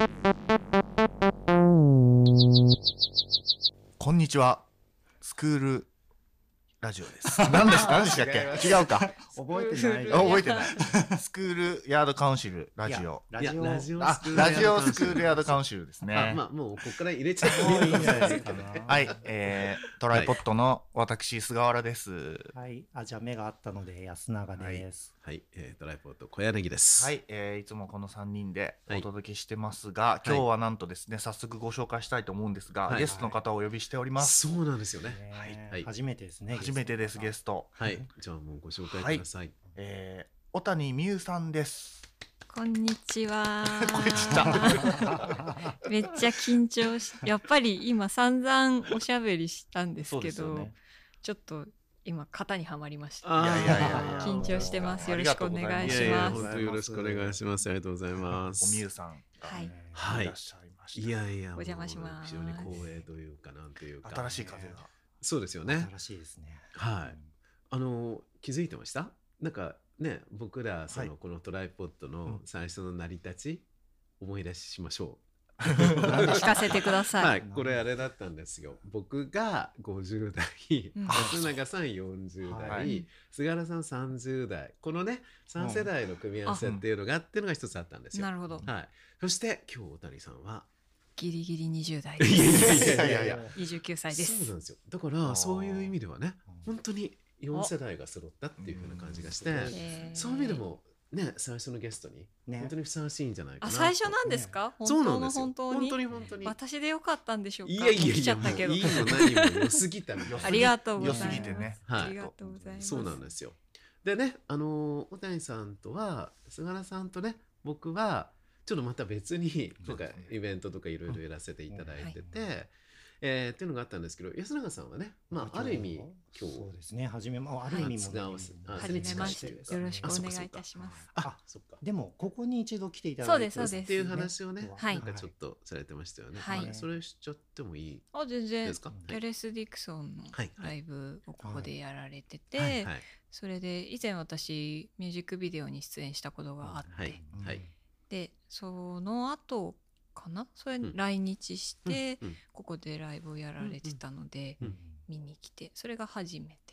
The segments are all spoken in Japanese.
こんにちは。スクールラジオです。何でした何でしたっけ？違うか。覚えてない。あ覚えてない。スクールヤードカウンシルラジオ。ラジオ。ラジオあ、ラジオスクールヤードカウンシルですあね。まあもうここから入れちゃってもういいんじゃないいですかね。はい、えー、トライポットの私、菅原です。はい。あ、じゃあ目があったので安永です。はい、えー、トライポート小柳です。はい、えー、いつもこの3人ではいお届けしてますが、今日はなんとですね、早速ご紹介したいと思うんですが、はいゲストの方をお呼びしております。そうなんですよね。はい初めてですね。初めてです、ゲスト。はい、じゃあもうご紹介ください。えー、小谷美優さんです。こんにちは。めっちゃ緊張し、やっぱり今散々おしゃべりしたんですけど、ね。ちょっと今型にはまりました。いやいやいや緊張してます。よろしくお願いいしやいや、ます。本当よろしくお願いします。ありがとうございます。おみゆさんがはいはいいらっしゃいました。いやいや、お邪魔しますもう非常に光栄というか、なんというか。新しい風が。そうですよね。新しいですね。はいあの、気づいてました？なんかね、僕ら、そはいの、このトライポットうのん最初の成り立ち、思い出しましょ 聞かせてくだう。さい。はい、これあれだったんですよ。僕が50代、うん安永さん40代、はい菅原さん30代。このね、3世代の組み合わせっていうのがあっていうのが一つあったんですよ。なるほど。はい。そして今日小谷さんは、ギリギリ20代いやいです。やいやいやいや、29歳です。そうなんですよ。だからそういう意味ではねうん、本当に4世代が揃ったっていう風な感じがして、うんえーそういう意味でもね、最初のゲストにね本当にふさわしいんじゃないかあ、な。最初なんですか？本当のそうなんですよ。本当に？本当に本当に。私でよかったんでしょうか？いやいや来いや、ちゃったけどもういいも何も良すぎたの。良すぎありがとうございます。良すぎてねはいありがとうございます。そうなんですよ。でね、あの小谷さんとは菅原さんとね、僕はちょっとまた別になんかイベントとかいろいろやらせていただいてて、うん。えーっていうのがあったんですけど、安永さんはね、まあある意味今日そうですね。初めまあある意味もね。はいあはじめまして。初よろしくお願いいたします。あ、そっか。でもここに一度来ていただいて。そうですそうです。っていう話をね、はい。なんかちょっとされてましたよね。はい。まあそれしちゃってもいいあ、全然。です。か？うんテレス・ディクソンのはい。ライブをここでやられてて、はい。はい。それで以前私ミュージックビデオに出演したことがあって、はい。はい。でその後かな？それうん。来日して、うんここでライブをやられてたので、うん見に来てそれが初めて。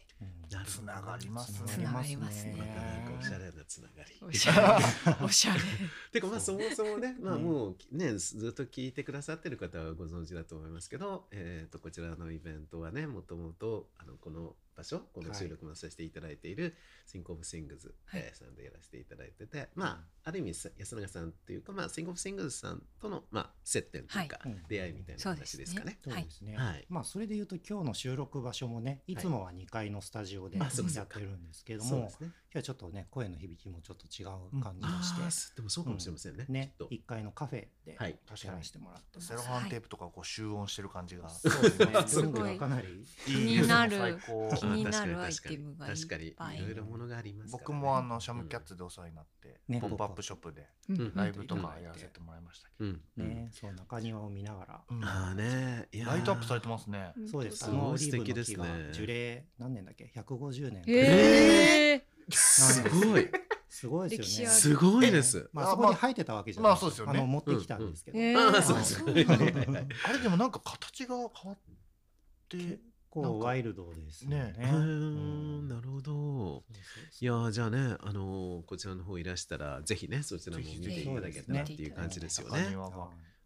つながりますね。つながりますね。またなんかおしゃれなつながり。おしゃれ。おしゃれ。てかまあそもそもね、まあねもうね、ずっと聞いてくださってる方はご存知だと思いますけど、えっ、と、こちらのイベントはね、もともと、あの、この場所、この収録もさせていただいている、THINK OF THINGS、さんでやらせていただいてて、まあ、ある意味さ、安永さんっていうか、まあ、 THINK OF THINGS さんとの、まあ、接点というか、はい。うん。出会いみたいな話ですかね。そうですね。はい。まあそれで言うと今日の収録場所もね、いつもは2階のスタジオでやってるんですけども、そうですね。今日はちょっとね声の響きもちょっと違う感じがして、ああ、でもそうかもしれませんね。ねきっと。1階のカフェではい。やらせてもらってます。セロハンテープとかこう集音してる感じが。そうですね。す文具がかなり気になる。いいですね。最高。気になるアイテムがいっ確かに、ぱい確かにいろいろものがありますからね僕もあのシャムキャッツでお世話になって、ねポップアップショップでうんライブとかやらせてもらいましたけうん。ね、そう中庭を見ながら。ど、うんああね、ライトアップされてますね。そうです。すごい素敵ですね樹齢何年だっけ？150年。えー、すごい。すごいですよね。すごいです。まあそこに生えてたわけじゃない。まあそうですよねあの持ってきたんですけど。えー あれでもなんか形が変わって結、構ワイルドですよね。ねなるほど。いやーじゃあね、あのーこちらの方いらしたら、ぜひね、そちらも見ていただけたらっていう感じですよね。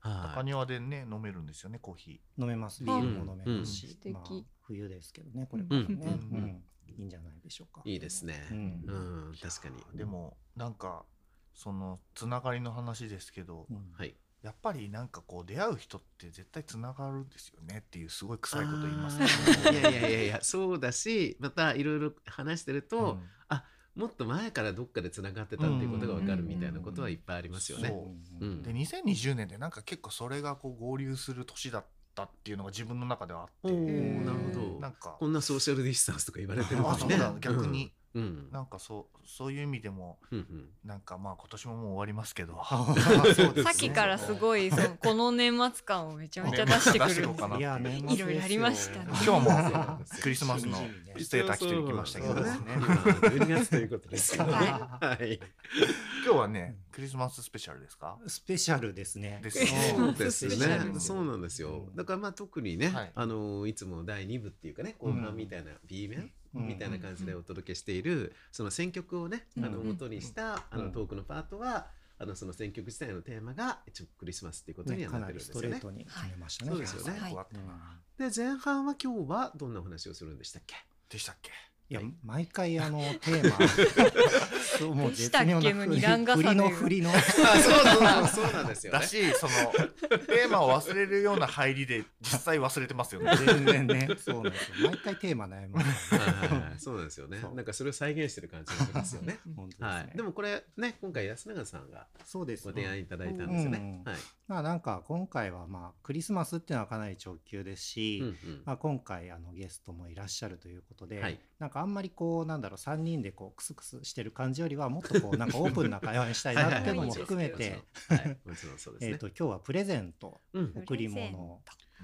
中庭でね飲めるんですよねコーヒ飲めます。ビールも飲めますし、うんまあ冬ですけどね、これからね、うんうんいいんじゃないでしょうか。い。いいですね。ううんん、確かに。ー。でもなんかそのつながりの話ですけど、うんはい。やっぱりなんかこう出会う人って絶対つながるんですよねっていうすごい臭いこと言いますあー いやいやいやいや、そうだし、またいろいろ話してると、うん。もっと前からどっかでつながってたっていうことがわかるみたいなことはいっぱいありますよね。で2020年でなんか結構それがこう合流する年だったっていうのが自分の中ではあって。なるほど。なんか。こんなソーシャルディスタンスとか言われてるのにね。逆に、うん。なんかそうそういう意味でもうんうん。なんかまあ今年ももう終わりますけど。ね。さっきからすごいそのこの年末感をめちゃめちゃ出してくるいろいろありましたね。今日もクリスマスのしみじみねセーター着てきましたけどね。ですね。今12月ということですけどね。ははい。今日はねクリスマススペシャルですか？スペシャルですね。ですそうですスペシャルね。そうなんですよ。だからまあ特にね、はい。あのいつも第2部っていうかね、後半みたいな B 面、うんみたいな感じでお届けしている、その選曲をね、うん。あの元にした、あうん。のトークのパートは、あのその選曲自体のテーマが一応クリスマスっていうことにね、はなってるんですよね。レートに決めましたね。そうですよね。はい。で前半は今日はどんなお話をするんでしたっけ？でしたっけ？いやはい。毎回あの テーマそうもうでしたっけ？の二段重ね振りの振りの。あそうそうそうなんですよね。だ。しその テーマを忘れるような入りで実際忘れてますよね。全然ね。そうなんですよ。毎回テーマ悩みますね。はいはいはいそうなんですよね。そう。なんかそれを再現してる感じがしますよね。本当ですね、はい。でもこれね今回安永さんがそうですご提案いただいたんですよね。うんはい。まあなんか今回はまあクリスマスっていうのはかなり直球ですし、うんうん。まあ、今回あのゲストもいらっしゃるということで、はい。なんかあんまりこうなんだろう3人でこうクスクスしてる感じよりはもっとこう なんかオープンな会話にしたいなっていうのも含めて。今日はプレゼントうん。贈りプレゼン物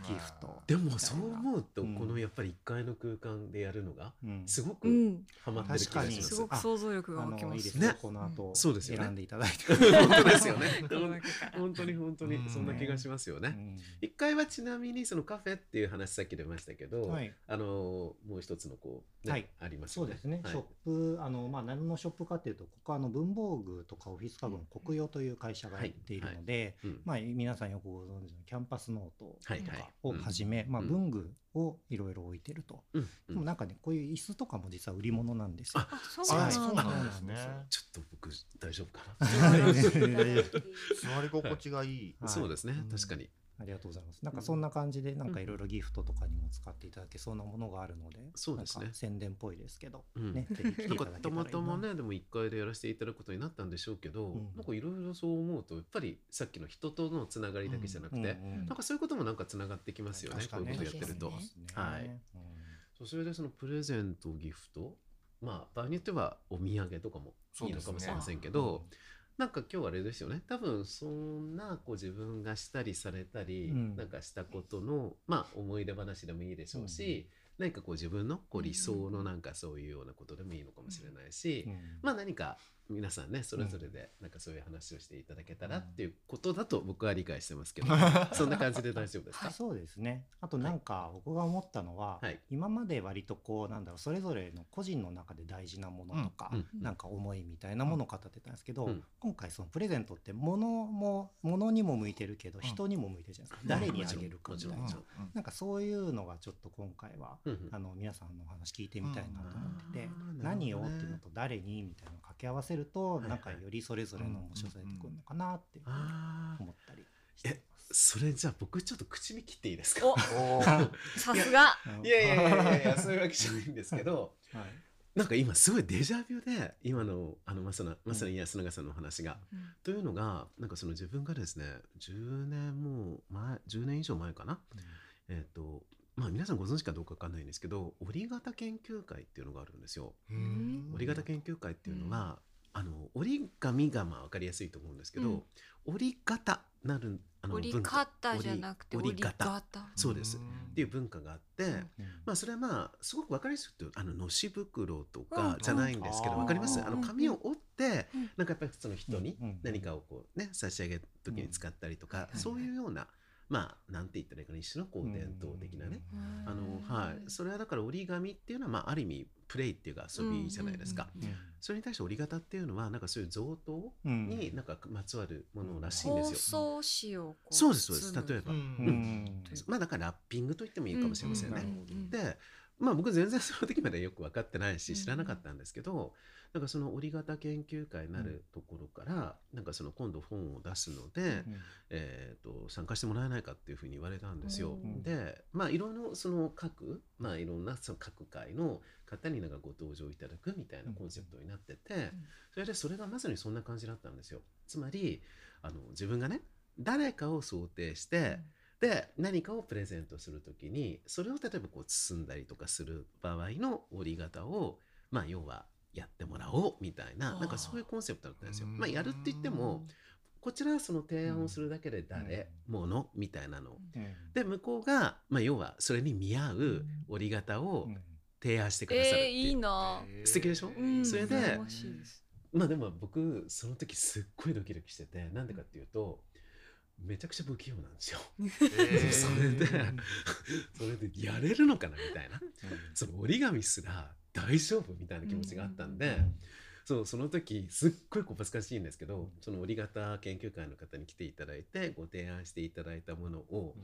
ギフト、でもそう思うと、うん。このやっぱり1階の空間でやるのがうん。すごくうん、ハマってる気がします。すごく想像力があ湧きま。のいいですすね。ねこの後、そうですよね。選んでいただいて、本当ですよね。本当に本当にうん。そんな気がしますよね。うん。1階はちなみにそのカフェっていう話さっき出ましたけど、はい。あのもう一つのこう、ねはい。あります。そうですね、はい。ショップあの、まあ、何のショップかっていうとここはあの文房具とかオフィス家具の国用という会社がやっているので、うんまあ、皆さんよくご存知のキャンパスノートとはい。はい。かをはじめ、まあ、うん。文具をいろいろ置いてると、うん。うんでもなんかねこういう椅子とかも実は売り物なんですよ。ああ、そうあなんだ。そうなんですね。ちょっと僕大丈夫かな？座り心地がいい。はい。そうですね。うん確かに。ありがとうございます。なんかそんな感じで、なんかいろいろギフトとかにも使っていただけそうなものがあるので、そうですね。宣伝っぽいですけど、うん。ね、な。んかたまたまねでも1階でやらせていただくことになったんでしょうけど、うん。なんかいろいろそう思うとやっぱりさっきの人とのつながりだけじゃなくて、なんかそういうこともなんかつながってきますよねこういうことやってると。はい。うんそうそれでそのプレゼントギフトまあ場合によってはお土産とかもいいのかもしれませんけど、なんか今日はあれですよね。多分そんなこう自分がしたりされたり、うん。なんかしたことのまあ思い出話でもいいでしょうし、何かこう自分のこう理想のなんかそういうようなことでもいいのかもしれないし、うん。まあ何か皆さんねそれぞれでなんかそういう話をしていただけたらっていうことだと僕は理解してますけど、そんな感じで大丈夫ですか、そうですね。あとなんか僕が思ったのは、はい。今まで割とこうなんだろうそれぞれの個人の中で大事なものとか、うん。うん。なんか思いみたいなものを語ってたんですけど、うん。今回そのプレゼントって物も物にも向いてるけどん。人にも向いてるじゃないですか。誰にあげるかみたいな。なんかそういうのがちょっと今回は、あの皆さんのお話聞いてみたいなと思ってて、うん何をっていうのと誰にみたいなのを掛け合わせると、はいはい。なんかよりそれぞれの面白さ出てくるのかなって思ったりしてます。それじゃあ僕ちょっと口に切っていいですか？さすが。いやいやいやいやいやそういうわけじゃないんですけど はい。なんか今すごいデジャビュで今のあのまさなまさに安永さんのお話が、というのがなんかその自分がですね10年もう前10年以上前かな？えっ、とまあ皆さんご存知かどうかわかんないんですけど折り型研究会っていうのがあるんですよ。うん。折り型研究会っていうのは、あの折り紙がまあ分かりやすいと思うんですけど、うん。折り型なるあの折り文化方じゃなくて折り折り型型。そうです。んっていう文化があって、ん。まあそれはまあすごく分かりやすくあののし袋とうん。かじゃないんですけど、うん。分かります？うん。あの紙を折って、うん。なんかやっぱりその人にうん。何かをこうね差し上げる時に使ったりとか、うん。そういうようなまあなんて言ったらいいかな一種のこう伝統的なね、あのはい、それはだから折り紙っていうのは、まあ、ある意味プレイっていうか遊びじゃないですか、それに対して折り型っていうのはなんかそういう贈答うん。になんかまつわるものらしいんですよ。包装紙をこうそうですそうです。例えば、うん。うん。まあだからラッピングと言ってもいいかもしれませんね。でまあ僕全然その時までよく分かってないしうん知らなかったんですけど、なんかその折り型研究会なるところから、なんかその今度本を出すので、えー、と参加してもらえないかっていうふうに言われたんですよ。うんでまあいろいろその各まあいろんなその各会の方になんかご登場いただくみたいなコンセプトになってて、それでそれがまさにそんな感じだったんですよ。つまりあの自分がね誰かを想定して、で何かをプレゼントするときにそれを例えばこう包んだりとかする場合の折り型をまあ要はやってもらおうみたいななんかそういうコンセプトだったんですよ。うん。まあやるって言ってもこちらはその提案をするだけで誰、ものみたいなのを。うん。で向こうが、まあ、要はそれに見合う折り型をうん。提案してくださるっていう、えー、いいな。素敵でしょ？うん。それで羨ましいです。まあでも僕その時すっごいドキドキしててなんでかっていうとめちゃくちゃ不器用なんですよ。え それでそれでやれるのかなみたいな。その折り紙すら大丈夫？みたいな気持ちがあったんで、そうその時すっごいこう恥ずかしいんですけどその折り型研究会の方に来ていただいてご提案していただいたものを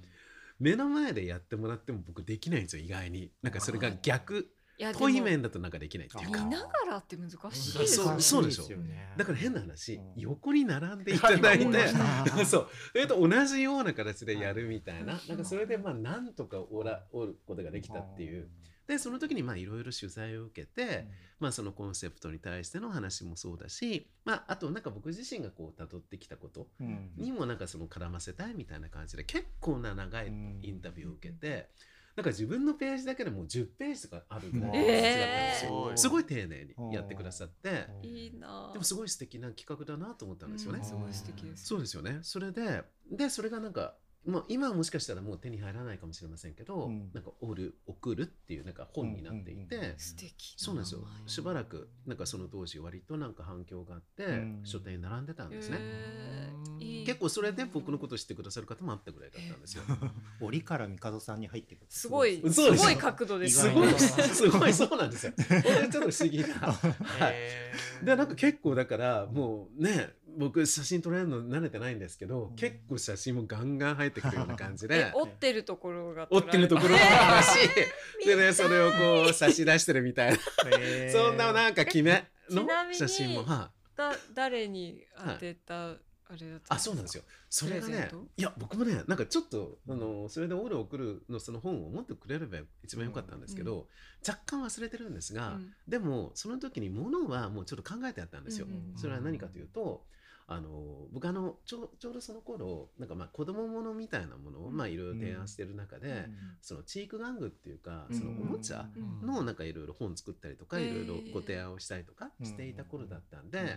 目の前でやってもらっても僕できないんですよ意外に。なんかそれが逆遠い面だとなんかできないっていうか。見ながらって難しいあですそうそうでしょよねだから変な話、うん。横に並んでいただいて そう。それと同じような形でやるみたいな。はいなんかそれでまあなんとか折ら折ることができたっていうでその時にまあいろいろ取材を受けて、まあ、そのコンセプトに対しての話もそうだし、まあ、あとなんか僕自身がこう辿ってきたことうん。にもなんかその絡ませたいみたいな感じで結構な長いインタビューを受けて、なんか自分のページだけでもう10ページとかあるぐらいのえー感じだったんですよ、えー。すごい。丁寧にやってくださって、いいなでもすごい素敵な企画だなと思ったんですよね。うん。すごい素敵です。そうですよね。それで、で、それがなんか、まあ、今はもしかしたらもう手に入らないかもしれませんけど、うん。なんか、おる、送るっていうなんか本になっていて、うんうんうん。素敵そうなんですよ。しばらくなんかその当時割となんか反響があって、うん。書店に並んでたんですね、へー。結構それで僕のこと知ってくださる方もあったぐらいだったんですよ、折から帝さんに入ってくるすごいすごい角度ですすごい。すごいそうなんですよ。ちょっと不思議な。はい。えーでなんか結構だからもうね僕写真撮られるの慣れてないんですけど、結構写真もガンガン入ってくるような感じ えで折ってるところが折ってるところもあるし、でねそれをこう差し出してるみたいな、へーそんななんか決めの？写真も。はいだ誰に当てたあれだったあそうなんですよ。それがねいや僕もねなんかちょっとあのそれでオールを送るのその本を持ってくれれば一番良かったんですけど、若干忘れてるんですが、うん。でもその時にものはもうちょっと考えてあったんですよ。うんうん。それは何かというとあの僕あのちょちょうどその頃なんかまあ子供ものみたいなものをうん。まあいろいろ提案してる中で、そのチーク玩具っていうかそのおもちゃうんのなんかいろいろ本作ったりとかいろいろご提案をしたりとかしていた頃だったんで、うん。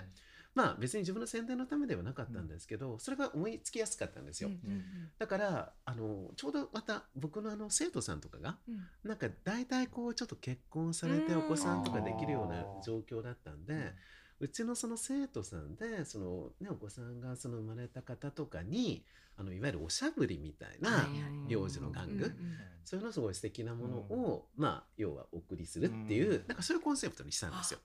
まあ別に自分の宣伝のためではなかったんですけど、それが思いつきやすかったんですよ。うん。うん。だからあのちょうどまた僕のあの生徒さんとかがうん。なんか大体こうちょっと結婚されてうんお子さんとかできるような状況だったんで、うちのその生徒さんでその、ね、お子さんがその生まれた方とかにあのいわゆるおしゃぶりみたいな幼児の玩具、うんうんそういうのすごい素敵なものを、まあ要はお送りするっていう、うん。なんかそういうコンセプトにしたんですよ。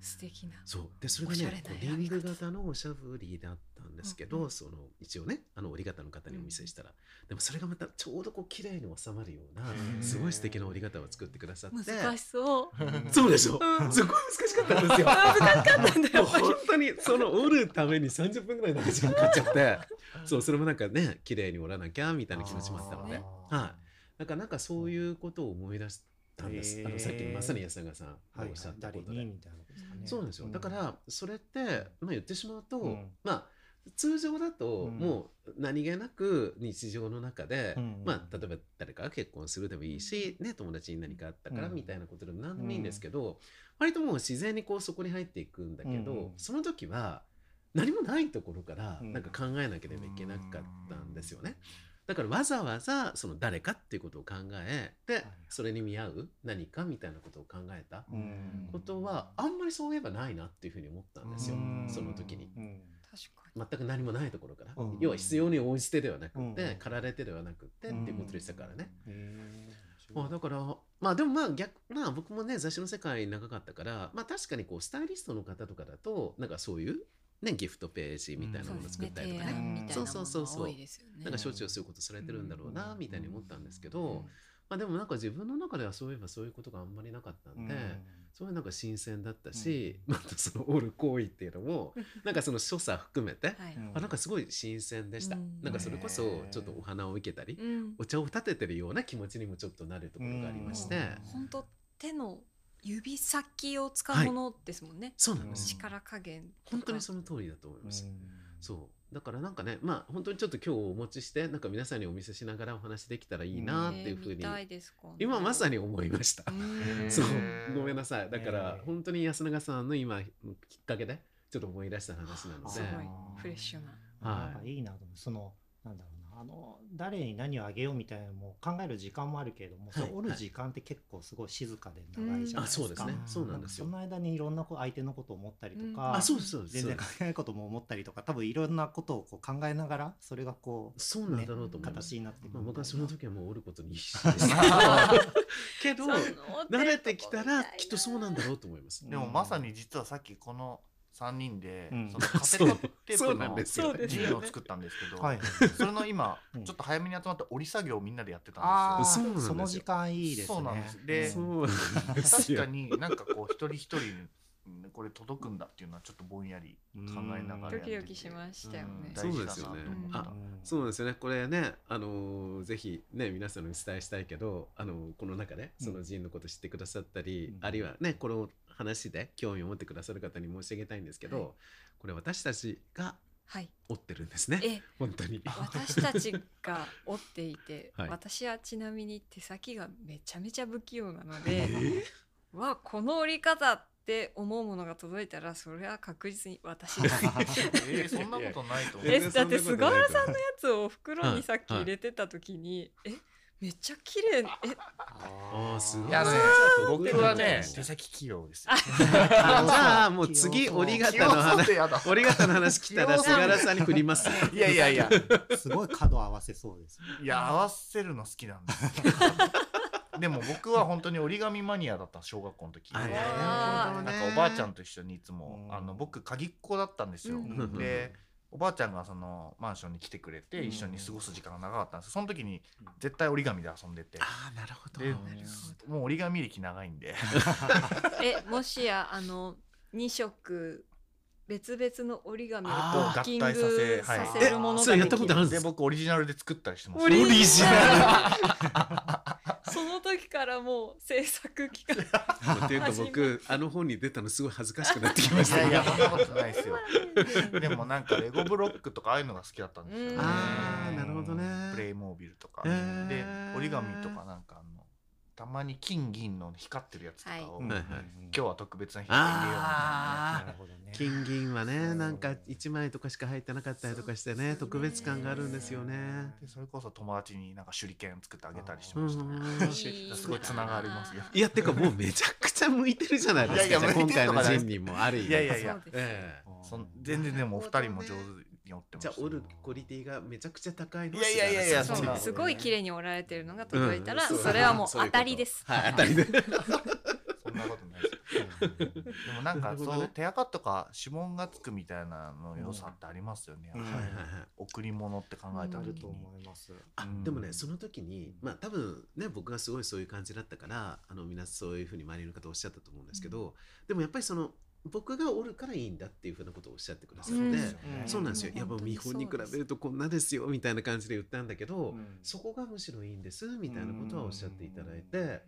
素敵な。そう。でそれがねリング型のおしゃぶりだったんですけど、うんうん。その一応ねあの折り方の方にお見せしたら、でもそれがまたちょうどこう綺麗に収まるようなうん。すごい素敵な折り方を作ってくださって。難しそう。そうでしょ、うん。すごい難しかったんですよ。難しかったんだもうやっぱり本当にその折るために30分ぐらいなんか時間かかっちゃって。そうそれもなんかね綺麗に折らなきゃみたいな気持ちもあったので。はい。だからなんかそういうことを思い出したんです、あのさっきのまさに安永さんはいがおっしゃった誰ことで、にみたいですかね。そうなんですよ。だから、それって、まあ言ってしまうと、うん。まあ、通常だと、うん。もう何気なく日常の中で、うんまあ、例えば誰かが結婚するでもいいし、ね、友達に何かあったからうん。みたいなことでも何でもいいんですけど、割ともう自然にこうそこに入っていくんだけど、うん。その時は何もないところからうん。なんか考えなければいけなかったんですよね。だからわざわざその誰かっていうことを考えてそれに見合う何かみたいなことを考えたうん。ことはあんまりそういえばないなっていうふうに思ったんですようん。その時に。全く何もないところから、うん。要は必要に応じてではなくて、うん。駆られてではなくてっていうことでしたからね、まあ、だからまあでもまあ逆まあ僕もね雑誌の世界長かったからまあ確かにこうスタイリストの方とかだとなんかそういうねギフトページみたいなものを作ったりとかね,、うんみたいなそうそうそうそう。ねなんかしょっちゅうそういうことされてるんだろうな、うん。みたいに思ったんですけど、うん。まあでもなんか自分の中ではそういえばそういうことがあんまりなかったんで、そういうなんか新鮮だったし、またその折る行為っていうのも なんかその所作含めて、はい。うんあなんかすごい新鮮でした、うん。なんかそれこそちょっとお花を生けたり、うん。お茶を立ててるような気持ちにもちょっとなるところがありまして、うん。本当手の指先を使うものですもんね、そうなんです、力加減本当にその通りだと思います、うん。そう。だからなんかねまあ本当にちょっと今日お持ちしてなんか皆さんにお見せしながらお話できたらいいなっていうふうに、ね今まさに思いました、うん。そう。ごめんなさい。だからえー本当に安永さんの今きっかけでちょっと思い出した話なので。すごい。フレッシュな。はい。いいなと思う。そのなんだろう。なあの誰に何をあげようみたいなのも考える時間もあるけれども、はいそう折る時間って結構すごい静かで長いじゃあないですか。そうですね。うんそうなんですよ。その間にいろんなこ相手のことを思ったりとうん。か、あそうですそうです全然考えないことも思ったりとか多分いろんなことをこう考えながらそれがこうそうなんだろうと思います、形になってくるまあ、僕はその時はもう折ることに必死でした。けど慣れてきたらきっとそうなんだろうと思います。でもまさに実はさっきこの3人で、うん。そのカセットテープのジンを作ったんですけど、はいそれの今、うん。ちょっと早めに集まった折り作業をみんなでやってたあんですよ。あその時間いいです。ね。そうなんで確かになんかこう一人一人にこれ届くんだっていうのはちょっとぼんやり考えながらドキドキしましたよね。そうですよね。思ったあそうなんですよね。これね、あのーぜひね、皆さんにお伝えしたいけど、あのーこの中で、そのジンのこと知ってくださったり、うん。あるいはね、この話で興味を持ってくださる方に申し上げたいんですけど、はい。これ私たちがはい。追ってるんですね。え本当に。私たちが折っていて、はい。私はちなみに手先がめちゃめちゃ不器用なので、わこの折り方って思うものが届いたらそれは確実に私です えー、そんなことないと思う。だって菅原さんのやつを袋にさっき入れてた時に、えめっちゃ綺麗。え。ああ、すごい。いやね僕僕はねじ手先器用ですよ。ゃあ、もう次、折り方の話。折り方の話来たら、菅原さんに振ります。いやいやいや。すごい角合わせそうですね。いや合わせるの好きなんです。よ でも僕は本当に折り紙マニアだった小学校の時。あなんかおばあちゃんと一緒にいつもうん。あの僕鍵っ子だったんですよ、うん。でおばあちゃんがそのマンションに来てくれてうん。一緒に過ごす時間が長かったんですその時に絶対折り紙で遊んでて。ああ、なるほど。でなるほもう折り紙歴長いんで。えもしやあの2色別々の折り紙をドあーッキング合体させはい。させるものそれやったができることあるんでか？です僕オリジナルで作ったりしてます。オリジジナ その時からもう制作期間っていうか僕あの本に出たのすごい恥ずかしくなってきましたいやいや そんなことないですよ。でもなんかレゴブロックとかああいうのが好きだったんですよね。うん。あーなるほどね。プレイモービルとかへー。で折り紙とかなんかあのたまに金銀の光ってるやつとかを、はい。今はいはい。日は特別な日に入れようみたいな。あなるほどね。金銀はねなんか1枚とかしか入ってなかったりとかしてね特別感があるんですよね。でそれこそ友達になんか手裏剣作ってあげたりしうました。すごいつながりますよいやてかもうめちゃくちゃ向いてるじゃないですかいやいや今回の人にもある意味いやいやいやええそん全然でもお二人も上手に折ってました。じゃあ折るクオリティがめちゃくちゃ高いのいやいやいやいやそそんなうすごい綺麗に折られてるのが届いたら、うん。それはもう当たりです。はい当たりで。そんなことないです。でもなんかそう手垢とか指紋がつくみたいなの良さってありますよね、はいはいはい。贈り物って考えたある時に、と思います。あうん。でもねその時にまあ多分ね僕がすごいそういう感じだったからあの皆さんそういうふうに周りの方おっしゃったと思うんですけど、でもやっぱりその僕が折るからいいんだっていうふうなことをおっしゃってくださって、うん。そうなんですよ、うん。やっぱ見本に比べるとこんなですよみたいな感じで言ったんだけど、うん。そこがむしろいいんですみたいなことはおっしゃっていただいて、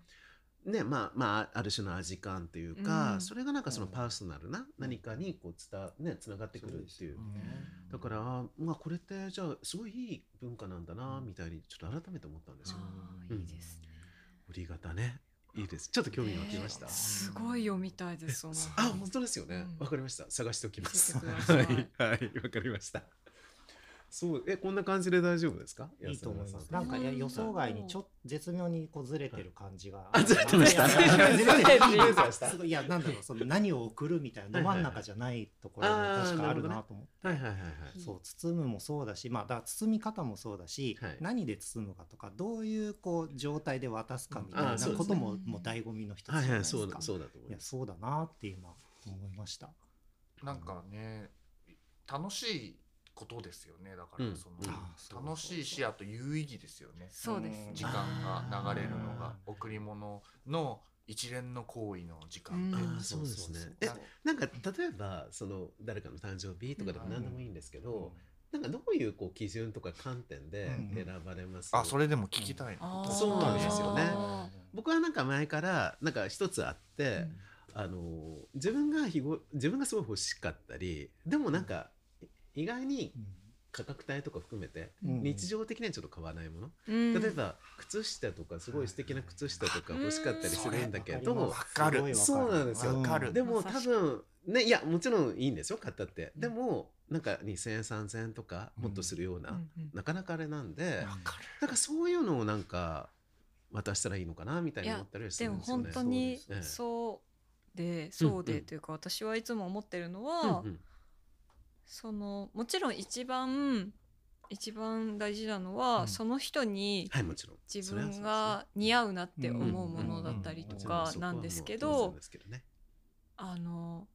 ねまあまあある種の味感というか、うん。それがなんかそのパーソナルな何かにこう伝わねつながってくるっていう。うんだから、あまあ、これってじゃあすごいいい文化なんだなみたいにちょっと改めて思ったんですよ。いいですね。折り型ねいいです。ちょっと興味が湧きました？ねすごい読みたいです。そのあ本当ですよね。わ、うんかりました。探しておきます。はいいはいわかりました。そうえこんな感じで大丈夫ですか？いいと思います。なんか予想外にちょっと絶妙にこうずれてる感じが。あずれてました？ずれてましたすごいいやなんだろうその何を送るみたいなど真ん中じゃないところが確かあるなと思って。はいはいはいはい。そう包むもそうだし、まあ、だ包み方もそうだし、はい何で包むかとかどういうこう状態で渡すかみたいなことも、もう醍醐味の一つじゃははいないいですか。そうだそうだと思いいやます。そうだなって今思いました。なんかね楽しいことですよね。だからうん。その、楽しいしあと有意義ですよね。そうです。ね時間が流れるのが。あ贈り物の一連の行為の時間。あそうですね。えなんか例えばその誰かの誕生日とかでも何でもいいんですけど、なんかどういうこう基準とか観点でうん。選ばれます？あそれでも聞きたいな、あーそうなんですよね。あ僕はなんか前からなんか一つあって、あの自分が日ご自分がすごい欲しかったりでもなんか意外に価格帯とか含めて、うん。日常的にはちょっと買わないもの、うん。例えば靴下とかすごい素敵な靴下とか欲しかったりするんだけわど、かる。すごいわそうなんですよ。わかる。でも多分ねいやもちろんいいんですよ買ったって。でもなんか2,000円3,000円とかもっとするような、うんうん。なかなかあれなんで、うんわかる。なんかそういうのをなんか渡したらいいのかなみたいに思ったりはすでもるんですよね。本当にそうでそうでというか私はいつも思ってるのうんはうんそのもちろん一番一番大事なのうはん。その人に自分が似合うなって思うものだったりとかなんですけどね。あの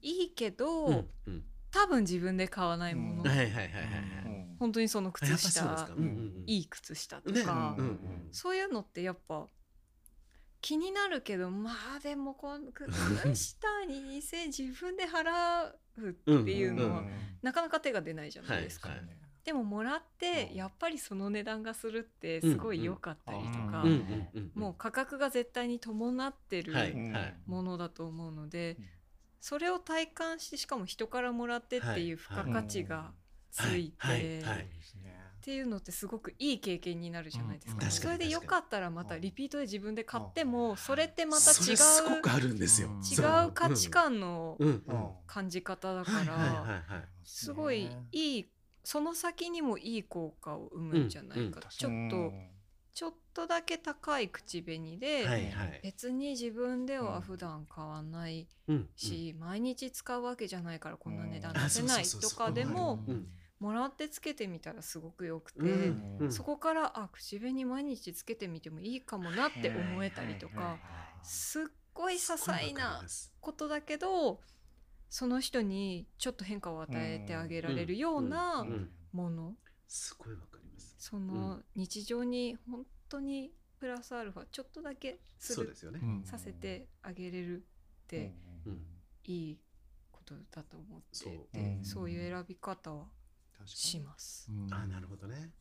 いいけど、うんうん。多分自分で買わないもの、うん。本当にその靴下か。うんうんうん。いい靴下とねか、うんうん。そういうのってやっぱ気になるけどまあでもこの靴下に2000自分で払うっていうのは、うんなかなか手が出ないじゃないですか。はいでももらってうん。やっぱりその値段がするってすごい良かったりとか、もう価格が絶対に伴ってるものだと思うので、うん。それを体感してしかも人からもらってっていう付加価値がついて、はいっていうのってすごくいい経験になるじゃないですか,、うんうん。それでよかったらまたリピートで自分で買っても、うん。それってまたそ違うれすごくあるんですよ。うん。違う価値観の感じ方だからはいすごいいいその先にもいい効果を生むんじゃないか、うん。ちょっとちょっとだけ高い口紅で、はいはい。別に自分ではうん普段買わないうん。し、毎日使うわけじゃないからこんな値段うん。出せないとかでもうんもらってつけてみたらすごくよくて、うん。うん。そこからあ口紅毎日つけてみてもいいかもなって思えたりとかすっごい些細なことだけどその人にちょっと変化を与えてあげられるようなもの。すごいわかります。その日常に本当にプラスアルファちょっとだけするそうですよね。うんさせてあげれるってうん。いいことだと思ってそう。てうん。そういう選び方はしに。ます。うん。あなるほどね。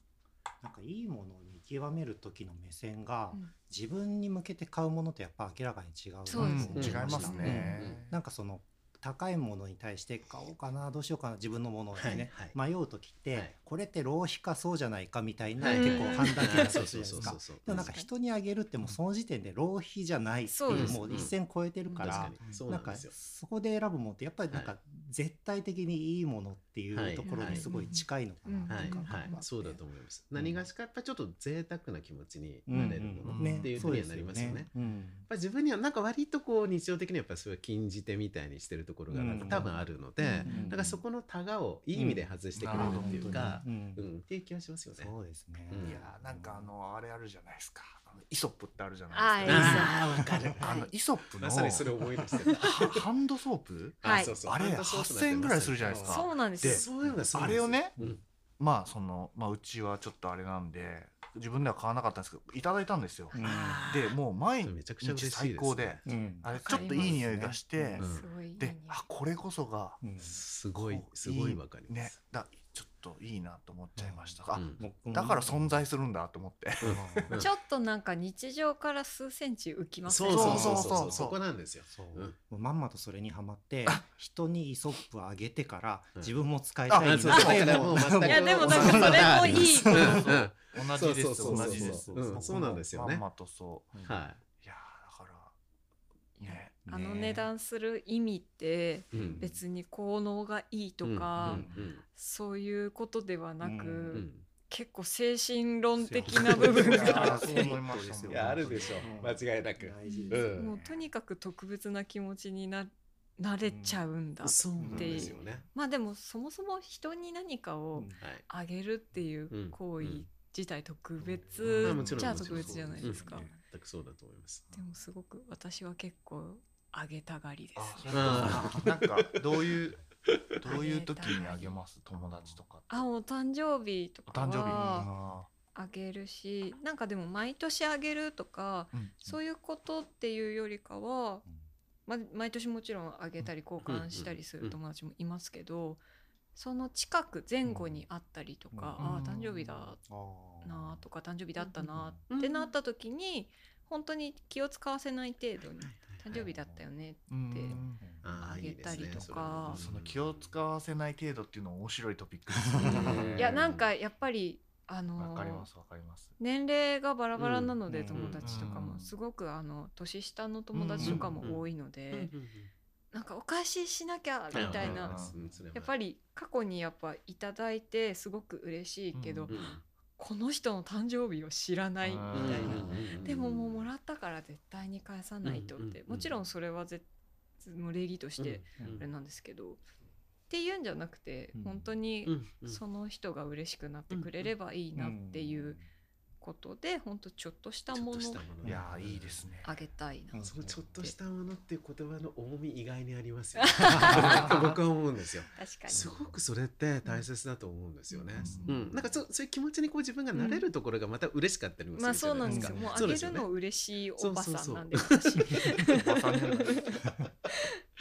なんかいいものを見極める時の目線がうん。自分に向けて買うものとやっぱ明らかに違ううです思違いますね。なんかその高いものに対して買おうかなどうしようかな自分のものをね、はい迷う時って、はい。これって浪費かそうじゃないかみたいな、はい結構判断基準だったそうりするじゃないですか。でもなんか人にあげるってもうその時点で浪費じゃないっていうもう一線超えてるからなん。んですよ。そこで選ぶものってやっぱりなんか絶対的にいいものっていはい。うところにすごい近いのかなそうだと思います。うん。何がしかやっぱちょっと贅沢な気持ちにうんなれるもうんのっていうふうにはなりますよね。うん。やっぱ自分にはなんか割とこう日常的にやっぱりそういう禁じ手みたいにしてるところがなんか多分あるので、うんだからそこのタガをいい意味で外してくれるっていうか、うん。うんっていう気がしますよね。そうですね、うん。いやーなんかあのあれあるじゃないですか。あのイソップってあるじゃあないですか。あーわかる。あのイソップのまさにそれ思い出して ハンドソープ？はい。そうそう。あれハンドソープなんて8000円ぐらいするじゃないですか。そうなんですでよ。そういうのがそうあなんです。よれをねうん。まあそのまあうちはちょっとあれなんで自分では買わなかったんですけどいただいたんですよ。うん。でもう毎それめちゃくちゃ嬉しい日最高でうん。あれちょっといい匂いがしてであこれこそがうん。すごいすごいわかりまねす。だちょっといいなと思っちゃいました。あうん。僕もだから存在するんだと思って。うん。ちょっとなんか日常から数センチ浮きますそうそうそうそう。そこなんですよ。そう、うん。もうまんまとそれにはまってあ。人にイソップをあげてからうん。自分も使いたいな。っそうそう。だからもう全く。いやでもなんかそれもいい同じです同じです。うん。そうなんですよね。まんまとそう。はい。いやーだからね。あの値段する意味ってうん。別に効能がいいとか、うんうんそういうことではなく、うんうんうん。結構精神論的な部分が。あるでしょ。うん。間違いなく。大事ですよね。うん。もうとにかく特別な気持ちにななれちゃうんだ、そうなんですよね。まあでもそもそも人に何かを。あげるっていううん。行為自体特まあ別じゃあもちろん特別じゃないですか、うん。全くそうだと思います。でもすごく私は結構あげたがりですあね。そうなんかどういう どういう時にあげます？友達とか。あお誕生日とかお誕生日。はああげるしなんかでも毎年あげるとかーうん。そういうことっていうよりかは、ま、毎年もちろんあげたり交換したりする友達もいますけど、その近く前後にあったりとか、うん。ああ誕生日だなとか誕生日だったなうん。ってなった時に本当に気を使わせない程度に誕誕生日だったよねうん。であげたりとか。ねその気を使わせない程度っていうのは面白いトピックですね。いやなんかやっぱりあわのかりますわかります。年齢がバラバラなので、うん友達とかうん。もすごくあの年下の友達とかも多いので、なんかお返ししなきゃみたいな、やっぱりり過去にやっぱいただいてすごく嬉しいけど、うんこの人の誕生日を知らないみたいな、うんでももうもらったから絶対に返さないとって、うんもちろんそれはぜもう礼儀としてあれなんですけど、っていうんじゃなくて、うん。本当にその人が嬉しくなってくれればいいなっていうことで、本当ちょっとしたものをいやーいいですね。あげたいな。ちょっとしたものっていう言葉の重み意外にありますよ 僕は思うんですよ。確かに。すごくそれって大切だと思うんですよね。ううんん、なんかそそういう気持ちにこう自分がなれるところがまた嬉しかったりもすまあるじゃそうないんですか。もうあそうですよね。げるの嬉しいおばさんなんでそう私。いおばさんじゃない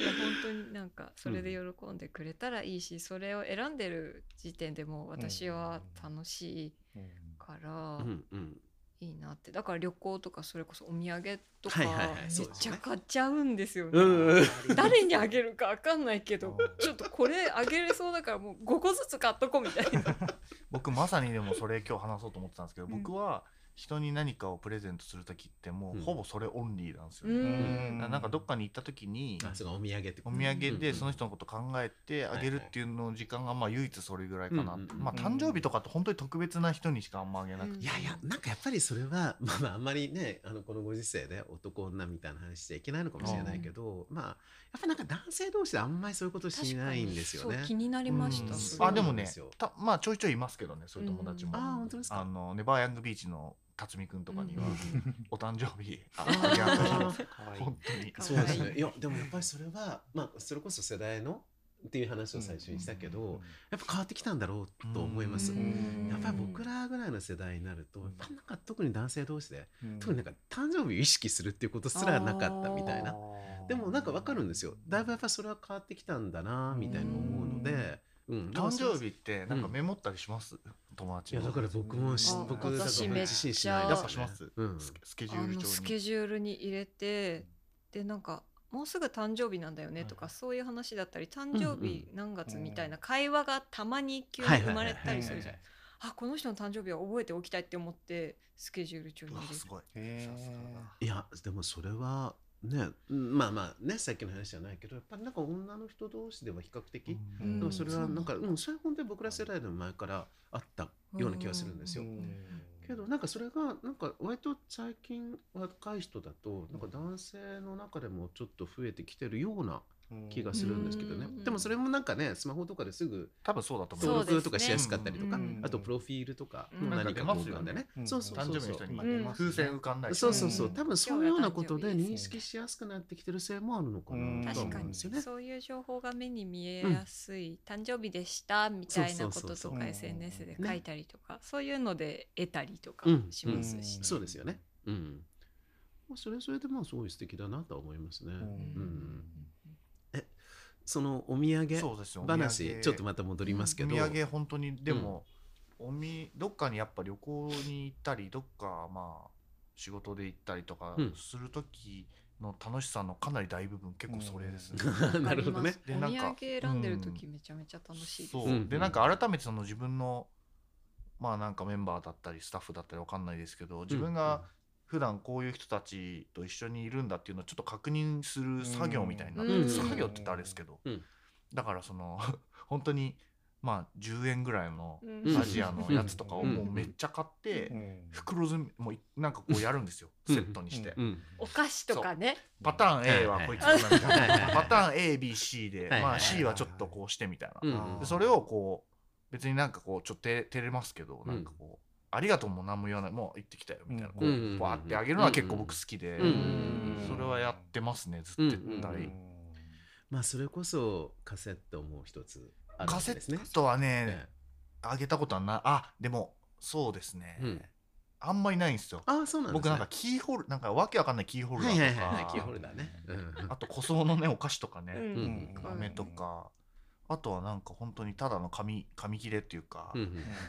や本当になんかそれで喜んでくれたらいいし、それを選んでる時点でもう。私。は楽しいからうんうん。いいなって。だから旅行とかそれこそお土産とかはいはいはいめっちゃ買っちゃうんですよね。うんうん。誰にあげるかわかんないけどうんちょっとこれあげれそうだからもう5個ずつ買っとこうみたいな。僕まさにでもそれ今日話そうと思ってたんですけど、うん僕は人に何かをプレゼントする時ってもううん。ほぼそれオンリーなんですようね、ん。ななんかどっかに行った時にお土産。お土産でうんその人のこと考えてあげるっていうの時間がまあ唯一それぐらいかなまあ誕生日とかって本当に特別な人にしかあんまあげなくて、うんいやいやなんかやっぱりそれは まあまああんまりねあのこのご時世で男女みたいな話しちゃいけないのかもしれないけど、まあやっぱりなんか男性同士であんまりそういうことしないんですよね。そう。気になりました。あでもねたまあちょいちょいいますけどねそういう友達も、うん。あ本当ですか。あのネバーヤングビーチの辰巳くんとかには、うんお誕生日ああーあげあったしかわいい本当に。かそうですね。いやでもやっぱりそれはまあそれこそ世代のっていう話を最初にしたけど、やっぱ変わってきたんだろうと思います。うん。やっぱり僕らぐらいの世代になると、やっぱなんか特に男性同士で、うん。特になんか誕生日を意識するっていうことすらなかったみたいな。でもなんかわかるんですよ。だいぶやっぱそれは変わってきたんだなみたいに思うので、うん、誕生日ってなんかメモったりします、友達のいやだから僕もしあ僕だから私めしちゃないやっぱします、うん。スケスケジュあール帳に。のスケジュールに入れてでなんかもうすぐ誕生日なんだよねとか、はいそういう話だったり誕生日何月みたいな会話がたまに急に生まれたりするじゃん。あこの人の誕生日は覚えておきたいって思ってスケジュール帳に入れる。うわすごい。いやでもそれはねうんまあまあねさっきの話じゃないけどやっぱりなんか女の人同士では比較的、うん。でもそれはなんか、そうなんそれは本当に僕ら世代の前からあったような気がするんですよ。けどなんかそれがなんか割と最近若い人だとなんか男性の中でもちょっと増えてきてるような気がするんですけどね。うんでもそれもなんかねスマホとかですぐ多分そうだと思登う録とかしやすかったりとか、うんあとプロフィールとかうん。何か交換でね、うんそうそう誕そうそう。生日の人にうん。風船浮かんだりそうそうそう、うん。多分そういうようなことで認識しやすくなってきてるせいもあるのかな確かうんですよね。そういう情報が目に見えやすい、誕生日でしたみたいなこととかそうそうそうそう。SNS で書いたりとか、そういうので得たりとかうん。しますし、うん。そうですよね。うん。まあそれはそれでまあすごい素敵だなとは思いますね。うんそのお土産話産。ちょっとまた戻りますけど、お土産本当にでも、おみどっかにやっぱ旅行に行ったりどっかまあ仕事で行ったりとかうん。する時の楽しさのかなり大部分結構それですね。なるほどね。でなんかお土産選んでる時めちゃめちゃ楽しいう。ん。でなんか改めてその自分のまあなんかメンバーだったりスタッフだったりわかんないですけど自分が普段こういう人たちと一緒にいるんだっていうのをちょっと確認する作業みたいにな。ってる、うん。作業って言ったらあれですけど、うん。だからその 本当にまあ10円ぐらいのうん。アジアのやつとかをうん。もうめっちゃ買って、うん。袋詰めもういなんかこうやるんですよ、うん。セットにして、うん。お菓子とかね。パターン A はこいつみたいなパターン ABC で、まあ C はちょっとこうしてみたいな、うんでそれをこう別になんかこうちょっと照照れますけど、うんなんかこうありがとうも何も言わないもう行ってきたよみたいな、うんこううん。バーってあげるのは結構僕好きで、うんそれはやってますねずっと絶対、まあそれこそカセットも一つあるカセわけですね。ットはね、ええ。あげたことはないあでもそうですね、うん。あんまりないんですよ。ああそうなんですね。僕なんかキーホルなんかわけわかんないキーホルダはいはいーとか、はいはいキーホルダーね。うんあと塗装のねお菓子とかね、うん。うん飴とか。あとはなんか本当にただの紙紙切れっていうか、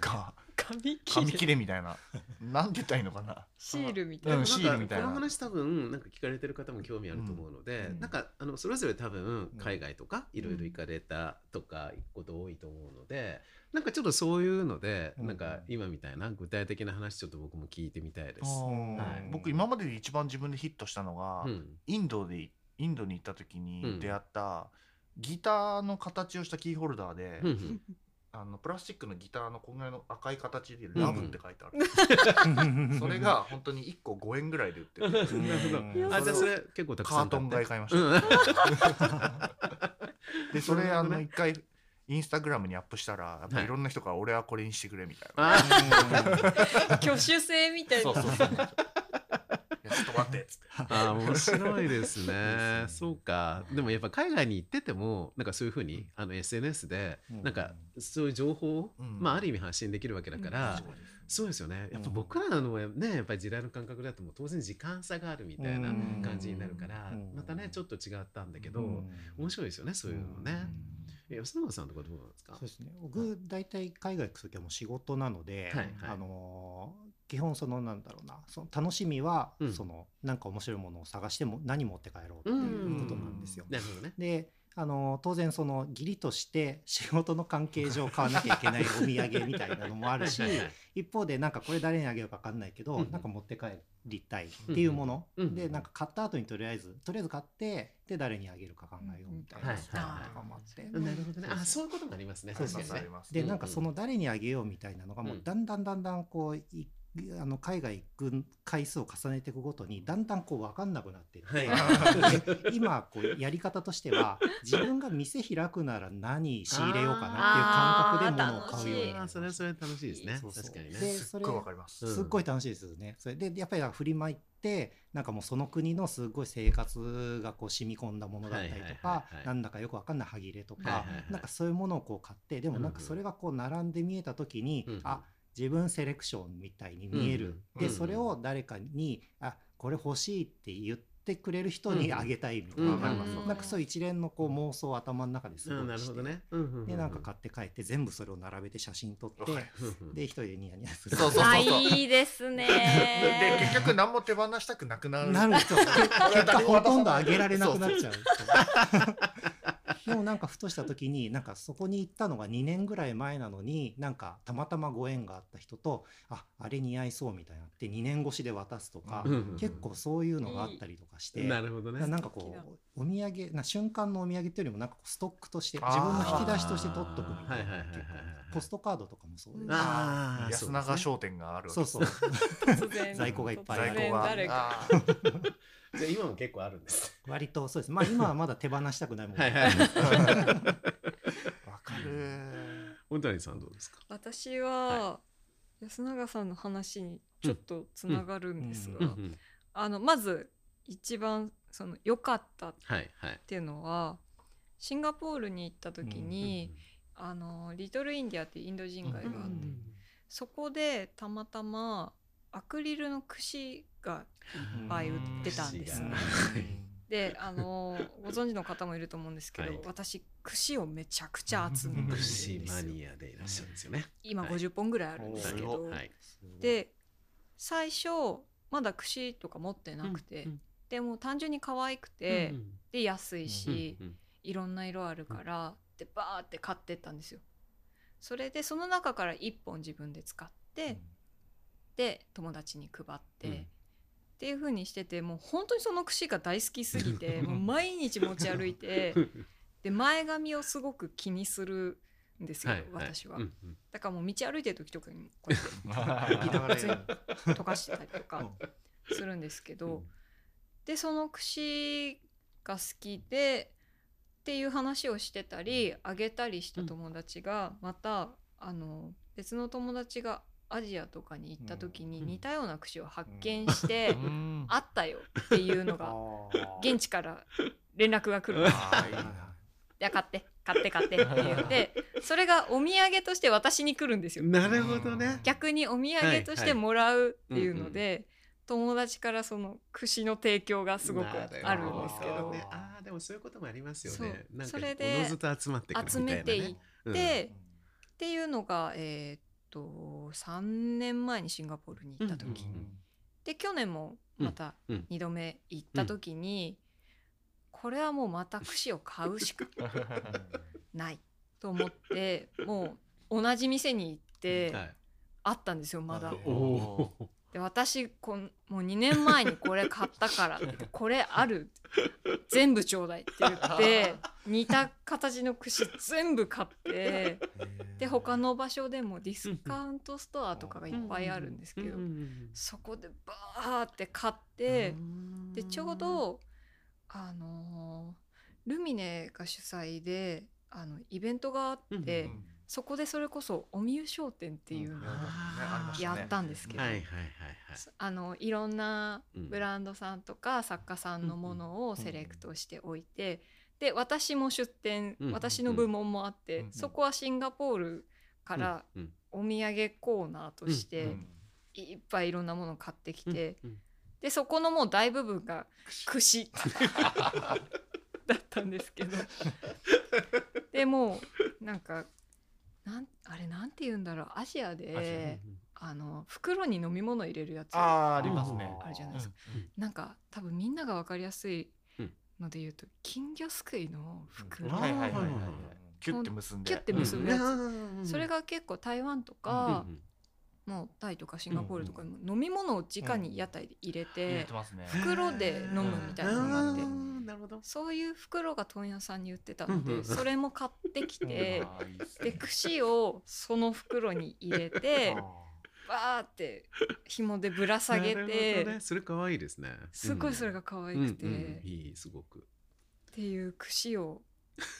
が紙切紙れ切れみたいな。なんて言ったらいいのかな。シールみたいな、うんシールみたいな。この話多分なんか聞かれてる方も興味あると思うので、うん。なんかあのそれぞれ多分うん。海外とかいろいろ行かれたとか行くこと多いと思うのでなんかちょっとそういうので、うん。なんか今みたいな具体的な話ちょっと僕も聞いてみたいです。はい。僕今までで一番自分でヒットしたのが、うん。インドでインドに行った時うん。に出会った、ギターの形をしたキーホルダーで、うんうんあのプラスチックのギターのこんぐらいの赤い形で「ラブ」って書いてある、それが本当に1個5円ぐらいで売ってる。あじゃあそれ結構たくさんカートン買い買いました、うん。でそれあの一回インスタグラムにアップしたらやっぱはい。いろんな人から俺はこれにしてくれみたいな、あ 挙手制みたいな。そうそうそう。いやちょっと待ってっつって。あ面白いですね。ね。そうか。でもやっぱ海外に行っててもなんかそういうふうにあの SNS でうん。なんかそういう情報を、うん。まあある意味発信できるわけだから、そうですよね。やっぱ僕らのねやっぱり時代の感覚だともう当然時間差があるみたいなうん。感じになるからうん。またねちょっと違ったんだけどうん。面白いですよねそういうのね。え安永さんとかどうなんですか？そうですね。僕大体海外行く時はもう仕事なので、はいはい。あのー基本そのなんだろうな。その楽しみは、うん。そのなんか面白いものを探しても何持って帰ろうっていうことなんですよ。なるほどね。であの当然その義理として仕事の関係上買わなきゃいけないお土産みたいなのもあるし はいはいはい。一方でなんかこれ誰にあげようか分かんないけど、うん。なんか持って帰りたいっていうもの、うんでなんか買った後にとりあえずとりあえず買ってで誰にあげるか考えようみたいなはいとかもあって。なるほどね。あそういうこともありますね。そうそう確かにね。でうんなん。かその誰にあげようみたいなのがもううん。だんだんだんだんこういあの海外行く回数を重ねていくごとにだんだんこう分かんなくなっていって、はい。で 今こうやり方としては自分が店開くなら何仕入れようかなっていう感覚で物を買うようになそれはそれ楽しいですね。そうそう。確かにね。すっごいわかります、うん。すっごい楽しいですよね。それでやっぱり振りまいてなんかもうその国のすごい生活がこう染み込んだものだったりとはいはいかはいはい。なんだかよくわかんない歯切れとかはいはいはい。なんかそういうものをこう買ってでもなんかそれがこう並んで見えた時にうん。あ自分セレクションみたいに見える。でそれを誰かにあこれ欲しいって言ってくれる人にあげたいみたいな、うんなんかうん。なんかそういう一連のこう妄想を頭の中ですうんごいして。なるほどね。うんうんうんでなんか買って帰って全部それを並べて写真撮ってわかりうんうんで一人でニヤニヤする。そうそうあいいですね。で結局何も手放したくなくなる。なる人 結果ほとんどあげられなくなっちゃう。でもなんかふとした時になんかそこに行ったのが2年ぐらい前なのになんかたまたまご縁があった人とああれ似合いそうみたいになって2年越しで渡すとか、結構そういうのがあったりとかして。なるほどね。なんかこうお土産な瞬間のお土産っていうよりもなんかこうストックとして自分の引き出しとして取っとくみたいな結構。ポストカードとかもそうです。安永商店があるそうそう。在庫がいっぱいある じゃあ今も結構あるんです。割とそうです。まあ今はまだ手放したくないもんはいはい。わかる。小谷さん。どうですか。私は安永さん。の話にちょっとつながるん。ですが、あのまず一番その良かったっはいはい。ていうのはシンガポールに行った時に、あのリトルインディアっていうインド人街があって、うん。そこでたまたまアクリルの串がいっぱい売ってたんですね。うん。であのご存知の方もいると思うんですけど、はい。私串をめちゃくちゃ集めてるんです串よマニアでいらっしゃるんですよね。今はい50本ぐらいあるんですけど、はい。で最初まだ串とか持ってなくて、うんでも単純に可愛くて、うんで安いし、うんいろんな色あるから、でバーって買ってったんですよ。それでその中から1本自分で使って、で友達に配って、うん。っていう風にしててもう本当にその串が大好きすぎて もう毎日持ち歩いて で前髪をすごく気にするんですよ、はい私は、うんうん。だからもう道歩いてる時とかにも こうやって吐きながらやる溶かしてたりとかするんですけど、でその串が好きでっていう話をしてたりあげたりした友達がまた、あの別の友達がアジアとかに行った時にうん。似たような串を発見して、うん。あったよっていうのが現地から連絡が来るんです買って買って買ってって言ってそれがお土産として私に来るんですよ。なるほどね。逆にお土産としてもらうっていうので、友達からその串の提供がすごくあるんですけど。ね。ああでもそういうこともありますよね。それで集まってくるみたいなね。集めていって、っていうのが、えーっと3年前にシンガポールに行った時、うんうんで去年もまたうん。うん2度目行った時に、これはもうまた串を買うしか ない。と思ってもう同じ店に行ってはい。あったんですよまだ。で私こんもう2年前にこれ買ったからってこれある全部ちょうだいって言って 似た形の串全部買ってで他の場所でもディスカウントストアとかがいっぱいあるんですけどそこでバーって買ってでちょうどあのールミネが主催であのイベントがあって、うんそこでそれこそおみゆ商店っていうのをやったんですけど、はいはいはいはい。あのいろんなうん。ブランドさんとか作家さんのものをセレクトしておいて、で私も出店、うん私の部門もあって、うんそこはシンガポールからうんお土産コーナーとしてうんいっぱいいろんなものを買ってきて、うん。でそこのもう大部分が串だったんですけど。でもうなんかなんあれなんて言うんだろう。アジアであの袋に飲み物入れるやつ。あーありますね。あるじゃないですか。うんなんか多分みんなが分かりやすいうんので言うと金魚すくいの袋、はいはいはいはいうんキュッて結んで。キュッて結ぶやつ、うん。それが結構台湾とうんか、もうタイとかシンガポールとかにも飲み物を直に屋台で入れて、袋で飲むみたいなのがあってうん。なるほど。そういう袋が問屋さんに売ってたので、それも買ってきて、でね。串をその袋に入れてバーって紐でぶら下げて、それ可愛いですね。すごいそれが可愛くて、いいすごく。ていう串を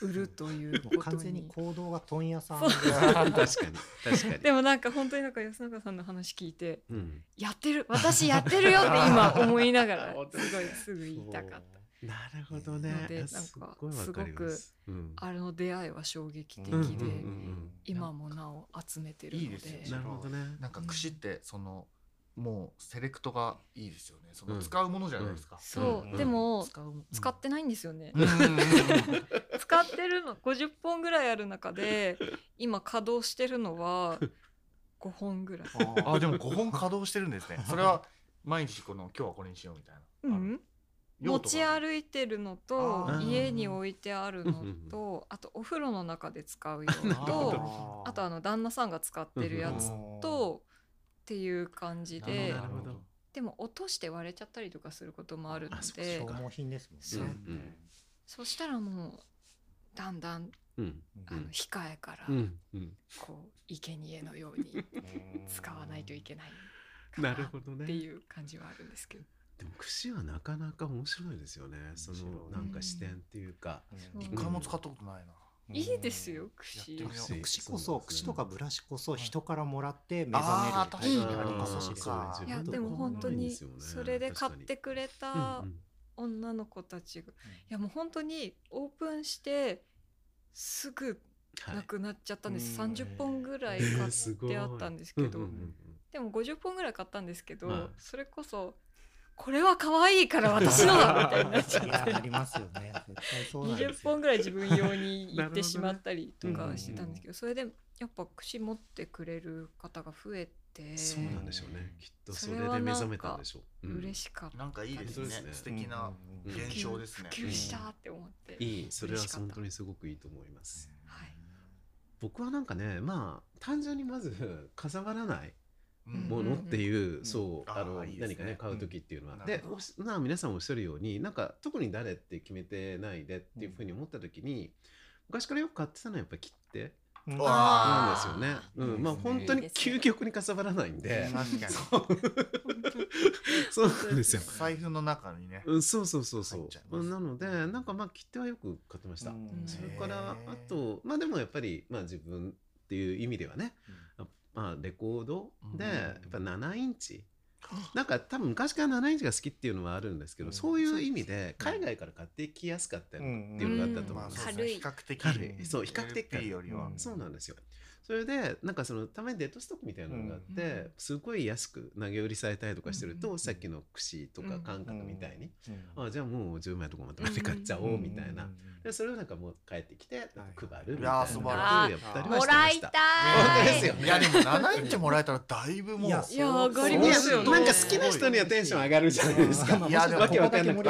売るということ 完全にに。行動が問屋さん確かに確かに。でもなんか本当になんか安永さんの話聞いてうん。やってる私やってるよって今思いながら すごいすぐ言いたかった。なるほどね。のでなんかすっごいわかります。うん。あの出会いは衝撃的で、今もなお集めてるので。なるほどね。なんか串ってそのもうセレクトがいいですよね。そうん。の使うものじゃないですか。そう、うん。でも使ってないんですよね、使ってるの50本ぐらいある中で今稼働してるのは5本ぐらい。あでも5本稼働してるんですね。それは毎日この今日はこれにしようみたいな。うん、持ち歩いてるのと家に置いてあるのとあとお風呂の中で使うようと ど。あとあの旦那さんが使ってるやつとっていう感じでなるほどでも落として割れちゃったりとかすることもあるのあそっかで消耗品ですもんね。そう。うん。そしたらもうだんだんうん。あの控えからこう生贄のように 使わないといけないかなるほどね。ていう感じはあるんですけど。でも串はなかなか面白いですよね。そのなんか視点っていうか。一回も使ったことないな。いいですよ串。串こそ串とかブラシこそい。人からもらって目覚めるいやでも本当にそれで買ってくれた女の子たちが。いやもう本当にオープンしてすぐなくなっちゃったんです、はい30本ぐらい買ってあったんですけど、でも50本ぐらい買ったんですけど、はい。それこそこれは可愛いから私のだみたいになっちゃ ありますよね。絶対そうなんで20すよ。本ぐらい自分用に行ってしまったりとかうんしてたんですけど、それでやっぱ串持ってくれる方が増えて。そうなんでしょうね。きっとそれで目覚めたんでしょう。うん。嬉しかったなんかいいですね。ね。素敵なうんうん現象ですね。普及したって思って、いいそれは本当にすごくいいと思います。はい。僕はなんかねまあ単純にまず かさばらないうん。ものっていう、んそうあのあーいいですね。何かね買う時っていうのは、うん。でな皆さんおっしゃるようになんか特に誰って決めてないでっていうふうに思った時に、昔からよく買ってたのはやっぱり切手なん。あですよね。ーうん、まあ本当に究極にかさばらないんで、確かに。そうなんですよ。財布の中にね。うん、そうそうそうそう。なのでなんかまあ切手はよく買ってました。うん。それからあとまあでもやっぱりまあ自分っていう意味ではね、まあレコードでうん。やっぱ7インチ。なんか多分昔から7インチが好きっていうのはあるんですけど、うん。そういう意味で海外から買ってきやすかったりっていうのがあったと思うんですうです軽い。ね比較的。軽い。そう比較的。軽いよりは。うん。そうなんですよ。それでなんかそのたまにデッドストックみたいなのがあって、うん。すごい安く投げ売りされたりとかしてると、うん。さっきの串とか感覚みたいに、うん。あじゃあもう10枚とかまとめて買っちゃおうみたいな、うん。でそれをなんかもう帰ってきて配るみたいいなやー素晴らしい。やったりはもしてましたらいた本当いですよねいやでも7インチもらえたらだいぶもういやいや上がりますよねなんか好きな人にはテンション上がるじゃないですか。うんいやでもわけわかんなくて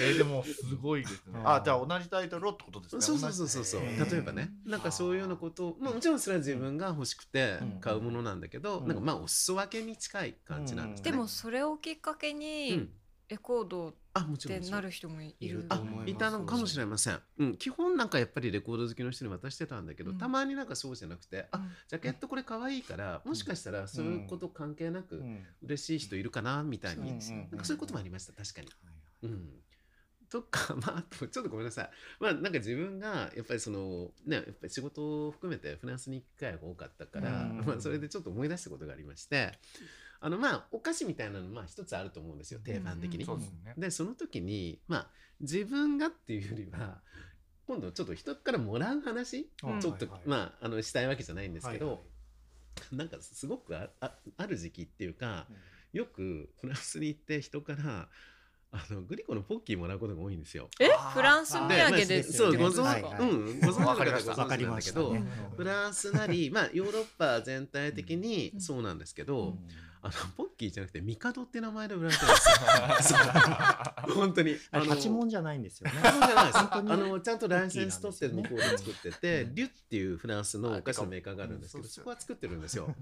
えーでもすごいですね。うんあじゃあ同じタイトルをってことですね。そうそうそうそう例えばねなんかそういうようなことを、まあ、もちろんそれは自分が欲しくてうん買うものなんだけど、うん。なんかまあお裾分けに近い感じなんですね。でもそれをきっかけうにん、レコードっあもちろんもちろてなんる人もいいるるあと思いたのかもしれません、うん、基本なんかやっぱりレコード好きの人に渡してたんだけど、うん。たまになんかそうじゃなくて、あうん。ジャケットこれ可愛いからもしかしたらそういうこと関係なくうん。嬉しい人いるかなみたいに、うん。うん。なんかそういうこともありました確かに。はい。うん、とかまああとちょっとごめんなさい。まあなんか自分がやっぱりそのねやっぱり仕事を含めてフランスに行く機会が多かったから、うん。まあ、それでちょっと思い出したことがありましてあのまあお菓子みたいなのまあ一つあると思うんですよ定番的に。ですね。でその時にまあ自分がっていうよりは今度ちょっと人からもらう話、うん。ちょっと、はいはい。まああのしたいわけじゃないんですけど、はいはい。なんかすごくああある時期っていうか、よくフランスに行って人からあのグリコのポッキーもらうことが多いんですよ。え？フランス土で産でですよね。そうご存知、はいはい。うんご存知の方はごわかりました存知なんだけど、フランスなりまあヨーロッパ全体的にうん。そうなんですけど、うん。あのポッキーじゃなくてミカドって名前で売られてるんです 本当に。あれの八文じゃないんですよね。そうじゃないです。本当にあのちゃんとライセンス取って向こうで作ってて、うんリュっていうフランスのお菓子のメーカーがあるんですけど、そこは作ってるんですよ。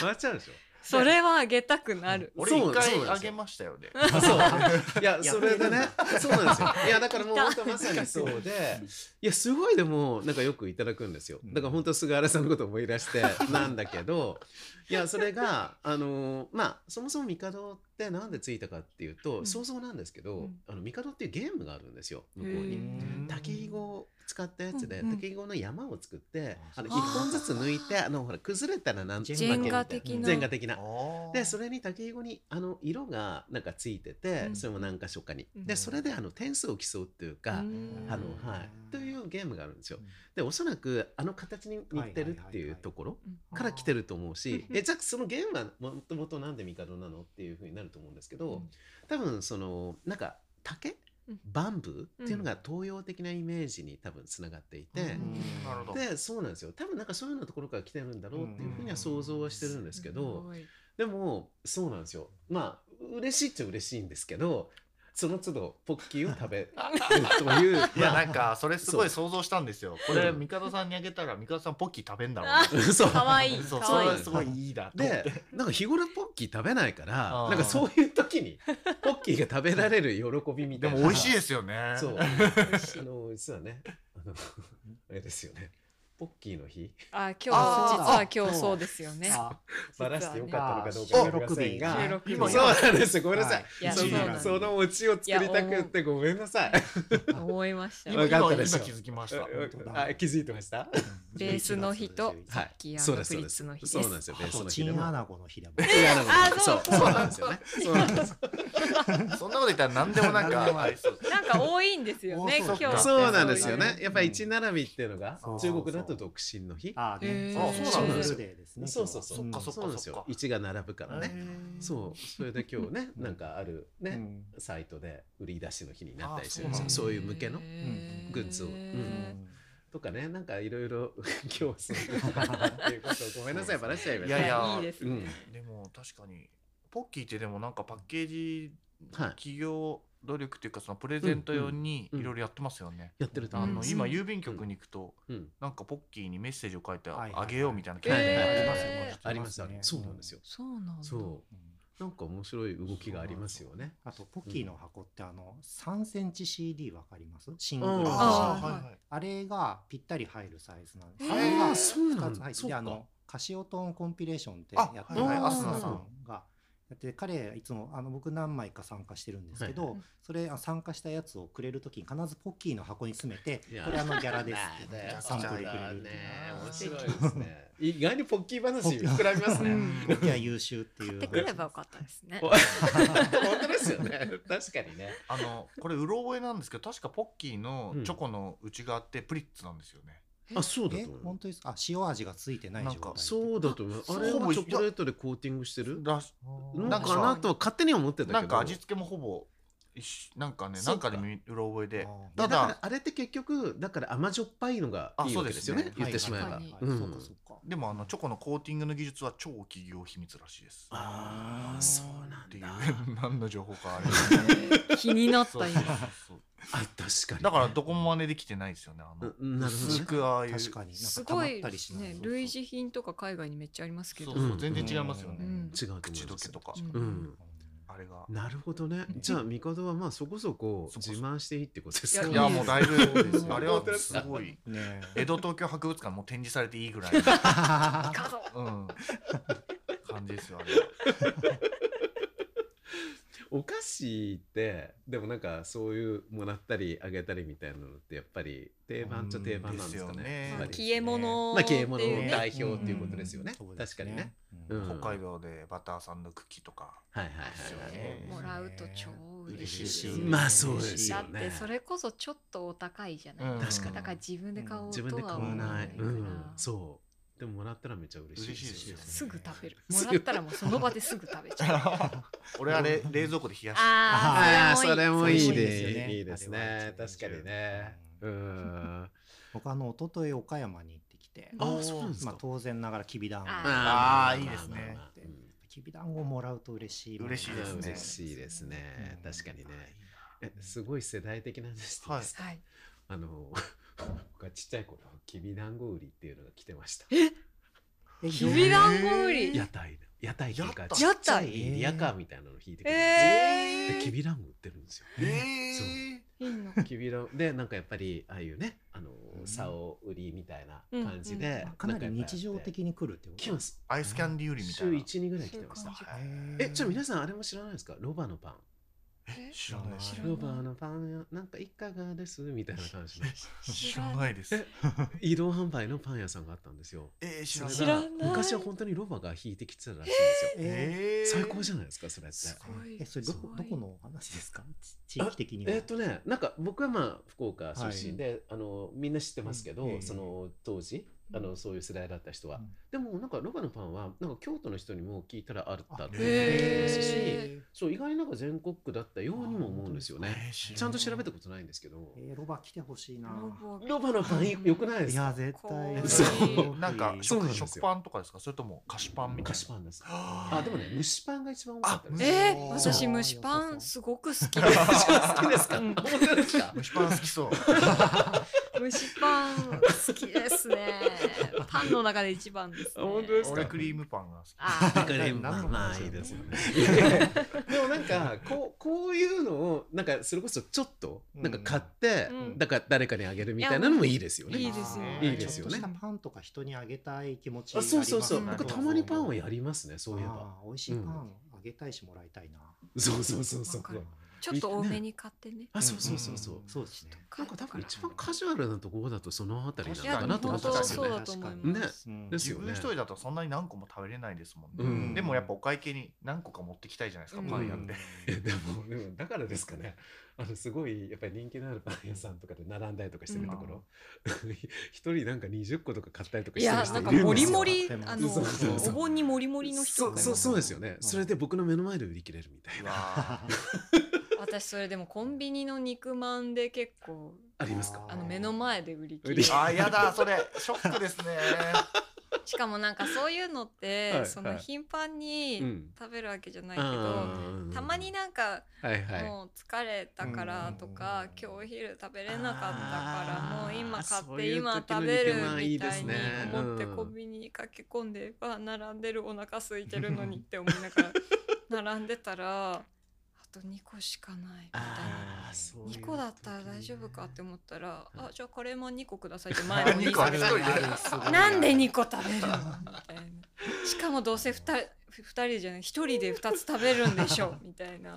笑っちゃうでしょ。それはあげたくなる。俺そう一回あげましたよね。そう。いや、やそれでね、そうなんですよ。いや、だからもう本当まさにそうで、いや、すごいでも、なんかよくいただくんですよ。だから本当菅原さんのことを思い出して、なんだけど、いや、それが、あのーまあ、そもそも帝ってなんでついたかっていうと、うん。想像なんですけど、うん。あの、帝っていうゲームがあるんですよ、向こうへに。ー竹ひごを使ったやつで、うんう。ん竹ひごの山を作って、あの、一本ずつ抜いて、あの、ほら、崩れたらなんジェンガ負けみたい的な。ジェンガ的な。ででそれに竹ひごにあの色がなんかついてて、うん。それも何か所かに、うん。でそれであの点数を競うっていうか、うん。あのはい、というゲームがあるんですよ。でおそらくあの形に似てるっていうところうんから来てると思うし、うん。えじゃあそのゲームはもともとなんで帝なのっていうふうになると思うんですけど、うん。多分そのなんか竹？うん。バンブーっていうのが東洋的なイメージに多分つながっていて、うん。でそうなんですよ。多分なんかそういうようなところから来てるんだろうっていうふうには想像はしてるんですけど、すごい。でもそうなんですよ。まあ嬉しいっちゃ嬉しいんですけどその都度ポッキーを食べる。といういやまあなんかそれすごい想像したんですよ。これうん帝さんにあげたら帝さんポッキー食べんだろうな。そう。かわいい。そうかわいい。それはすごいいいなと思って。でなんか日頃ポッキー食べないからなんかそういう時にポッキーが食べられる喜びみたいな。でも美味しいですよね。そう。あの実はねあのあれですよねポッキーの日？あ今日実あ今日そうですよね。あバラしてよかったのかどうかわかりませんが。そうなんです。よごめんなさい。そのそのオチを作りたくってごめんなさい。思いました。今わか今ったでしょ。今気づきました。あ気づいてました？ベースの日とはい。さっきそうですそうですプリッツの日です。そうなんですよ。ベースの日でも。チンアナゴの日だも。ん。そうなんですよね。そうなんですそんなこと言ったら何でもなんか。なんか多いんですよねおそう。今日そうなんですよね。やっぱり一並びっていうのが中国だと独身の日あね。ーあそうなんですね。そうそうそう今日はそっかそうなんですよそっか一が並ぶからねそうそれで今日ねなんかあるねうんサイトで売り出しの日になったりすあそうなんだるんですよそういう向けのへーグッズをうんとかねなんかいろいろ今日そうっていうことをごめんなさいばらしちゃいましたいやいやいいですねでも確かにポッキーってでもなんかパッケージはい企業努力っていうかそのプレゼント用にうんいろいろやってますよね。やってるとあの今郵便局に行くとうん。なんかポッキーにメッセージを書いてあげようみたいな機はい。会はいありますよえー。ね。ありますありねますそうなんですよ。そうなんだ。そう。なんか面白い動きがありますよね。あとポッキーの箱ってあの3センチ CD わかります？シングル。のうん。CD あーはいはい。あれがぴったり入るサイズなんです。あれがあーそうなんだ2つ入ってあのカシオトーンコンピレーションってあやってるアスナさんがやって彼いつもあの僕何枚か参加してるんですけど、はいそれあ参加したやつをくれるときに必ずポッキーの箱に詰めていやこれあのギャラですってサンプルくれるっていう。ね。面白いですね。意外にポッキー話膨らみますね。うん。ポッキーは優秀っていう。買ってくればよかったですね。お 本当ですよね。確かにね。あのこれうろ覚えなんですけど確かポッキーのチョコの内側ってプリッツなんですよね。あそうだえと思う。本当ですか？あ塩味がついてない状態。そうだと思う。あれほぼはチョコレートでコーティングしてる？のなんかかなとは勝手には思ってたけど。なんか味付けもほぼなんかねなんかで見うろ覚えで。ただからだあれって結局だから甘じょっぱいのがいいわけですよね。言ってしまえば、はいはいうん。そうかそうかでもあのチョコのコーティングの技術は超企業秘密らしいです。ああそうなっていうんだ 何の情報かあれ。気になったそう今そうそう。あ確かにだからどこも真似できてないですよねあの。うんなるほどね。薄くああいう。確かに。すごいったりしない。ね類似品とか海外にめっちゃありますけど。そうそううん全然違いますよね、うん。違うと思い口ます。どけとか、うん。うん。あれが。なるほどね。じゃあ帝はまあそこそこ自慢していいってことですかいいやもうだいぶあれはすごい。ね。江戸東京博物館もう展示されていいぐらいうん。感じですよあれはお菓子ってでもなんかそういうもらったりあげたりみたいなのってやっぱり定番っちゃ定番なんですかね。ね。やっぱり消え物まあ消え物の代表っていうことですよね。うん。確かにね。うん。うん。北海道でバターさんの茎とか。はいはいはいもらうと超嬉しい嬉しいまあそうですだよね。ってそれこそちょっとお高いじゃない、うん。確かに。だから自分で買おう自分でとは思買わない、から、うん、そうでももらったらめっちゃ嬉しい嬉しいですよね。すぐ食べる。もらったらもうその場ですぐ食べちゃう。俺あれ冷蔵庫で冷やしてああそれもいい。でいうのいいですすね。確かにね。うん。僕あの一昨日岡山に行ってきて。あそうなんですか。まあ当然ながらきびだんご。あー。いいですね。きびだんごをもらうと嬉しい嬉しいですね。嬉しいですね。うん。確かにね。えすごい世代的な話です、はい。はい。あの 僕はちっちゃい頃きびだんご売りっていうのが来てました。え？きびだんご売り？屋台屋台っていうか屋ちっ台ちゃいリヤカーみたいなの引いてくるんですよ、えできびだんご売ってるんですよ。えー。ー、いいのきびだんでなんかやっぱりああいうねあのうん。竿売りみたいな感じうん。で、かなり日常的に来るってこと？来ます。アイスキャンディー売りみた週いな。12ぐらい来てました。そうえじゃあ皆さんあれも知らないですか？ロバのパン。え知らない。ですロバのパン屋なんかいかがですみたいな感じの。知らないです。え移動販売のパン屋さんがあったんですよ。えー知らない。らない。昔は本当にロバが引いてきてたらしいんですよ、ええー。最高じゃないですかそれって。すごい。ーえそれどどこの話ですか？ち地域的には。えっ、とねなんか僕はまあ福岡出身で、あのみんな知ってますけど、うん。ええその当時あのそういう世代だった人は、うん。でもなんかロバのパンはなんか京都の人にも聞いたらあったってですしへそう意外になんか全国区だったようにも思うんですよね。ちゃんと調べたことないんですけど。えーロバ来てほしいな。ロバのパンよくないですか？いや絶対。そうなんか食そうなんですよ。食パンとかですか？それとも菓子パンみたいな。菓子パンですはああでもね蒸しパンが一番多かったです。えー、私蒸しパンすごく好きで好きですか？うん。本当ですか？蒸しパン好きそう 蒸しパン好きですね。パンの中で一番です、ね、あ本当ですか？俺クリームパンが好き。あだから何のまあまあ話いいですよね。でもなんかこうこういうのをなんかそれこそちょっとなんか買って、うん。だから誰かにあげるみたいなのもいいですよね。いいですよいいですよね。ちょっとしたパンとか人にあげたい気持ちあそうそうそう、僕たまにパンをやりますねそういえば。美味しいパンあげたいしもらいたいな。そうそうそうそうちょっと多めに買ってね。あそうそうそうそう。そうですね。なんか多分一番カジュアルなところだとそのあたりなのいやかなと思って本当たんですよね。そうだと思いねます、うん。ですよね。自分一人だとそんなに何個も食べれないですもんね、うん。でもやっぱお会計に何個か持ってきたいじゃないですか、うん。パン屋って、えでもでもだからですかね。あのすごいやっぱり人気のあるパン屋さんとかで並んだりとかしてるところ、一人なんか20個とか買ったりとかいしてるやなんか人いるんですよもりもりでもあのそうそうそう。お盆にもりもりの人そうそうそうですようん。ねそれで僕の目の前で売り切れるみたいうなわ 私それでもコンビニの肉まんで結構ありますか？あの目の前で売り切りーあーやだそれショックですね。しかもなんかそういうのって、はいそのはい頻繁うにん食べるわけじゃないけど、うん。たまになんかはいはい。もう疲れたからとか、うん。今日お昼食べれなかったからもう今買って今食べるみたいに思ってうん。コンビニに駆け込んで、わあ並んでるお腹空いてるのにって思いながら並んでたらあと2個しかないみたいな。あーそういう2個だったら大丈夫かって思ったら「あじゃあカレーマン2個ください」って前あのお二個ある兄さんなんで2個食べるのみたいな。しかもどうせ 2, 人二人じゃない。1人で2つ食べるんでしょみたいな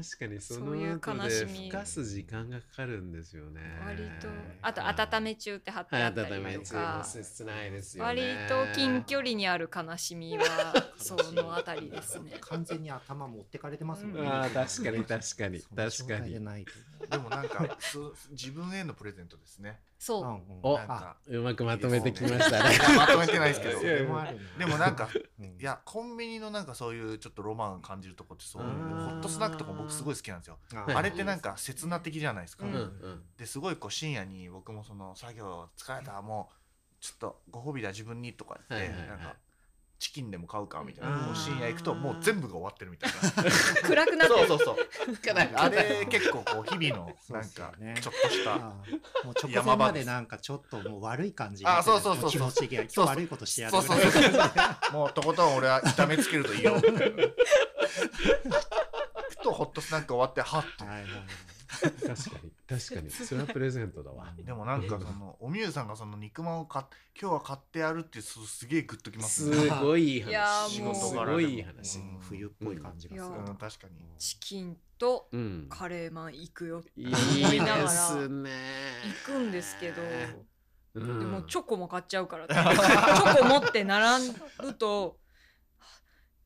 確かにそそういうの後悲しみでふかす時間がかかるんですよね。割とあと温め中って貼ってはいあったり温め中もとか切ないですよね。割と近距離にある悲しみは そのあたりですね。完全に頭持ってかれてますもんね。あー確かに確かに確かにでないと。でもなんか自分へのプレゼントですねそう、うんうん。おなんかうまくまとめてきましたね。まとめてないですけど。いやいやそれもでもなんかうん。いやコンビニのなんかそういうちょっとロマン感じるとこってそういうあーホットスナックとか僕すごい好きなんですよ。あはいあれってなんか刹那的じゃないですか、うんうんうん。ですごいこう深夜に僕もその作業疲れたもうちょっとご褒美だ自分にとか言って、はいはいはい。なんかチキンでも買うかみたいな。もう深夜行くともう全部が終わってるみたいな。暗くなってる。そうそうそう。あれ結構こう日々のなんかちょっとしたあもう直前までなんかちょっともう悪い感じあそうそうそうそう。気持ち的にはそう今日悪いことしてやる。そうそうそうもうとことん俺は痛めつけるといいよ ふとホットスナック終わってはっと。はいはいはい。確かに確かに。それはプレゼントだわ。でもなんかそのおみゆさんがその肉まんを買っ今日は買ってやるってすすげえグッときますすねごいいい話ーもう。すごいいい話。うん。冬っぽい感じがする。うん。うん確かに。チキンとうん。カレーマン行くよっていい思いながらですね。行くんですけど、うん。でもチョコも買っちゃうから。チョコ持って並ぶと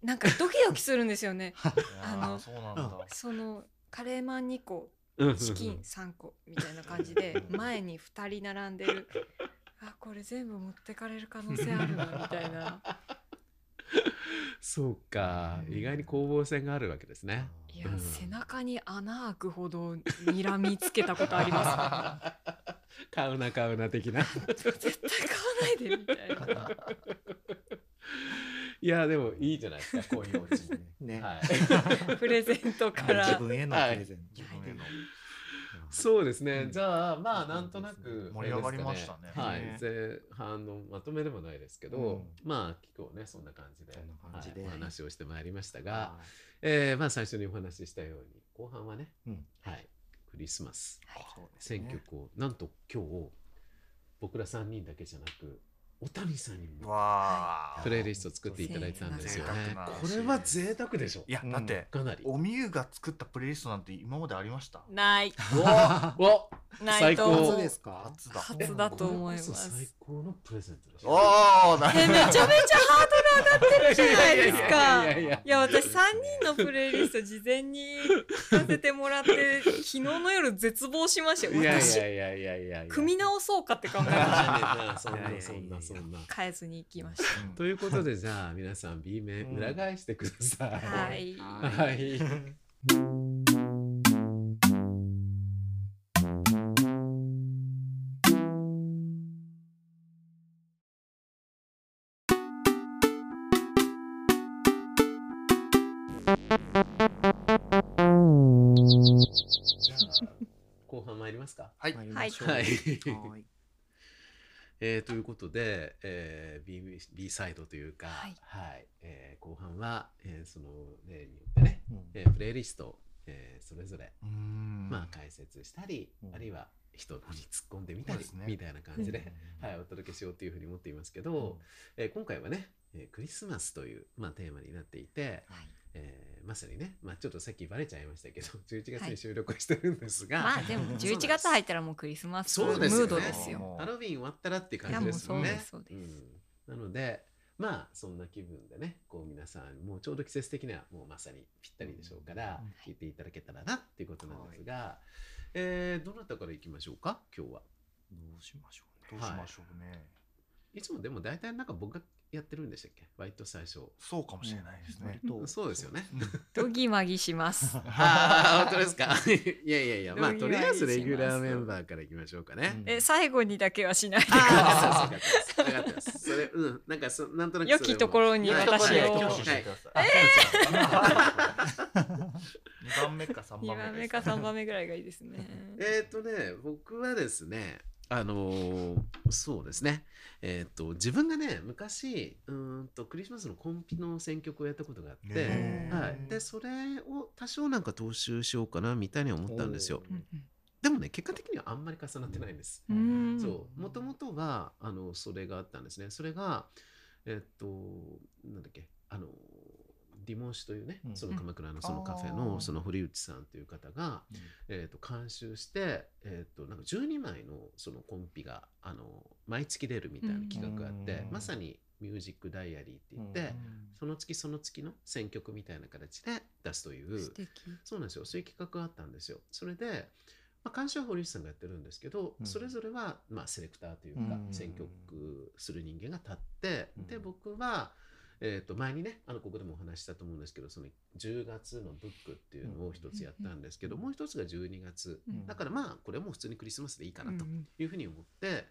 なんかドキドキするんですよね。あのーそのカレーマン2個うんチキン3個みたいな感じで前に2人並んでる。あこれ全部持ってかれる可能性あるなみたいな。そうか。意外に攻防戦があるわけですね。いやうん。背中に穴開くほど睨みつけたことあります。買うな買うな的な。絶対買わないでみたいないやでもいいじゃないですかこういうお家ね、はい。プレゼントから。自分へのプレゼント、自分へのそうですね、うん。じゃあまあなんとなく盛り上がりましたね。はい。ね前半のまとめでもないですけど、うん。まあ今日ねそんな感じで感じで。はいお話をしてまいりましたが、はえーまあ最初にお話ししたように後半はね、うん。はいクリスマス。そうです選ね曲をなんと今日僕ら3人だけじゃなく小谷さんにもプレイリスト作っていただいたんですよね。これは贅沢でしょ。いやだってかなり。おみゆが作ったプレイリストなんて今までありました？ない。おおないと。最高。初ですか？初だ。初だと思いまこれこそ最す高のプレゼントでしょ。おおなえめちゃめちゃハードル上がってるじゃないですか。いや私3人のプレイリスト事前に聞かせてもらって昨日の夜絶望しましたよ。いやい私やいやいやいや。いや組み直そうかって考えましたそんなそんなそんな変えずに行きましたということでじゃあ皆さん B 面うん裏返してください。はい。はい後半参りますか？はい。はい。はい。えーということで、えー B, B サイドというか、はい。えー後半は、えーその例によってね、うん。えープレイリストを、えーそれぞれ、まあ、解説したり、うん。あるいは人に突っ込んでみたり、ね。みたいな感じで、はい、お届けしようというふうに思っていますけど、えー今回はね、えークリスマスという、まあ、テーマになっていて、えーまさにね、まあ、ちょっとさっきバレちゃいましたけど11月に収録をしてるんですが、まあでも 11月入ったらもうクリスマスムードですよ。ハロウィン終わったらっていう感じですよね。もうそうです。そうですん。なので、まあそんな気分でね、こう皆さん、もうちょうど季節的にはもうまさにぴったりでしょうから、うん。聞いていただけたらなっていうことなんですが、えーどなたからいきましょうか、今日は。どうしましょうどうしましょうね。いつもでも大体なんか僕がやってるんでしたっけ？割と最初。そうかもしれないですね。割と。そうですよね。ドギマギします。ああ、本当ですか？いやいやいや、まあどとういうりあえずレギュラーメンバーからいきましょうかね。うん。え最後にだけはしないでくだあさあ、分かってます。それ、うん、なんかそ、なんとなく。良きところにはい。私を。はい。挙手してください。二番目か三い2番目番目か3番目ぐらいがいいですね。えっ、とね、僕はですね、あのーそうですね、えっ、と、自分がね、昔、うーんと、クリスマスのコンピの選曲をやったことがあって、ねはい。で、それを多少なんか踏襲しようかな、みたいに思ったんですよ。うんでもね、結果的にはあんまり重なってないんです。そう、もともとは、あの、それがあったんですね。それが、えっと、なんだっけ、あの、ディモンシュというね、うん。その鎌倉のそのカフェのその堀内さんという方が、えー、と監修して、えー、となんか12枚のそのコンピがあの毎月出るみたいな企画があって、うん。まさにミュージックダイアリーって言って、うん。その月その月の選曲みたいな形で出すというそうなんですよ。そういう企画があったんですよ。それでまあ、監修は堀内さんがやってるんですけど、うん。それぞれは、まあ、セレクターというか、うん。選曲する人間が立って、うん。で僕は、えー、と前にねあのここでもお話ししたと思うんですけどその10月のブックっていうのを一つやったんですけど、うん。もう一つが12月、うん。だからまあこれはもう普通にクリスマスでいいかなとうん。いうふうに思って。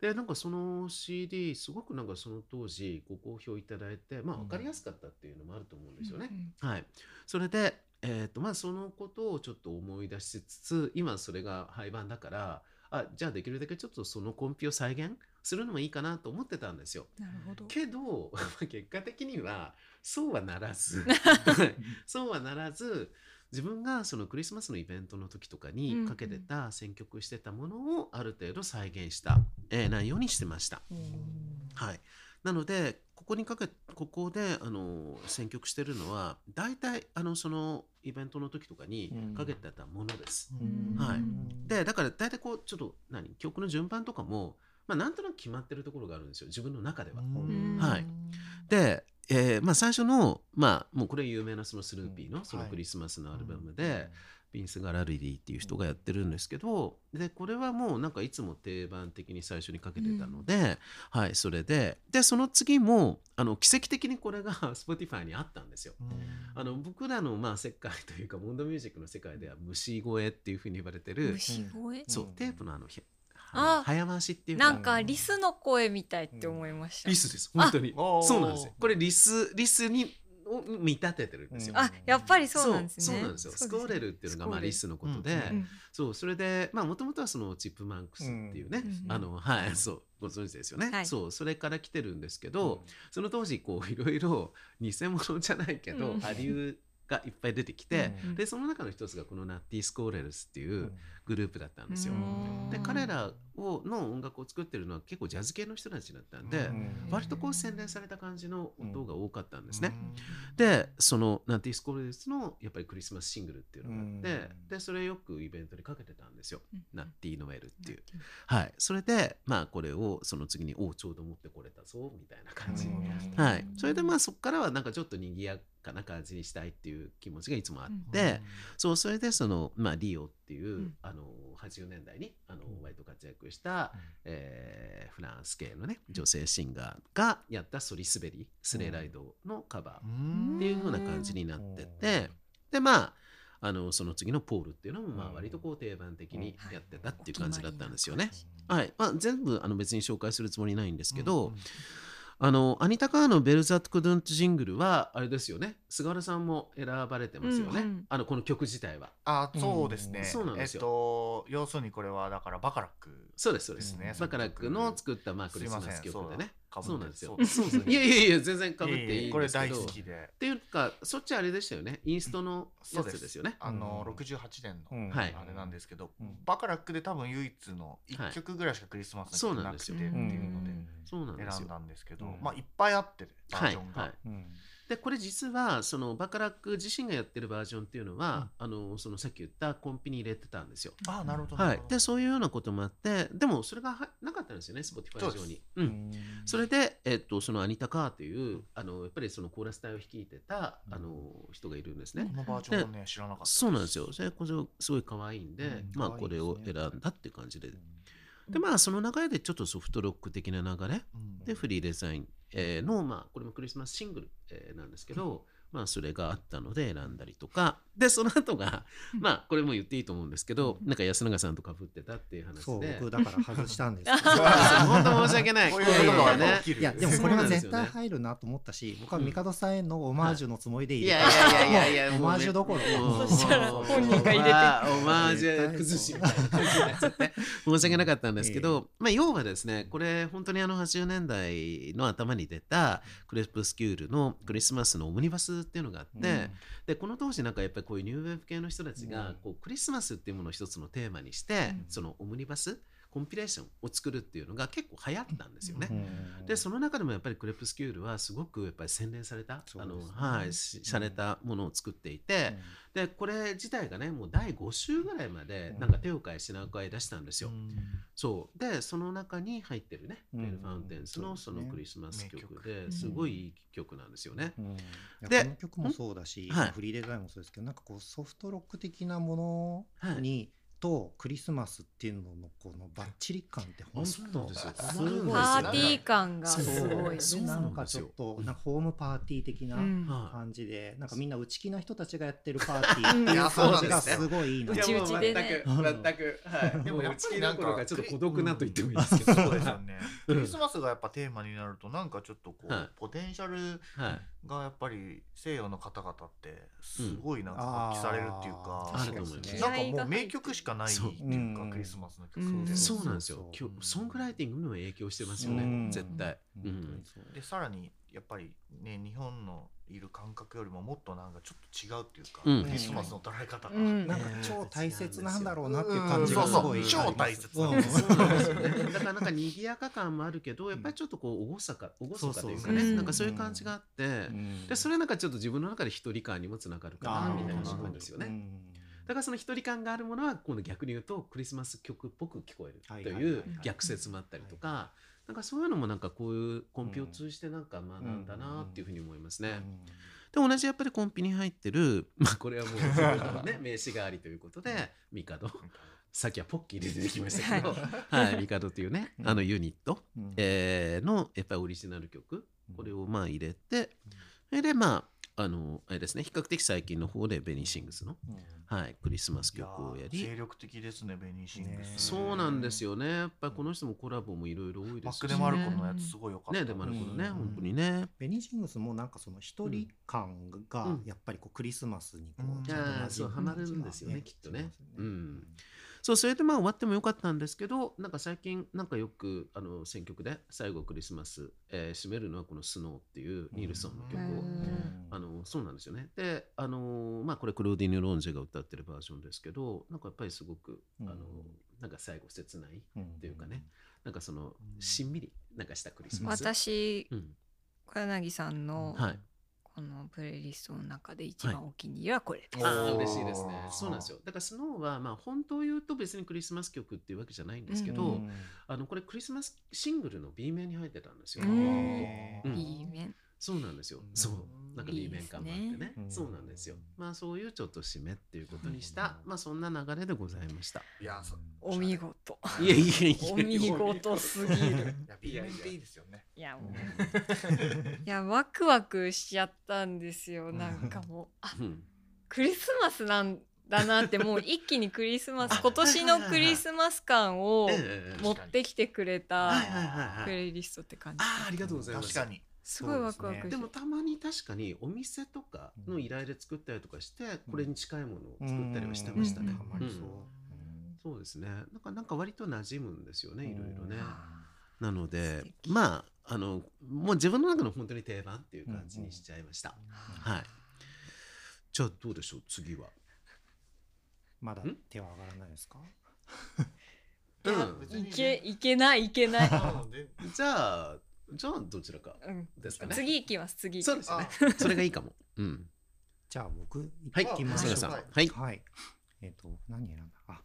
でなんかその CD すごくなんかその当時ご好評いただいてまあうん。分かりやすかったっていうのもあると思うんですよね。うん。はい、それで、えーとまあ、そのことをちょっと思い出しつつ今それが廃盤だからあじゃあできるだけちょっとそのコンピを再現するのもいいかなと思ってたんですよ。なるほど。けど 結果的にはそうはならず そうはならず自分がそのクリスマスのイベントの時とかにかけてた選曲してたものをある程度再現した、えー内容にしてました。はい、なのでここにかけここであの選曲してるのは大体あのそのイベントの時とかにかけてたものです。うん。はい。でだから大体こうちょっと何？曲の順番とかも、まあ、なんとなく決まってるところがあるんですよ。自分の中では。ん。はい。で、えーまあ、最初の、まあ、もうこれ有名なそのスヌーピーのそのはいクリスマスのアルバムで、ビンス・ガラリディっていう人がやってるんですけど、でこれはもうなんかいつも定番的に最初にかけてたので、はいそれででその次もあの奇跡的にこれが Spotify にあったんですよ。あの僕らのまあ世界というかモンドミュージックの世界では虫声っていうふうに言われてる、虫声そううんテープのあのひあ早回しっていうなんかリスの声みたいって思いました。リスです本当に。あそうなんですよ。これリスリスにを見立ててるんですよ。あ、やっぱりそうなんですね。そうなんですよ。スコーレルっていうのがまあリスのことで、うんうんそうそれでまあもともとはそのチップマンクスっていうね、うんあのはいそうご存知ですよね、はい。そうそれから来てるんですけど、その当時こういろいろ偽物じゃないけど、うん。アリューがいっぱい出てきて、うん。でその中の一つがこのナッティ・スコーレルスっていうグループだったんですよ。うん。で彼らをの音楽を作ってるのは結構ジャズ系の人たちだったんで、うん。割とこう洗練された感じの音が多かったんですね。うん。でそのナッティ・スコルスのやっぱりクリスマスシングルっていうのがあって、うん。でそれよくイベントにかけてたんですよ。うん。ナッティ・ノエルっていう。はい、それでまあこれをその次に「おおちょうど持ってこれたぞ」みたいな感じ、うんはい、それでまあそこからはなんかちょっと賑やかな感じにしたいっていう気持ちがいつもあって、そうそれでその、まあ、リオっていう、うん。あの80年代にあの割と活躍した、えーフランス系のね女性シンガーがやった「ソリスベリ」スレイライドのカバーっていう風な感じになってて、でまああのその次の「ポール」っていうのもまあうん。割とこう定番的にやってたっていうはい感じだったんですよね。うんはい。まあ、全部あの別に紹介するつもりないんですけど、うんあのアニタ・カーの「ベルザット・クドゥント・ジングル」はあれですよね。菅原さんも選ばれてますよね、うんうん。あのこの曲自体は。あそうですね、うんそうなんですよ。えっと要するにこれはだからバカラックそうですそうです。バカラックの作ったまあクリスマス曲でねそうだそうなんですよ。いやいやいや全然かぶっていいんですけど。これ大好きで。っていうかそっちあれでしたよね。インストのやつですよね。あのうん。68年の、あれなんですけど、うんバカラックで多分唯一のはい1曲ぐらいしかクリスマスそうの曲なくて。ってなんですよ。いうのでそうなんですよ。選んだんですけど、うん。まあいっぱいあってバーはいジョンが、でこれ実はそのバカラック自身がやってるバージョンっていうのは、あのそのさっき言ったコンピに入れてたんですよ。あなるほど、はい。でそういうようなこともあってでもそれがはなかったんですよね Spotify そうです。上に。うん。それで、えっと、そのアニタ・カーという、あのやっぱりそのコーラス隊を率いてた、あの人がいるんですね。このバージョンはね知らなかったそうなんですよ。それこそすごい可愛いんで、うん。まあこれを選んだっていう感じで。でまあその流れでちょっとソフトロック的な流れうん。でフリーデザイン、えーの、まあこれもクリスマスシングル、えーなんですけど、まあそれがあったので選んだりとか、でその後が、まあこれも言っていいと思うんですけど、なんか安永さんとかぶってたっていう話そうで。僕だから外したんです。本当申し訳ない。こういうことがね。起きる。いやでもこれは絶対入るなと思ったし僕は帝さんへのオマージュのつもりでいやいたやいやいやいや、オマージュどころ。かもうそしたら本人が入れて。まあオマージュ崩しみたいな感じになっちゃって、申し訳なかったんですけど、まあ要はですね、これ本当にあの80年代の頭に出たクレスプスキュールのクリスマスのオムニバスっていうのがあって、でこの当時なんかやっぱりこういうニューウェーブ系の人たちがうん。こうクリスマスっていうものを一つのテーマにして、うん。そのオムニバスコンピレーションを作るっていうのが結構流行ったんですよね。うん。でその中でもやっぱりクレプスキュールはすごくやっぱり洗練された、あのはいし洒落たものを作っていて、でこれ自体がねもう第5週ぐらいまでうん。なんか手を変え品を変え出したんですよ。うん。そう。でその中に入ってるね「うん。ベル・ファウンテンス」のそのクリスマス曲ですごいいい曲なんですよね。でこの曲もそうだし、はい。フリーデザインもそうですけどなんかこうソフトロック的なものにとクリスマスっていうののこのバッチリ感って本当ですごいですよ。ねパーティー感がすごいでそうなんかちょっとなんかホームパーティー的な感じで、なんかみんな内気な人たちがやってるパーティー。ってうん。いう感じがすごいいいな。うちうちでね全く全くはい。でもやっぱりなんかちょっと孤独なと言ってもいいですけど。そうですよね。クリスマスがやっぱテーマになるとなんかちょっとこう、はい。ポテンシャルはいがやっぱり西洋の方々ってすごいなんか発揮されるっていうか、あると思いますなんかもう名曲しかないってそういうかうん。クリスマスの曲。そうなんですよ。今日ソングライティングにも影響してますよねうん。絶対。でさらにやっぱりね日本のいる感覚よりももっとなんかちょっと違うっていうか、うん。クリスマスの捉え方が、うん。なんか超大切なんだろうなっていう感じがすごい。う。ん。そうそう超大切う。ん。そうなんですよね。だからなんか賑やか感もあるけど、やっぱりちょっとこう厳か、厳かというかそうそうね、そう。なんかそういう感じがあって、うん。でそれなんかちょっと自分の中で一人感にもつながるかなみたいな思うんですよね。うんだからその一人感があるものは今度逆に言うとクリスマス曲っぽく聞こえるとはいう逆説もあったりとか、なんかそういうのもなんかこういうコンピを通じてなんか学んだなっていうふうに思いますね。で同じやっぱりコンピに入ってる、まあこれはもうね 名詞代わりということで、ミカド。さっきはポッキーで出てきましたけど、はい、ミカドというね、あのユニット、うん。えーのやっぱりオリジナル曲、これをまあ入れて、それでまあ、あの、あれですね、比較的最近の方でベニーシングスの、うんはい、クリスマス曲をやー精り、力的ですねベニーシングねス。そうなんですよね。やっぱりこの人もコラボもいろいろ多いですし、ね。マック・デ・マルコのやつすごい良かった。ね、デマルコのね、うん本当にね。ベニーシングスもなんかその一人感がうんやっぱりこうクリスマスにこうんうんそうハマるんですよねきっとねしますようんそう、それでまあ終わってもよかったんですけど、なんか最近、なんかよく、あの、選曲で最後クリスマス、えー締めるのはこのスノーっていうニールソンの曲を、うん。あの、そうなんですよね。で、あの、まあこれクローディニュ・ロンジェが歌ってるバージョンですけど、なんかやっぱりすごく、あのうん、なんか最後切ないっうんていうかね、なんかその、しんみり、なんかしたクリスマス。私うん、小柳さんのはい。このプレイリストの中で一番お気に入りはこれです。はい嬉しいですね。そうなんですよ。だからスノーはまあ本当を言うと別にクリスマス曲っていうわけじゃないんですけど、うんあのこれクリスマスシングルの B 面に入ってたんですよ。うんへーうんいい面。そうなんですよ。そう。なんかい B いですね面感もあってね。うんそうなんですよ。まあそういうちょっと締めっていうことにした、うんまあそんな流れでございました。いや、そお見事。いやいやいやお見事すぎる。いや、B 面っていいですよね。いやもう。いやワクワクしちゃったんですよ。なんかもうあうんクリスマスなんだなってもう一気にクリスマスあ今年のクリスマス感を持ってきてくれた。プレイリストって感じ。ああありがとうございます。確かに。すごいワクワクして。でもたまに確かにお店とかの依頼で作ったりとかして、これに近いものを作ったりはしてましたね。そうですね。なんかなんか割と馴染むんですよね、いろいろね。うなのでまああのもう自分の中の本当に定番っていう感じにしちゃいました。はい。じゃあどうでしょう次は。まだん？手は上がらないですか？うんいけいけないいけない。じゃあじゃあどちらかうんですかね。次行きます次。そうですよね。それがいいかも。うん。じゃあ僕はい。行きましょう菅さん。ははいい。はい。えっ、と、何選んだ？あ、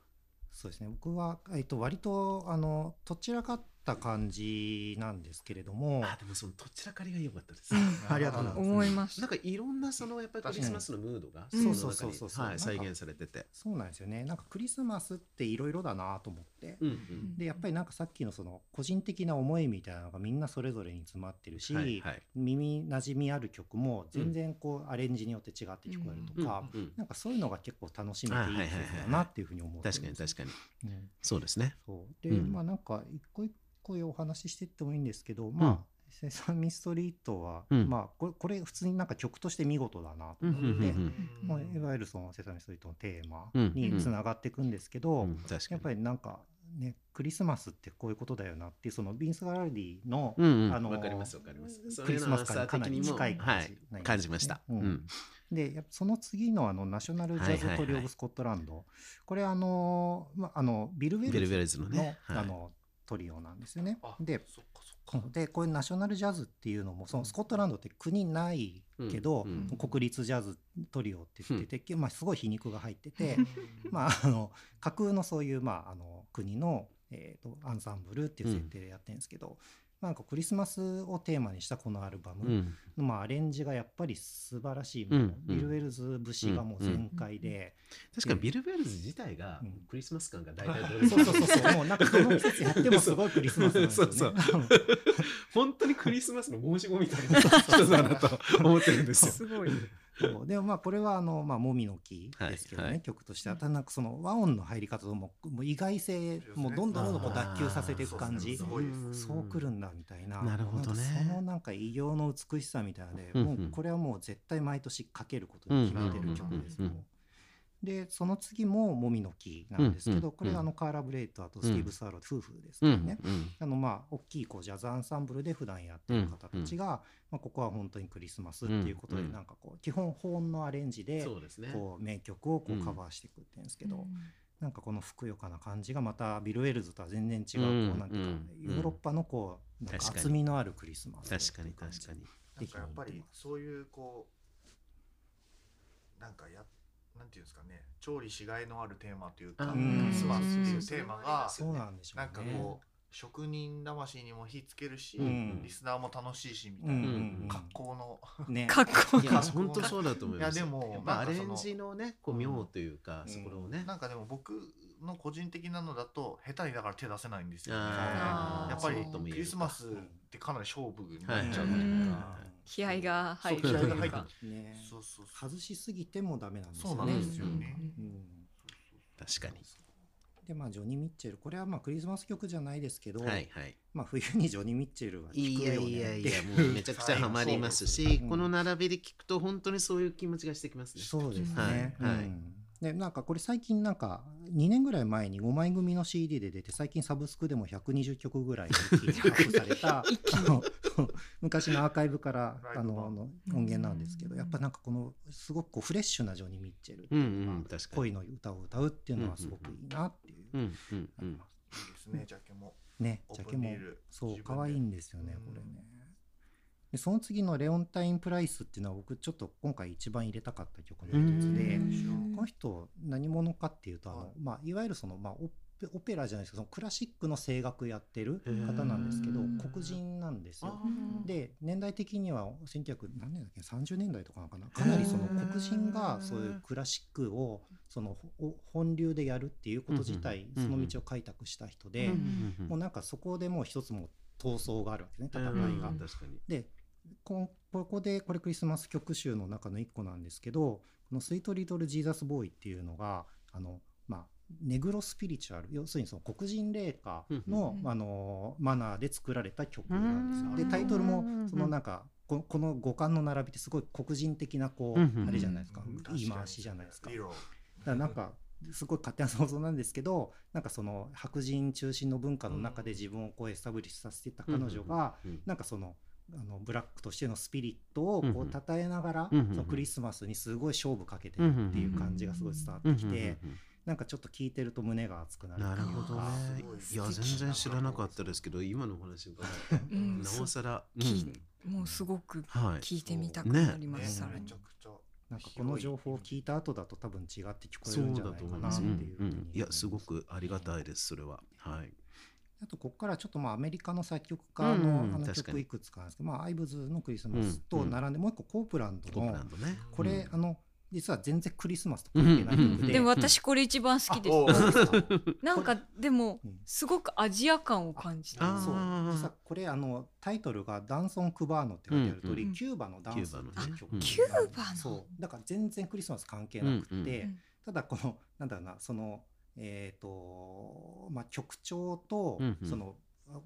そうですね。僕は、えっ、と、割と、あの、どちらかった感じなんですけれども、あでもそのどちらかりが良かったです。ありがとうございます。思いますなんかいろんなそのやっぱりクリスマスのムードがうそうそうそうそうはい再現されてて。そうなんですよね。なんかクリスマスっていろいろだなと思って。うんうん。で、やっぱりなんかさっきのその個人的な思いみたいなのがみんなそれぞれに詰まってるし、はいはい。耳馴染みある曲も全然こうアレンジによって違って聞こえるとか、うんうんなんかそういうのが結構楽しめていい曲だなっていうふうに思って確かに確かに。に。そうですね。そうで、うんまあなんか一個一個お話ししていってもいいんですけど、まあ「セサミストリートは」うん。まあこれこれ普通になんか曲として見事だなとうん思って、うんうん。もういわゆるその「セサミストリート」のテーマうんにつながっていくんですけど、うん。確かに。やっぱりなんかねクリスマスってこういうことだよなっていうそのビンス・ガラルディの、うんうん。あのわかりますわかります。クリスマス感にかなり近い感じはい。感じました。うん。うん。でやっぱその次のあのナショナル・ジャズ・トリオブ・スコットランド、これあの,、まあ、あのビル・ウェビル・ズのルズのね。はい。あのトリオなんですよね。あでそっかそっか。でこれナショナルジャズっていうのもそのスコットランドって国ないけど、うんうん国立ジャズトリオって言ってて、まあ、すごい皮肉が入ってて、う んまあ、あの架空のそういう、まあ、あの国の、えー、とアンサンブルっていう設定でやってるんですけど、まなんかクリスマスをテーマにしたこのアルバム。うん。の、まあ、アレンジがやっぱり素晴らしい、うん。ビル・ウェルズ節がもう全開で、確かにビル・ベルズ自体がうん。クリスマス感が大体どれそうそうそう。そうもうなんかどの季節やってもすごいクリスマスなんですよね。そう本当にクリスマスの申し子みたいな人だなと思ってるんですよ。すごい。そうでもまあこれはあの、まあ、もみの木ですけどね、はい。はい曲としては。ただなんかその和音の入り方とももう意外性もうどんどんどんどんこう脱臼させていく感じ。そうくるんだみたいな。なるほどね。なんかそのなんか異形の美しさみたいなので、うんうん。もうこれはもう絶対毎年かけることに決めてる曲ですうんう。んうんでその次ももみの木なんですけど、うんうんこれはあのカーラ・ブレイトあとスティーブ・スワロー夫婦ですうんからね、あのまあ大きいこうジャズアンサンブルで普段やってる方たちが、まあ、ここは本当にクリスマスっていうことでなんかこう基本保音のアレンジでそうですね。こう名曲をこううんカバーしていくっていうんですけど、なんかこのふくよかな感じがまたビル・ウェルズとは全然違うこうなんていうかうんヨーロッパのこう厚みのあるクリスマス確かに確かに。なんかやっぱりそういうこうなんかやなんていうんですかね調理しがいのあるテーマというかクリスマスっていうテーマがそうなんでしょうね。なんかこう職人魂にも火つけるし、うん。リスナーも楽しいしみたいな、格好のね。かっこいや本当そうだと思います。いやでもやっぱアなんかそのレンジのねこう妙というか、うん。そこをね。なんかでも僕の個人的なのだと下手にだから手出せないんですよね。やっぱりクリスマスってかなり勝負にはないっちゃうはいというか、はい。気合が入る。気合が入る。ね。そうそうそう。外しすぎてもダメなんですよね。そうなんですよね、うん。確かに。でまあジョニー・ミッチェルこれはまあクリスマス曲じゃないですけど、はいはい。まあ冬にジョニー・ミッチェルは聴くいやよねいやいやいうもうめちゃくちゃハマりますし、うん。この並びで聞くと本当にそういう気持ちがしてきますね。そうですね。はいはい。うんでなんかこれ最近なんか2年ぐらい前に5枚組の CD で出て最近サブスクでも120曲ぐらい一気にアップされたあの 昔のアーカイブからあのの音源なんですけどやっぱなんかこのすごくこうフレッシュなジョニー・ミッチェルってうんいうのがうん確かに。恋の歌を歌うっていうのはすごくいいなっていう。うんうんうん。いいですねジャケもね、ジャケもそう可愛いんですよねうんこれね。でその次の「レオンタイン・プライス」っていうのは僕ちょっと今回一番入れたかった曲の一つでうん。この人何者かっていうとあの、はい。まあ、いわゆるその、まあ、オペオペラじゃないですけどそのクラシックの声楽やってる方なんですけどうん黒人なんですよ。うんで年代的には1900何年だっけ？30年代とかなのかな？かなりその黒人がそういうクラシックをそのほ本流でやるっていうこと自体うん。その道を開拓した人でうん。もうなんかそこでもう一つもう闘争があるわけですね戦いが。うん。確かに。でこここでこれクリスマス曲集の中の一個なんですけどこの「スイート・リトル・ジーザス・ボーイ」っていうのがあのまあネグロスピリチュアル要するにその黒人霊歌の,、うんあのマナーで作られた曲なんですよ。うんでタイトルもそのなんかここの五感の並びってすごい黒人的なこう、うんあれじゃないですか、うん言い回しじゃないですか。だからなんかすごい勝手な想像なんですけどなんかその白人中心の文化の中で自分をこうエスタブリッシュさせてた彼女が、うん。なんかそのあのブラックとしてのスピリットをこう称えながら、うんうんそのクリスマスにすごい勝負かけてるっていう感じがすごい伝わってきて、なんかちょっと聞いてると胸が熱くなるなるほどねい。いや全然知らなかったですけど今のお話伺っなおさら。聞いもうすごくはい。聞いてみたくなりまねす、さらにめちゃ。くちゃなんかこの情報を聞いた後だと多分違って聞こえるんじゃだないかなってい。うんいうふうにうんいやすごくありがたいですそれは。はい。あとここからちょっとまあアメリカの作曲家うんのあの曲いくつかなんですけど、まあ、アイブズのクリスマスとうん。並んでもう一個コープランドの。これ、うん。あの実は全然クリスマスと関係ない曲で、でも私これ一番好きです。なんかでもうん。すごくアジア感を感じた。あそう。ー。実はこれあのタイトルが「ダンソン・クバーノ」って書いてある通り、うん。キューバのダンスっていう曲キューバの？そう。だから全然クリスマス関係なくて、ただこのなんだろうなそのえっ、とまあ曲調と、うんうん。その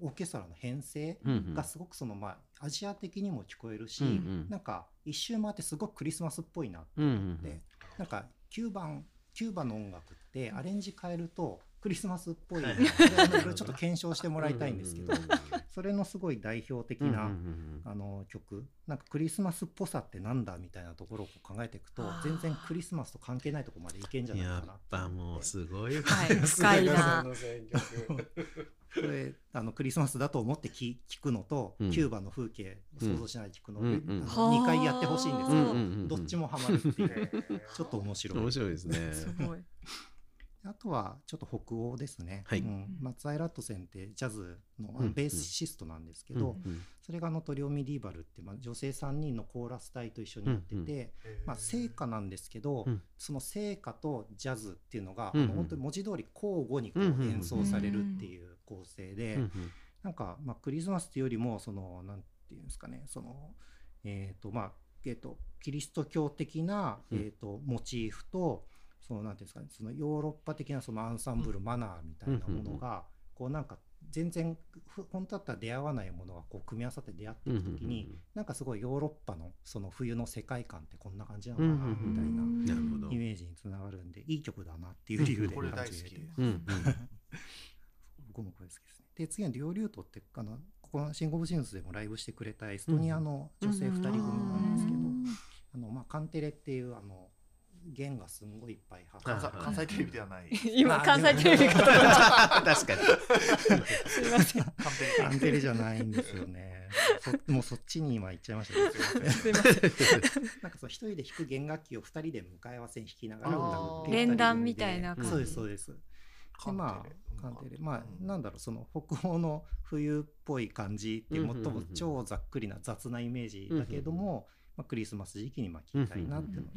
オーケストラの編成うんうん。がすごくそのまあアジア的にも聞こえるし、うんうん。なんか一周回ってすごくクリスマスっぽいなってうんうん思って、なんか9番キューバの音楽ってアレンジ変えるとクリスマスっぽい。な、はいちょっと検証してもらいたいんですけど、それのすごい代表的な、あの曲。なんかクリスマスっぽさってなんだみたいなところを考えていくと全然クリスマスと関係ないところまでいけんじゃないやっかなって。ぱもうすごいはい深いな。これあのクリスマスだと思って聞聞くのと、うん。キューバの風景を想像しないで聞くの、うんうんあの2回やってほしいんですけど、うんうんうんうんどっちもハマるっていう ちょっと面白い。面白いですね。すごい。あとはちょっと北欧ですね、はい。うん、松井ラットセンってジャズのあうん。のベーシストなんですけど、うん。それがあのトリオミディーバルって、まあ、女性3人のコーラス隊と一緒にやってて、うん。うん。まあ、聖歌なんですけど、うん。その聖歌とジャズっていうのが、うん。うんあの本当に文字通り交互にこううん。うん。うん演奏されるっていう構成で、うん。うん。なんか、まあ、クリスマスっていうよりもそのなんていうんですかねそのえっ、とまあえっ、とキリスト教的な、うん。えー、とモチーフとそのなんていうんですかねそのヨーロッパ的なそのアンサンブル、マナーみたいなものが、こうなんか全然ふ本当だったら出会わないものがこう組み合わさって出会っていく時に、なんかすごいヨーロッパのその冬の世界観ってこんな感じなのかなみたいななるほど。イメージにつながるんでいい曲だなっていう理由でこれ感大好きです。じて 僕もこれ好きです。ね。で次はリオリュートってあのここのシンゴブシンスでもライブしてくれたエストニアの女性2人組なんですけど、あのまあカンテレっていうあの弦がすんごいいっぱい入関西って関西テレビではない。今関西テレビかと思っ確かに。たすいませんカテレじゃないんですよね。そもうそっちに今行っちゃいましたけど、すいません。なんかそう一人で弾く弦楽器を二人で向かい合わせに弾きながら歌うっていう。あー連弾みたいな感じ。そうですそうです。でまあ、カンテレ、まあ、なんだろう、その北欧の冬っぽい感じって最も超ざっくりな雑なイメージだけれども、まあ、クリスマス時期にまあ聴きたいなっていうの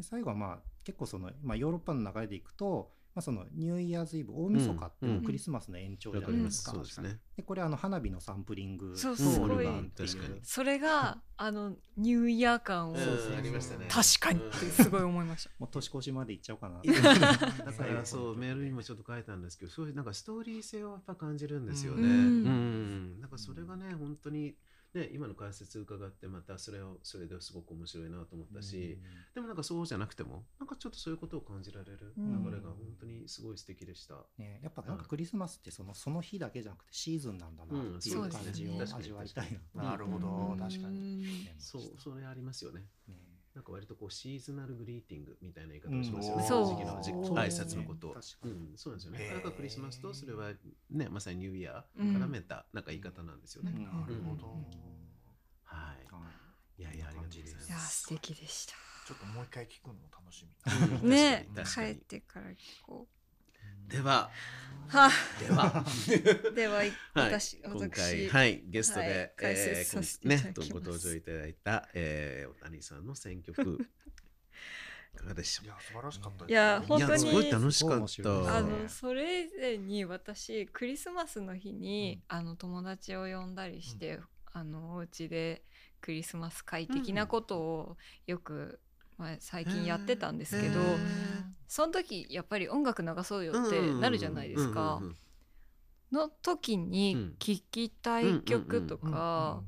で最後はまあ結構その、まあ、ヨーロッパの流れでいくと、まあ、そのニューイヤーズイブ大晦日ってもうクリスマスの延長じゃわかりますないですか。そうですね。でこれあの花火のサンプリングそうとオルガンっていう。それがあのニューイヤー感をそうそうありましたね。確かにってすごい思いました。もう年越しまで行っちゃおうかな。だからそうメールにもちょっと書いたんですけどそういうなんかストーリー性をやっぱ感じるんですよね。ううんん。なんかそれがね本当にね今の解説伺ってまたそれをそれですごく面白いなと思ったし、でもなんかそうじゃなくてもなんかちょっとそういうことを感じられる流れが本当にすごい素敵でした。ね、やっぱなんかクリスマスってそのその日だけじゃなくてシーズンなんだなっていううん感じを味わいたいな。なるほど。うん。確かに。そうそれありますよね。ねなんか割とこうシーズナルグリーティングみたいな言い方をしますよね。うんその時期の挨拶のこと。を。うん、そうなんですよね。だからクリスマスとそれはねまさにニューイヤーうん。絡めたなんか言い方なんですよね。うん。なるほど。はい。はい。いやいやありがとうございいやます。素敵でした。ちょっともう一回聞くのも楽しみ。うん。ね。帰ってからこでは。うはでは。あ でははい。私今私回、はい、ゲストで、はい解説させていただきます。ね、ご登場いただいた、えー、お谷さんの選曲、いかがでしょいうや素晴らしかったいや本当に。すごい楽しかった。あねのそれ以前に私クリスマスの日に、あの友達を呼んだりして、あのお家でクリスマス会的なことをよく、まあ、最近やってたんですけど、その時やっぱり音楽流そうよってなるじゃないですか。の時に聴きたい曲とか、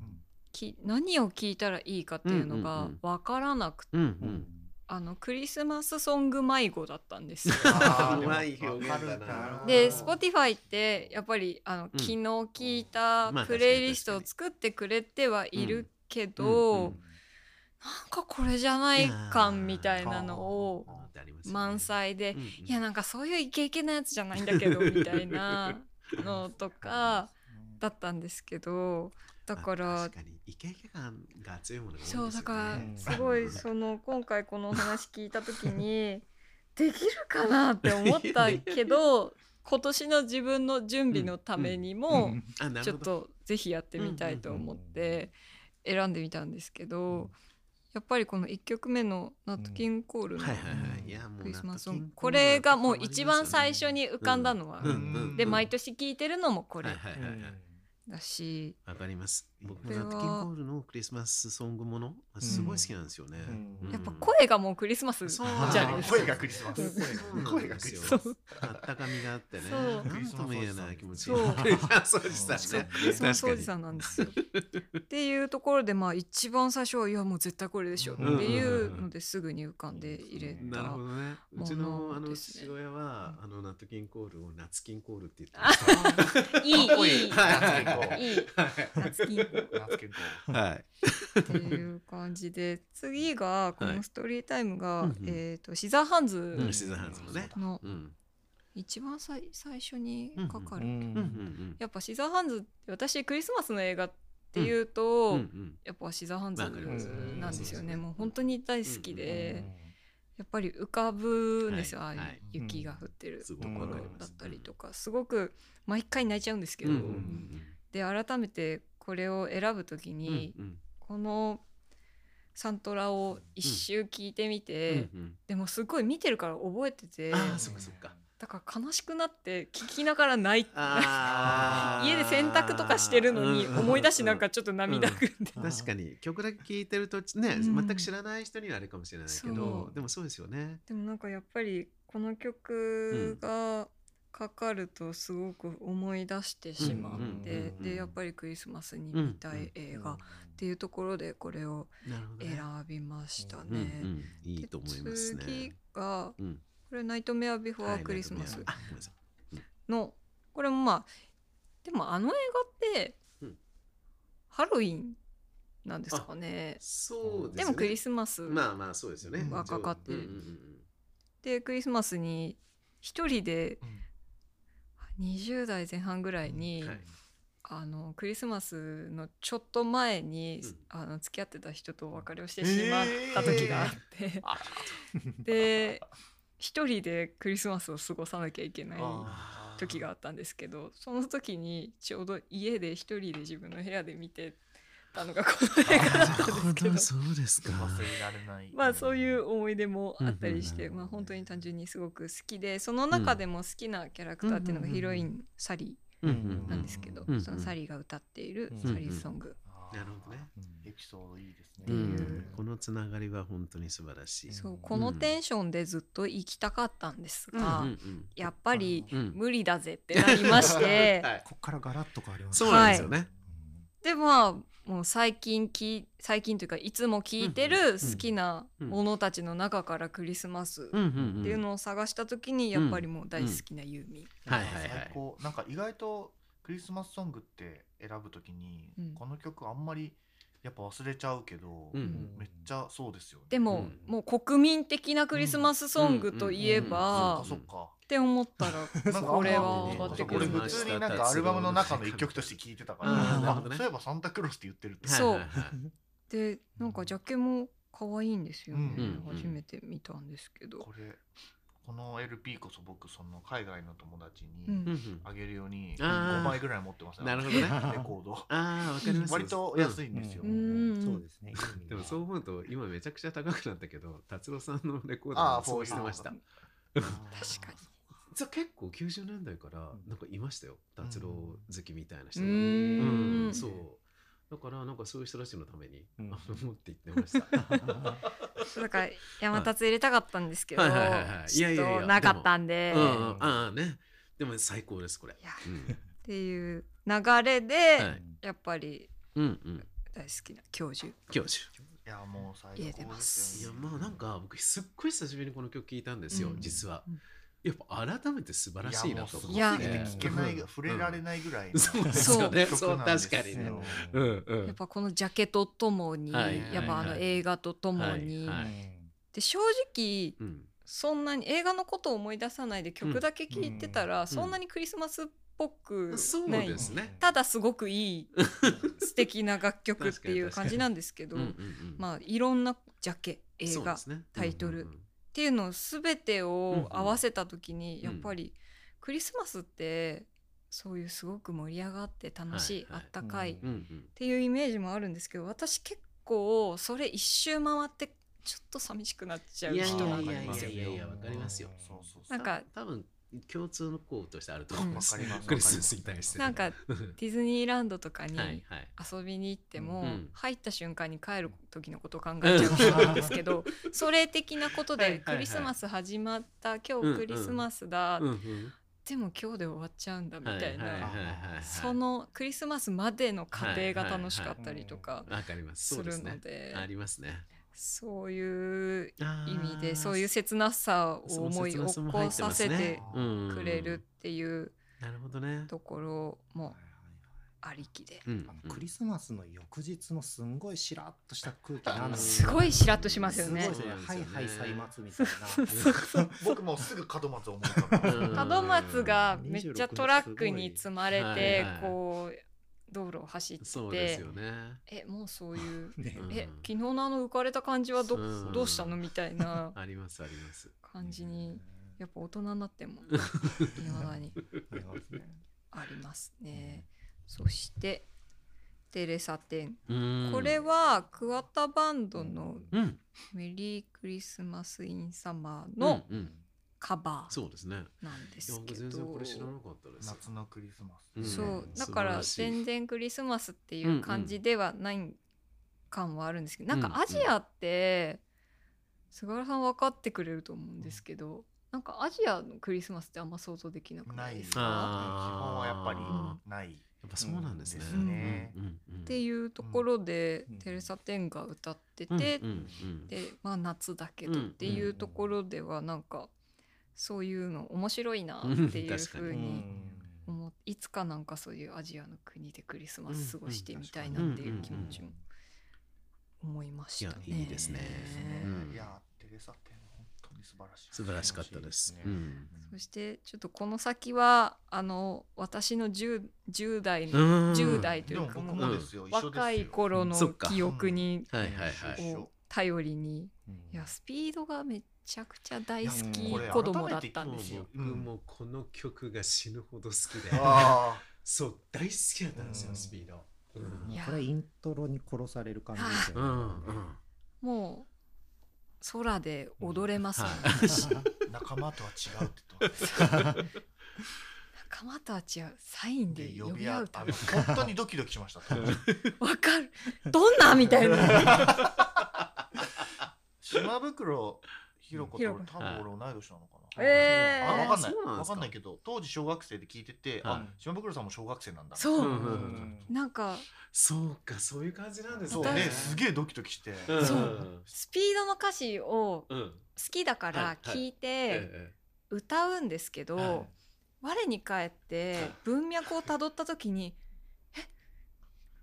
き何を聴いたらいいかっていうのが分からなくて、あのクリスマスソング迷子だったんですよ。で Spotify ってやっぱりあの、うん昨日聞いたまあプレイリストを作ってくれてはいるけど、うんうんなんかこれじゃない感みたいなのをありますよね。満載で、うんうん。いやなんかそういうイケイケなやつじゃないんだけど みたいなのとか だったんですけどだからあ確かにイケイケ感が強いものが多いですよね。そうだからうん。すごいその今回このお話聞いた時にできるかなって思ったけど 今年の自分の準備のためにもあなちょっとぜひやってみたいと思って選んでみたんですけどやっぱりこの1曲目の「ナット・キン・コール」のクリスマスソング。これがもう一番最初に浮かんだのはで毎年聴いてるのもこれ。だし。わかります。僕も。これはナットキンコールのクリスマスソングもの、すごい好きなんですよね。うん。やっぱ声がもうクリスマスじゃないですか。声がクリスマス。声がクリスマス。あったかみがあってね。なんとも言えない気持ち。そう。クリスマスおじさん。クリスマスおじさんなんですよ。っていう。ところでまあ一番最初はいやもう。絶対これでしょっていう。のですぐに浮かんで入れたなるほ。どね。う。ちものあの父親はあのナットキンコールをナツキンコールって言ってました。いいいいいいはいいい夏金庫はい。っていう感じで次がこのストーリータイムが、うんうん。えっ、とシザーハンうん。ズシザーハンズのね。のうん。一番最最初にかかる、うんうんうんやっぱシザーハンズって私クリスマスの映画っていうと、うんうん。うん。やっぱシザーハンズなんですよね。もう本当に大好きで、やっぱり浮かぶんですよ、ああいうはい。はい雪が降ってるところくわかりますだったりとか。す。ごく毎回泣いちゃうんですけど、うんうん。で改めてこれを選ぶ時うんに、うん。このサントラを一周聞いてみて、うんうん。でもすごい見てるから覚えててああそっかそっか。だから悲しくなって聞きながら泣い 家で洗濯とかしてるのにうん思い出しなんかちょっと涙ぐんで、確かに。曲だけ聴いてるとね、うん。全く知らない人にはあれかもしれないけそどう。でもそうですよね。でもなんかやっぱりこの曲がかかるとすごく思い出してしまって、でやっぱりクリスマスに見たい映画っていうところでこれを選ね。びましたね。いいでと思いますね。次がうんこれ「ナイトメアビフォークリスマスはい」あごめんなさいのこれもまあでもあの映画ってうんハロウィンなんですかね。そうでね。でもクリスマスまあまあそうですよね。はかかってるでクリスマスに一人でうん20代前半ぐらいに、うんはい。あのクリスマスのちょっと前に、うん。あの付き合ってた人とお別れをしてしまった時があって、で一人でクリスマスを過ごさなきゃいけない時があったんですけどその時にちょうど家で一人で自分の部屋で見てたのがこの映画だったんですけどそうですか。忘れられないまあそういう思い出もあったりして、うんまあ本当に単純にすごく好きでその中でも好きなキャラクターっていうのがヒロインサリーなんですけど、うんそのサリーが歌っているうんサリーソング、なるほどねエピソードいいですね、このつながりは本当に素晴らしい。そうこのテンションでずっと行きたかったんですうんが、やっぱりうん無理だぜってなりまして、はいこっからガラッと変わりますそうなんですよね。でまあもう最近き最近というかいつも聴いてる好きなものたちの中からクリスマスっていうのを探した時にやっぱりもう大好きなユーミン、はいはいはい。最高。なんか意外とクリスマスソングって選ぶときに、うん。この曲あんまりやっぱ忘れちゃうけど、うん。めっちゃそうですよね。でも、うん。もう国民的なクリスマスソングといえば、そっかそっか。って思ったら なんかこれは上がってく俺る普通になんかアルバムの中の一曲として聴いてたからあーなるあほどね。そういえばサンタクロースって言ってるって。そう。でなんかジャケも可愛いんですよね、うん。初めて見たんですけど、これこの LP こそ僕その海外の友達うん。にあげるようにあー5枚ぐらい持ってますね。なるほどね。レコード。ああわかります。割と安いんですよ、うん。そうですね。うんでもそう思うと今めちゃくちゃ高くなったけど達郎さんのレコードもそうしてました。フ。確かに実は結構90年代からなんかいましたよ。達郎好きみたいな人うが。ーん。そうだからなんかそういう人たちのために、うん。あの持って行ってました。だから山立入れたかったんですけど、はい。はい。はい。はい。いちょっやいや。いやとなかったんで、ああね。でも最高ですこれ。っていう流れで、はい。やっぱりうんうん。大好きな教授。教授。いやもう最高ですす。いやまあなんか僕すっごい久しぶりにこの曲聴いたんですよ、うん。実は。うん。やっぱ改めて素晴らしいなと思って。いや聞けないうん。触れられないぐらいのそうですよ。ね。曲そう確かにね。う。うんうん。やっぱこのジャケとともに、はいやっぱあのはい映画とともに、はいはい。で正直うん。そんなに映画のことを思い出さないで曲だけ聴いてたら、ん。そんなにクリスマスっぽくそうない、ですね。ただすごくいい 素敵な楽曲っていう感じなんですけど、うんうんうん。まあいろんなジャケ映画タイトルうんうんうんていうのを全てを合わせた時に、ん。やっぱりクリスマスってそういうすごく盛り上がって楽しい、はいはい。あったかいっていうイメージもあるんですけど私結構それ一周回ってちょっと寂しくなっちゃう人なんやいやいですよ。やいやいやわかりますよ。そうそうそう。なんか多分共通の項としてあると思います。うんクリスマスに対して。なんかはい ディズニーランドとかにはい。遊びに行っても、うん入った瞬間に帰る時のことを考えちゃうんですけどそれ的なことでクリスマス始まった今日クリスマスだ、うんうんでも今日で終わっちゃうんだみたいな、そのクリスマスまでの過程が楽しかったりとかわかります。する。のでありますね。そういう意味でそういう切なさを思い起こさせてうんくれるっていうなるほどね。ところもありきで。うん。あのクリスマスの翌日のすんごいしらっとした空気なんだすごいしらっとしますよね。すごいね。はいはい歳末みたいな。僕もうすぐ門松思い浮かべますうん。門松がめっちゃトラックに積まれはいてはい。こう道路を走ってそうですよね。えもうそういう ね。うん。え昨日のあの浮かれた感じはど,、う。んどうしたの？みたいな ありますあります。感じにやっぱ大人になってもいまだに ありますね。ありますね。そしてテレサテン、うん。これは桑田バンドのうん「メリークリスマス・イン・サマー」のうんうんカバーそうですね。なんですけ僕全然こどれ知らなかったです。夏のクリスマス、うん。そう素だから全然クリスマスっていう感じではない感はあるんですけど、なんかアジアって菅原さん分かってくれると思うんですけど、なんかアジアのクリスマスってあんま想像できなくないですか？基本はやっぱりあない。やっぱそうなんですね。ですねうんうんうん。っていうところで、うんテレサ・テンが歌ってうんて、うんうん。でまあ夏だけどっていうところではなんかそういうの面白いなっていうふううにん思っいつかなんかそういうアジアの国でクリスマス過ごしてみたいなっていう気持ちも思いましたね。いやいいですね。うん。いやテレサテン本当に素晴らしい。素晴らしかったです。ね。うん。そしてちょっとこの先はあの私の 10, 10代のうん。10代というかもう若い頃の記憶にはいはいはい。を頼りに。うんいやスピードがめちゃくちゃ大好いき子供だったんですよ。僕もこの曲が死ぬほど好きで、あ そう大好きだったんですようん。スピード。これイントロに殺される感じで。すよね。うんうん。もう空で踊れますもん、はい。私 あ仲間とは違うって 仲間とは違う。サインすで呼び合う。たあの本当にドキドキしました。わかる。どんな？みたいな。島袋ひろ子とひろ子俺多分俺同い年なのかな。えー。あ分かんない。そうなんですか？分かんないけど当時小学生で聞いてて、はいあ島袋さんも小学生なんだ。そう、うんうんなんか。そうかそういう感じなんですそう。ね。ですげえドキドキして、うん。そう。スピードの歌詞をうん。好きだから聞いてえ歌うんですけど、はい。我に返ってはい。文脈をたどった時に「え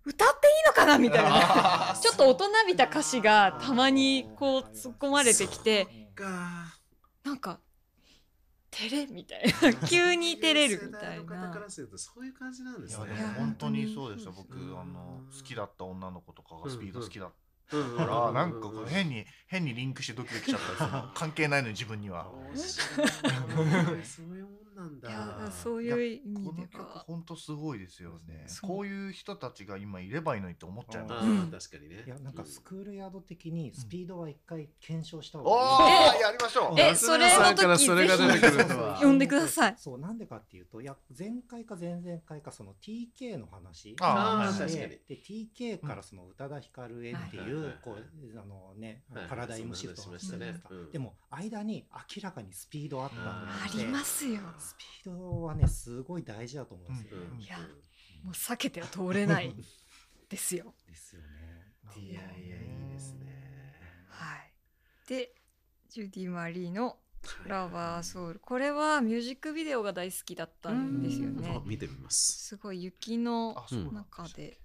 歌っていいのかな?」みたいな。ちょっと大人びた歌詞がたまにこう突っ込まれてきて。なんか照れみたいな。急に照れるみたい世代の方かならするとそういう感じなんですね。本当にそうでした僕うん。あの好きだった女の子とかがスピード好きだっうんたからなんか変に変にリンクしてドキドキしちゃったりする関係ないのに自分には。そうい。うもんなんだ。いやそういう意味でこの曲は本当すごいですよね。そう。こういう人たちが今いればいいのにって思っちゃいまあすうん。ー確かにね。いやなんかスクールヤード的にスピードは一回検証した方おがいい。ーやりましょう。えそれが出てくるとは。呼んでください。そうなんでかっていうといや前回か前々回かその TK の話。あ確かに。で TK からその宇多田ヒカルへっていはいはいこうあのねはいパラダイムシフトそんな話がしたじゃないでね。うん。でも間に明らかにスピードあったと思ありますよスピードはねすごい大事だと思うんですよ、うんいやもう避けては通れない。ですよ。ですよね。いやいやいいですね。はい。でジュディ・マリーの「ラバーソウル」これはミュージックビデオが大好きだったんですよね。あ見てみます。すごい雪の中で。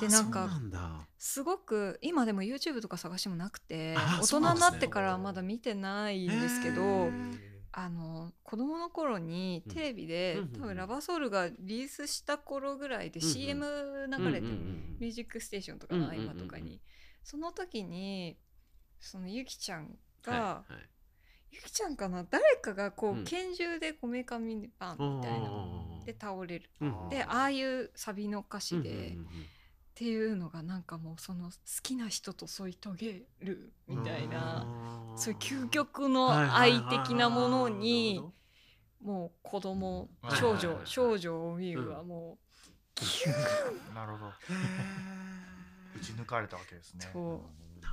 でなんかそうなんだ。すごく今でも YouTube とか探してもなくてあ大人になってからまだ見てないんですけど、へーあの子供の頃にうん。テレビで、うん多分ラバーソウルがリリースした頃ぐらいで CM 流れて、うんうんうんミュージックステーションとかの合間とかに、その時にそのゆきちゃんが、はいはい。ゆきちゃんかな？誰かがこう、うん。拳銃でこめかみにバンみたいなで倒れる。うん。でああいうサビの歌詞で、うんうんうんっていうのがなんかもうその好きな人と添い遂げるみたいなそういう究極の愛的なものにもう子供はい少女少女を見るはもなるほど。ど打ち抜かれたわけですね。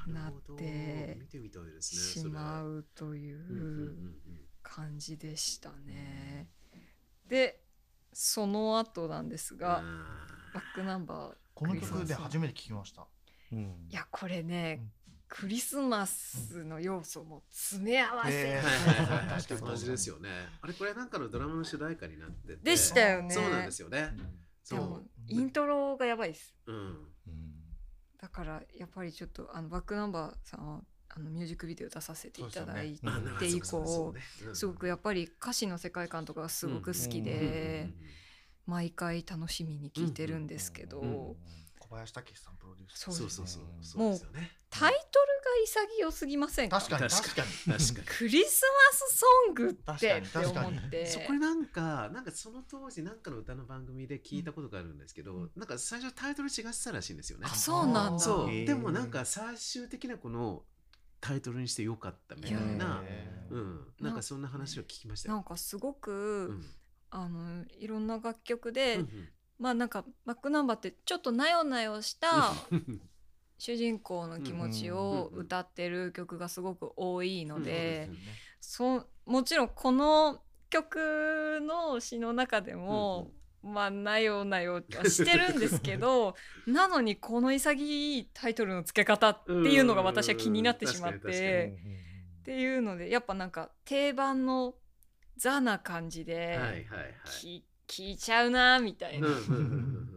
なって見てみたいでうすねしまうという感じでしたね。でその後なんですうん。があバックナンバーこの曲で初めて聞きました。うん。いやこれね、うん。クリスマスの要素も詰め合わせ、えー。同じですよね。あれこれなんかのドラマの主題歌になってて。でしたよね。そうなんですよね。そでもう。イントロがやばいです。うん。だからやっぱりちょっとあのバックナンバーさんはあのミュージックビデオ出させていただいて以降すごくやぱっぱり歌詞の世界観とかがすごく好きりで、毎回楽しみに聞いてるんですけど、うんうんうん小林武史さんプロデュース。そうそうそうそう。タイトルが潔すぎませんか？確かに確かに。確かに。クリスマスソングって確かにって確かに。思って。そこれなんかなんかその当時なんかの歌の番組で聞いたことがあるんですけど、うん。なんか最初タイトル違ってたらしいんですよね。あそうなんだ。でもなんか最終的なこのタイトルにしてよかったみたいな、うん、なんかそんな話を聞きましたよ。なんかすごく、うんあのいろんな楽曲で、うんまあなんかバックナンバーってちょっとなよなよした主人公の気持ちをうんうん歌ってる曲がすごく多いのうんでうんそうもちろんこの曲の詩の中でも、まあなよなよはしてるんですけど なのにこの潔いタイトルの付け方っていうのが私は気になってしまってっていうのでやっぱなんか定番のザな感じで、はいはいはい。き聞いちゃうなみたいな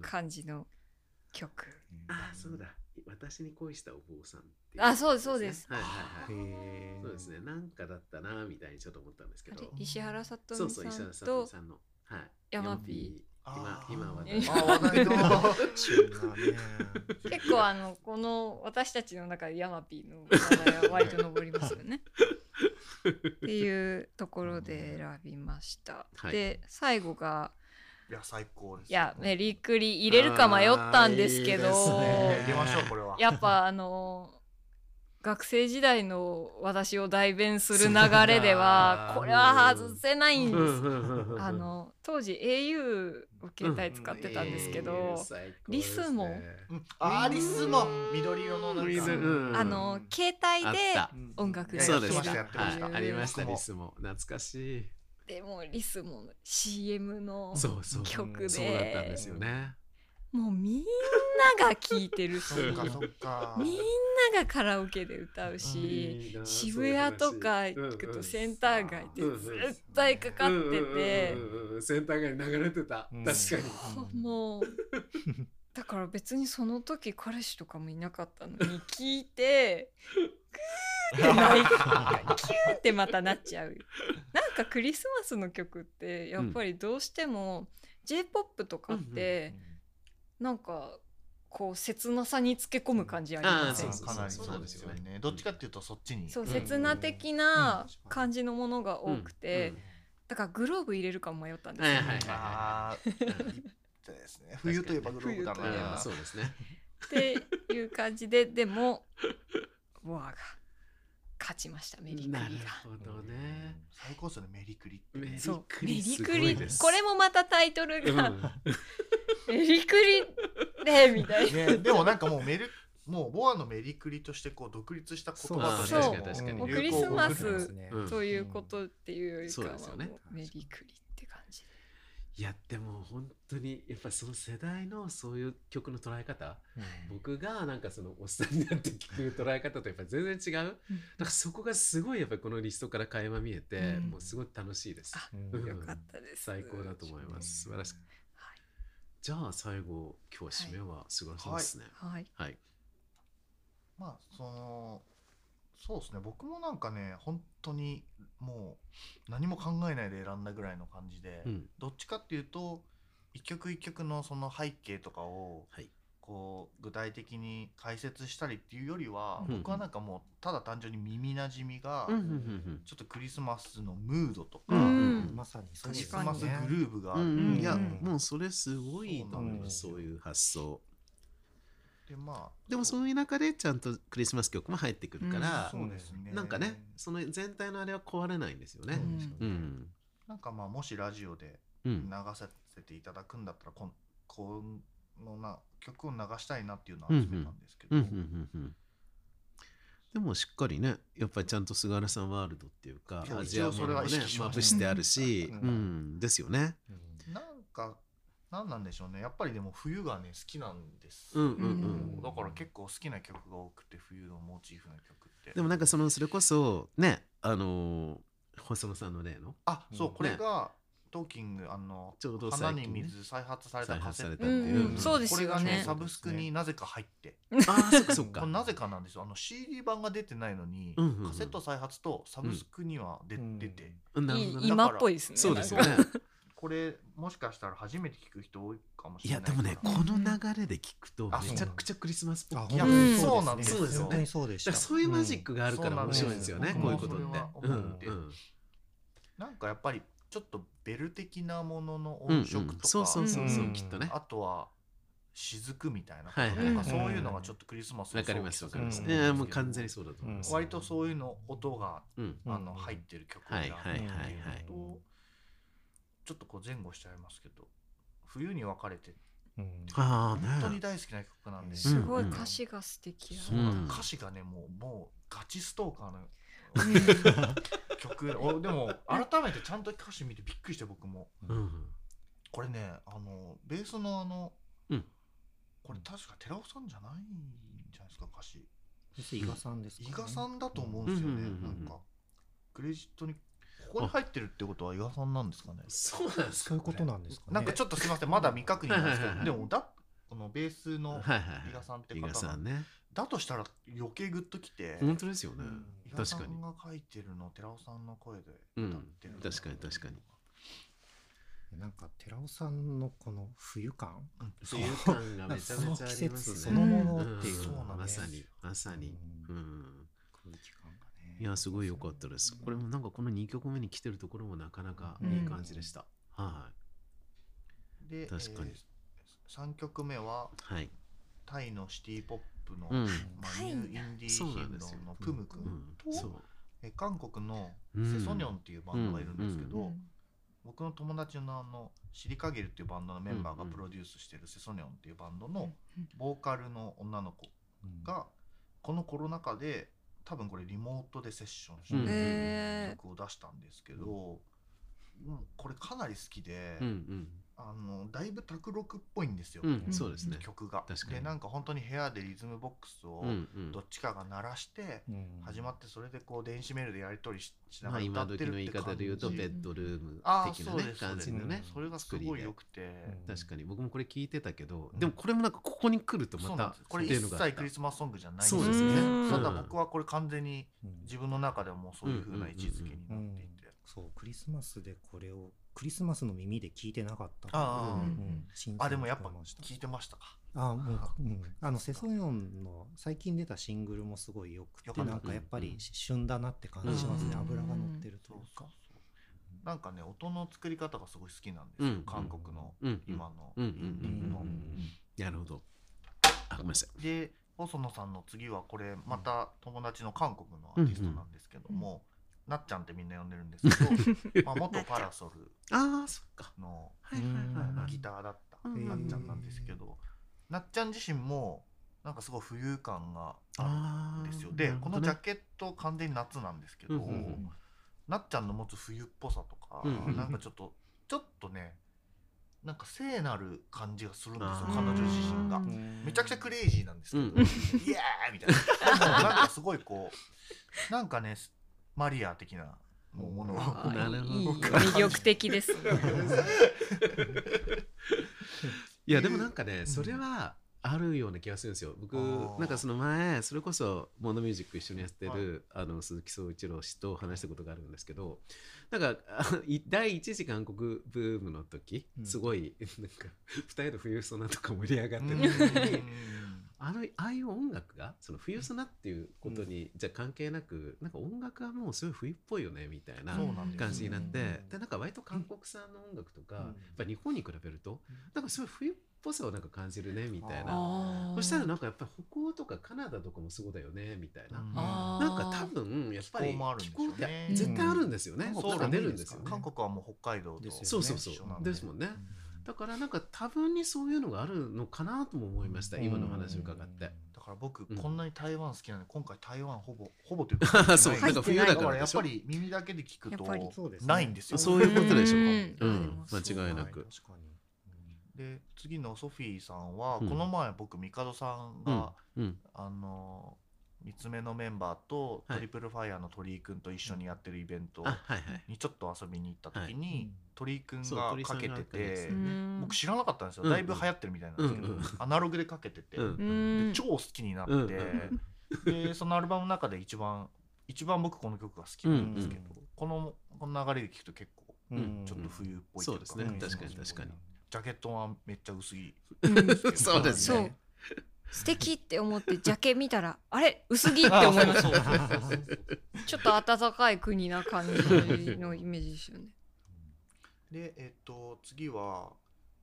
感じの曲。あそうだ。私に恋したお坊さんっていあそうですそうです。はいはいはい。そうですね。なんかだったなみたいにちょっと思ったんですけど。石原さとみそうそう石さん原さとさんの。はい。ヤマピー。今今はね結構あのこの私たちの中でヤマピーの話題は割と上りますよね。っていうところで選びました。はい。で最後がいや最高ですいやメリクリ入れるか迷ったんですけどね。入れましょうこれは。やっぱあの学生時代の私を代弁する流れではこれは外せないんです。うん。あの当時 au を携帯使ってたんですけど、リスもうん。あーリスも緑色のなんか。リスうん。あの携帯で音楽そうでしたはい。ありましたリスも懐かしい。でもリスも CM のそうそう。曲で。そうだったんですよねもうみんなが聴いてるし。みんながカラオケで歌うし、渋谷とか行くとセンター街で絶対かかってて、うんうんうんうんセンター街に流れてた。うん。確かに。うんもう。だから別にその時彼氏とかもいなかったのに聞いてグーって泣いてキューってまたなっちゃう。なんかクリスマスの曲ってやっぱりどうしても j p o p とかってなんかこう切なさにつけ込む感じありません？あーそうかなりそうそうですよね。どっちかっていうとそっちに。そううん切な的な感じのものが多くて、うん。だからグローブ入れるかも迷ったんですよ、はいはいあーそうです ね。冬といえばグローブだな。そうですね。っていう感じででもボアが勝ちました。メリクリが。なるほどね。最高ですよねメリクリってね。メリそう。クリメリすごクリいです。これもまたタイトルうん。が、メリクリでみたいな。ねでもなんかもうメルもうボアのメリクリとしてこう独立した言葉としてそう。クリスマス有効うん。そういうことっていうよりかはメリクリいやでも本当にやっぱその世代のそういう曲の捉え方僕がなんかそのおっさんになって聞く捉え方とやっぱ全然違う。だからそこがすごいやっぱりこのリストから垣間見えて、うん。もうすごい楽しいです。よかったです。最高だと思います。素晴らしいはい。じゃあ最後今日は締めは菅原さんですね。はい。はい、まあそのそうですね。僕もなんかね本当にもう何も考えないで選んだぐらいの感じで、うん。どっちかっていうと一曲一曲のその背景とかをはい。こう具体的に解説したりっていうよりは、うん僕はなんかもうただ単純に耳なじみが、ちょっとクリスマスのムードとか、うんまさにクリスマスグルーヴがある、うんうんいやうんもうそれすごいそういう発想でまあでもそういう中でちゃんとクリスマス曲も入ってくるから、そうですね。なんかねその全体のあれは壊れないんですよね。そうですよね。うん。なんかまあもしラジオでうん流させていただくんだったらこんこのな曲を流したいなっていうのは集めたんですけど、うんうんうんうんでもしっかりねやっぱりちゃんと菅原さんワールドっていうかアジアもねまぶしてあるし、う うんん、ですよね。なんかなんなんでしょうね。やっぱりでも冬がね好きなんです、うんうんうん。だから結構好きな曲が多くて冬のモチーフの曲って。でもなんかそのそれこそねあのー細野さんの例の？あそううんこれが、トーキングあのちょうど花最近ね。に水再発されたカセット再発されたっていう、うんそうですこれがねサブスクになぜか入って。ああそっかそっか。これなぜかなんですよ。あの CD 版が出てないのに、うんうんうん。カセット再発とサブスクには出,、うん。てて。うん。なるほどねいい今っぽいですね。そうですよねこれもしかしたら初めて聞く人多いかもしいやれな。いでもねこの流れで聞くとあめちゃくちゃクリスマスっぽくあ聞こえるうん。そうなんですそうですよね。本当にそうでした。だからそういうマジックがあるから面白いんですよね、うんこういうことって。そうなんうん。なんかやっぱりちょっとベル的なもののうん音色とか、そうそうそうそう、うん。きっとね。あとは雫みたいなはいはいなんかそういうのがちょっとクリスマスをわかりますわかります。うん。いやもう完全にそうだと思います。割とそういうの音がうん。うんあの入ってる曲があるはいはいはいはいっていうのとちょっとこう前後しちゃいますけど冬に別れてうん。ああ本当にね。大好きな曲なんで。すごい。歌詞が素敵や。うん歌詞がねもうもうガチストーカーのうん曲。おでも改めてちゃんと歌詞見てびっくりして僕も。うん。これねあのベースのあの、うん。これ確か寺尾さんじゃないんじゃないですか歌詞。伊賀さんですか、伊賀さんだと思うんですよね、なんかクレジットにここに入ってるってことは伊賀さんなんですかね？そうなんですか。そういうことなんですかねなんかちょっとすみませんまだ未確認なんですけはいはいはいどでもだこのベースのはいはいはい。伊賀さんって伊賀方がさんね。だとしたら余計グッときて本当ですよね。伊賀さ確かにん。が書いてるの寺尾さんの声でうん歌ってるんだ確かに確かになんか寺尾さんのこの冬感？うん冬感がめちゃめちゃありますね。そのものっていううんのがねまさにまさに。ううんん。空気いやすごい良かったです。これもなんかこの2曲目に来てるところもなかなかいい感じでした。はで確かにえー、3曲目はい。はい。タイのシティポップの、うん。まあ、ニューインディーヒーロなんですよーのプム君うん。う。え韓国のうんセソニョンっていうバンドがいるんですけど、うん僕の友達のあのシリカゲルっていうバンドのメンバーがうんうんプロデュースしてるセソニョンっていうバンドのボーカルの女の子うんがこのコロナ禍で多分これリモートでセッションしうん。て曲を出したんですけど、もうこれかなり好きで、うんあのだいぶ卓録っぽいんですよ、うん。うん。そうですね。曲が。確かに。でなんか本当に部屋でリズムボックスをどっちかが鳴らしてうん。始まってそれでこう電子メールでやり取りししなまあがら歌今時の言いってるって感じ。方で言うとベッドルームああ的なねそうですそうです。感じのねうんそれがすごい良くて、うん。確かに。僕もこれ聞いてたけどうん。でもこれもなんかここに来るとまたこれ一っていうのがあった。切クリスマスソングじゃないんですよね。うんただ僕はこれ完全にうん自分の中ではもうそういう風な位置づけになっていて、そうクリスマスでこれをクリスマスの耳で聞いてなかったあでもやっぱに聞こえました。聞いてましたか。あもう、うん、あのセソヨンの最近出たシングルもすごいよくてなんかやっぱり旬だなって感じしますね、うん。油が乗ってるというか、なんかね音の作り方がすごい好きなんですよ、うん。韓国のうん。今の。うん。うん。インディーの、なるほど。あごめんなさい。で細野さんの次はこれまた友達の韓国のアーティストなんですけども、なっちゃんってみんな呼んでるんですけど まあ元パラソルのギターだったうんなっちゃんなんですけど、なっちゃん自身もなんかすごい浮遊感があるんですよ。で、このジャケット完全に夏なんですけど、うんうんうん。なっちゃんの持つ冬っぽさとか、うんうんなんかちょっとちょっとねなんか聖なる感じがするんですよ彼女自身が。うん。めちゃくちゃクレイジーなんですけど、うん。イエーイみたいな。なんかすごいこう、なんかね、マリア的なものを。あ なるほど。いい魅力的ですね。いやでもなんかねそれはあるような気がするんですよ。僕なんかその前それこそモノミュージック一緒にやってはい。る、あの鈴木総一郎氏と話したことがあるんですけどなんか 第一次韓国ブームの時、うん。すごいなんか二人の冬ソナとか盛り上がってうんる時にあのああいう音楽がその冬ソナっていうことに、じゃあ関係なくなんか音楽はもうすごい冬っぽいよねみたいなそうなんですよ感じになって、うん。でなんか割と韓国産の音楽とか、うん。やっぱ日本に比べるとなんかすごい冬っぽさをなんか感じるねみたいな。そしたらなんかやっぱり北欧とかカナダとかもそうだよねみたいな、なんか多分やっぱり気候って絶対あるんですよね、うん。なんか。出るんですよね。韓国はもう北海道とですよねそうそうそう。一緒なんで。ですもんねだからなんか多分にそういうのがあるのかなとも思いました、うん。今の話を伺って、だから僕うん。こんなに台湾好きなので今回台湾ほぼ ほぼというかそうなんか冬だだかららやっぱり耳だけで聞くとないんですよ。そういうことでしょ？うん。うん。間違いなく。確かに。で次のソフィーさんは、うん。この前僕帝さんが、うん。あの三つ目のメンバーと、はい。トリプルファイヤーの鳥居くんと一緒にやってるイベントにちょっと遊びに行った時に、はい。鳥居くんそうがかけてて僕知らなかったんですよ、うん。だいぶ流行ってるみたいなんで。すけど、アナログでかけてて、超好きになって、うんでそのアルバムの中で一番一番僕この曲が好きなんですけど、うん。このこの流れで聴くと結構うん。ちょっと冬っぽいというか。そうですね。うん確かに確かに。ジャケットはめっちゃ薄いうん。そうですね素敵って思ってジャケ見たら あれ？薄着って思いました。ちょっと暖かい国な感じのイメージですよね。でえっと次は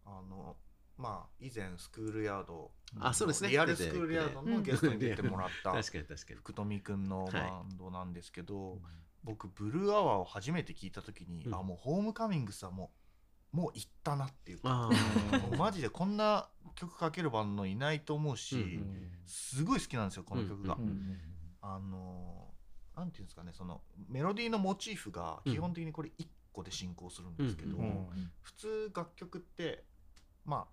あのまあ以前スクールヤードあそうですね。リアルスクールヤードのゲストに出てもらった 確かに確かに。福富くんのバンドなんですけど、僕ブルーアワーを初めて聞いた時に、うん。あもうホームカミングスはもうもう行ったなっていう。かマジでこんな曲かけるバンドいないと思うし、うんすごい好きなんですよこの曲が。あのーなんていうんですかねそのメロディーのモチーフが基本的にこれ1個で進行するんですけど、普通楽曲ってまあ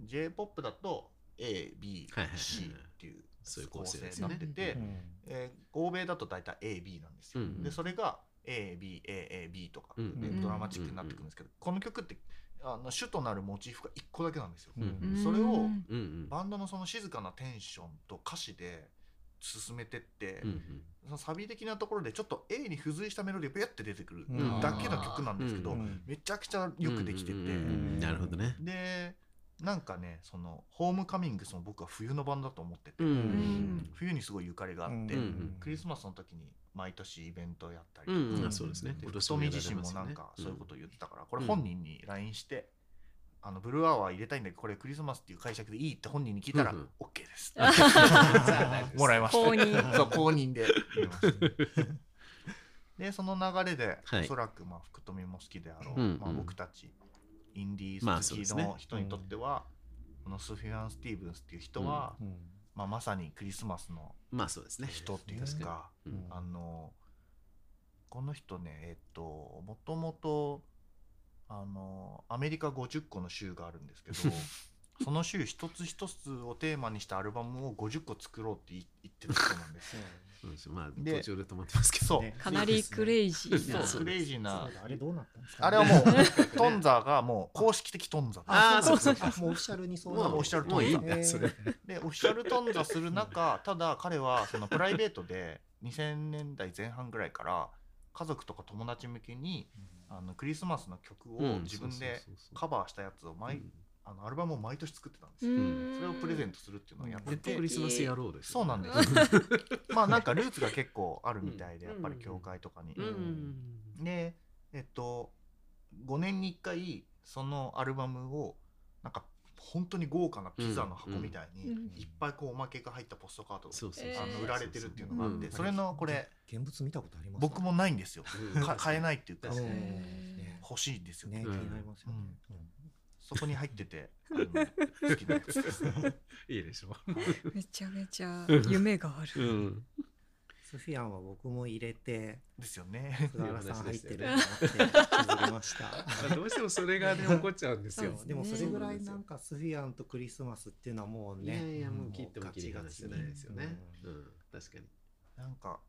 j p o p だと ABC っていう構構成になってて、うんえー欧米だと大体 AB なんですよ。うんでそれが ABAAB とか、ドラマチックになってくるんですけど、この曲ってあの主となるモチーフが1個だけなんですよ。うんそれをバンドのその静かなテンションと歌詞で進めてって、うんそのサビ的なところでちょっと A に付随したメロディーがピュって出てくるうんだけの曲なんですけど、うんめちゃくちゃよくできてて、うんうんうん。なるほどね。でなんかねそのホームカミングスも僕は冬のバンドだと思ってて、うん冬にすごいゆかりがあって、うん。クリスマスの時に毎年イベントやったりとか、うんうん。そうですね。太もやられ見自身もなんかそういうこと言ってたから、これ本人に LINE して、あのブルーアワー入れたいんだけどこれクリスマスっていう解釈でいいって本人に聞いたら、うんうん。OK です。もらいました。公認。そう公認で。入れましたでその流れで、はい。おそらくまあ福富も好きであろう、うんまあ、僕たちインディまーズ好きあそうですね。の人にとっては、このスフィアン・スティーブンスっていう人は、うんまあ、まさにクリスマスのまあそうですね。人っていうか、確かに。うん。あのこの人ねえっともともとあのアメリカ50個の州があるんですけど その州一つ一つをテーマにしたアルバムを50個作ろうって言言ってる人なんですよ。そうですまあで途中で止まってますけどそう。ねかなりクレイジーな。そうそう。クレイジーな。そうだあれどうなったんですか？あれはもうトンザがもう公式的トンザあーそうそうそうあもうオフィシャルにそうもうなのオフィシャルトンザ。でオフィシャルトンザする中ただ彼はそのプライベートで2000年代前半ぐらいから家族とか友達向けにあのクリスマスの曲を自分でカバーしたやつを毎、あのアルバムを毎年作ってたんですよ、ん。それをプレゼントするっていうのをやってて、ネットクリスマス野郎ですそうなんです。まあなんかルーツが結構あるみたいで、うん。やっぱり教会とかに、うん。でえっと5年に1回そのアルバムをなんか本当に豪華なピザの箱みたいに、うん。いっぱいこうおまけが入ったポストカードが売られてるっていうのがあって、うん。それのこれ現物見たことあります？僕もないんですよ、買えないっていうか欲しいんですよ。ねそこに入ってて 好きなやつですいいでしょ。めちゃめちゃ夢があうる、ん。スフィアンは僕も入れてですよね。菅原さん入ってると思って気づきました。どうしてもそれがね起こっちゃうんですよ。でもそれぐらいなんかスフィアンとクリスマスっていうのはもういやねいやもう切っても切り離せないですよね。うんうん。確かに。なんか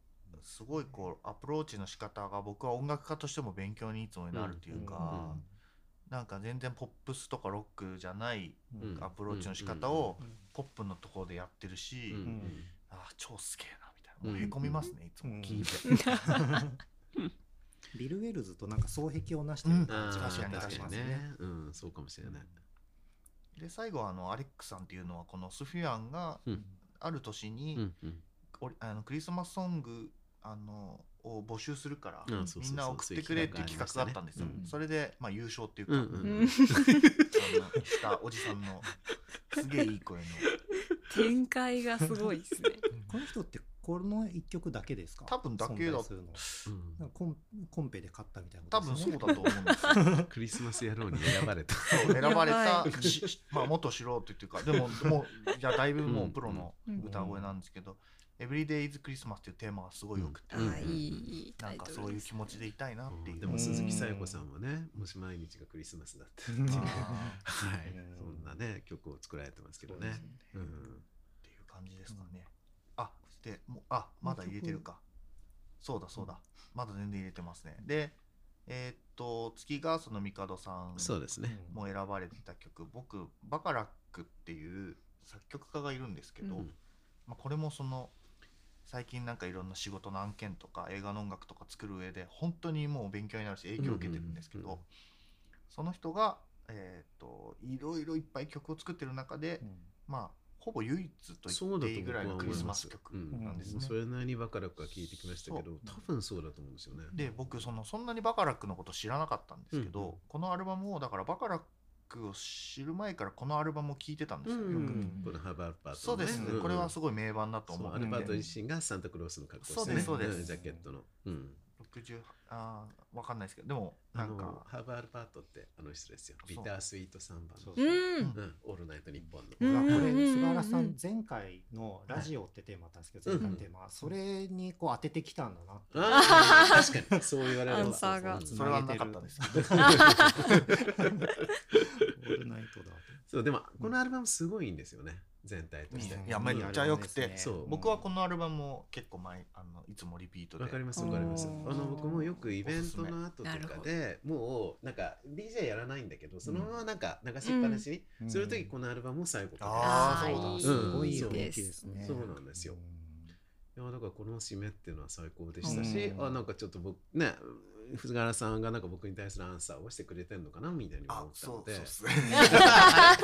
すごいこうアプローチの仕方が僕は音楽家としても勉強にいつもなるというか、うんなんか全然ポップスとかロックじゃないうん。アプローチの仕方をうんポップのところでやってるし、うんうん。あー超すげえなみたいな。もううんへこみますね、いつも。聞いて、ビル・ウェルズとなんか双璧をなしてる感じがあー確かに確かにね。うんそうかもしれない。で最後はあのアレックさんっていうのはこのスフィアンがうん。ある年に、あのクリスマスソングあのを募集するから、みんな送ってくれっていう企画があったんですよ、それで、まあ、優勝っていうか、うんうんあのしたおじさんのすげえいい声の。展開がすごいですね。この人ってこの一曲だけですか？多分だけだうん。コンコンペで勝ったみたいな多分ことですね。そうだと思うんですよ。クリスマス野郎に選ばれた。そう選ばれたししまあ元素人っていうかでももうじゃあだいぶもうプロのうん。歌声なんですけど「エブリデイズ・クリスマス」っていうテーマがすごいよくて、うん。ああいいいいタイなんかそういう気持ちでいたいなっていう、でも鈴木紗友子さんもねもし毎日がクリスマスだったらう。ん。はい。うんそんなね曲を作られてますけどね。そうですうん。っていう感じですかね。あでもうあまだ入れてるか。そうだそうだ。まだ全然入れてますね。で、えーっと月がその帝さんそうですね。も選ばれてた曲、僕バカラックっていう作曲家がいるんですけど、うん。まあこれもその最近なんかいろんな仕事の案件とか映画の音楽とか作る上で本当にもう勉強になるし影響を受けてるんですけど、うんうんうんその人が、えー、といろいろいっぱい曲を作ってる中で、まあほぼ唯一と言っていいぐらいのクリスマス曲なんですね。それなりにバカラックは聞いてきましたけどそう。多分そうだと思うんですよね。で僕そのそんなにバカラックのこと知らなかったんですけど、うんうん。このアルバムをだからバカラックを知る前からこのアルバムを聴いてたんですよ、うん。よく。んこのハーバーパートそうですね、ん。これはすごい名盤だと思って。アルバート自身がサンタクロースの格好してね。そうですそうです。ん。ジャケットの、うん、60あーわかんないですけどでもあのなんかハーバーアルパートってあの人ですよ。ビタースイート3番そうのう。ん。うん、オールナイトニッポンの、うん。これ菅原さん前回のラジオってテーマだったんですけど、はい前回のテーマ、それにこう当ててきたんだな確かに。そう言われるアンサーが。それはなかったですけど。オールナイトだそうでもこのアルバムすごいんですよね。全体として。いやめっちゃ良くて。僕はこのアルバムを結構前あのいつもリピートで。わかりますわかります。あの僕もよくイベントの後とかでもうなんか DJ やらないんだけどそのままなんか流しっぱなし？に、うん。する時このアルバムを最後か。あーそうだ。いいすごいうん雰囲気ですね。そうなんですよ。いやだからこの締めっていうのは最高でしたうん。し、あなんかちょっと僕ね藤原さんがなんか僕に対するアンサーをしてくれてるのかなみたいにあ思ったので。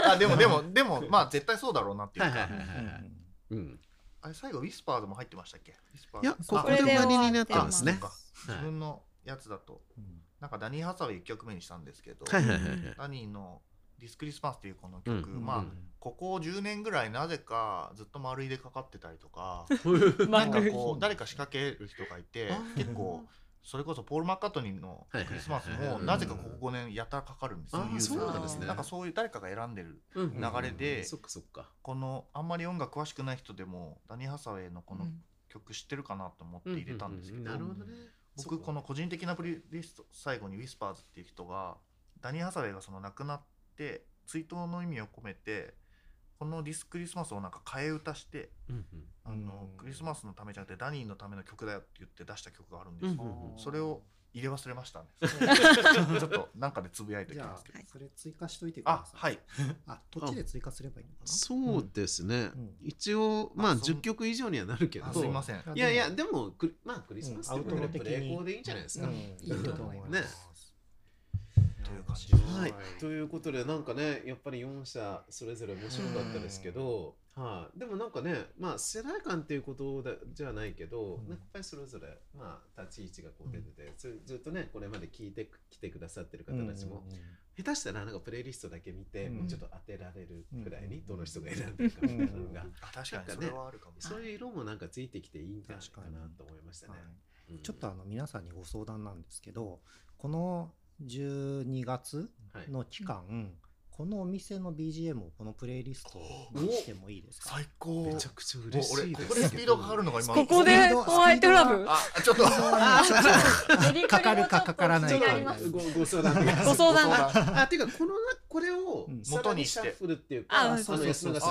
あ でもでもでもまあ絶対そうだろうなっていうか、あれ最後ウィスパーズも入ってましたっけ？ウィスパーいやズここで終わりになってますね。自分のやつだとなんかダニー・ハサウェイ1曲目にしたんですけど、ダニーの「This Christmas」っていうこの曲、うんまあ、うん。ここ10年ぐらいなぜかずっと丸いでかかってたりとか はいなんかこう誰か仕掛ける人がいて結構それこそポール・マッカートニーのクリスマスもなぜかここ5年やたらかかるんですよ。そうなんですね。なんかそういう誰かが選んでるうん流れでそっかそっか。このあんまり音楽詳しくない人でもダニー・ハサウェイのこの曲知ってるかなと思って入れたんですけどうううなるほどね。僕この個人的なプレイリスト最後にウィスパーズっていう人がダニー・ハサウェイがその亡くなって追悼の意味を込めてこのディスクリスマスをなんか替え歌してうんうん。あのうん。クリスマスのためじゃなくてダニーのための曲だよって言って出した曲があるんですよ、うんうんそれを入れ忘れましたね。ちょっとなんかでつぶやいておきますけどそれ追加しといてくだあさい。はい。あこっちで追加すればいいのかな？そうですね、うん。一応まああそう10曲以上にはなるけど。あすいません。いやいやでもクリまあクリスマスってプレイコーでいいんじゃないですか、うん。いいと思います。ねという感じはい、ということでなんかねやっぱり4社それぞれ面白かったですけど、はい、でもなんかねまあ世代間っていうことだじゃないけど、うん。やっぱりそれぞれまあ立ち位置がこう出てて、ずずっとねこれまで聞いてきてくださってる方たちも、下手したらなんかプレイリストだけ見て、うん。もうちょっと当てられるくらいにうん。どの人が選んでるかみたいなのが、あ確かにそれはあるかも。そういう色もなんかついてきていいんじゃないかなと思いましたね。ちょっとあの皆さんにご相談なんですけどこの12月の期間、このお店の BGM をこのプレイリストにしてもいいですか？最高。めちゃくちゃ嬉し俺いです。ここでスピードがかかるのが今。ここでホワイトラブ。あちょっと。かかるかかからないかごご相談。ご相談が。あ、ていうかこのこれをうん。さらにシャッフルっていうか、あそうそう安永さん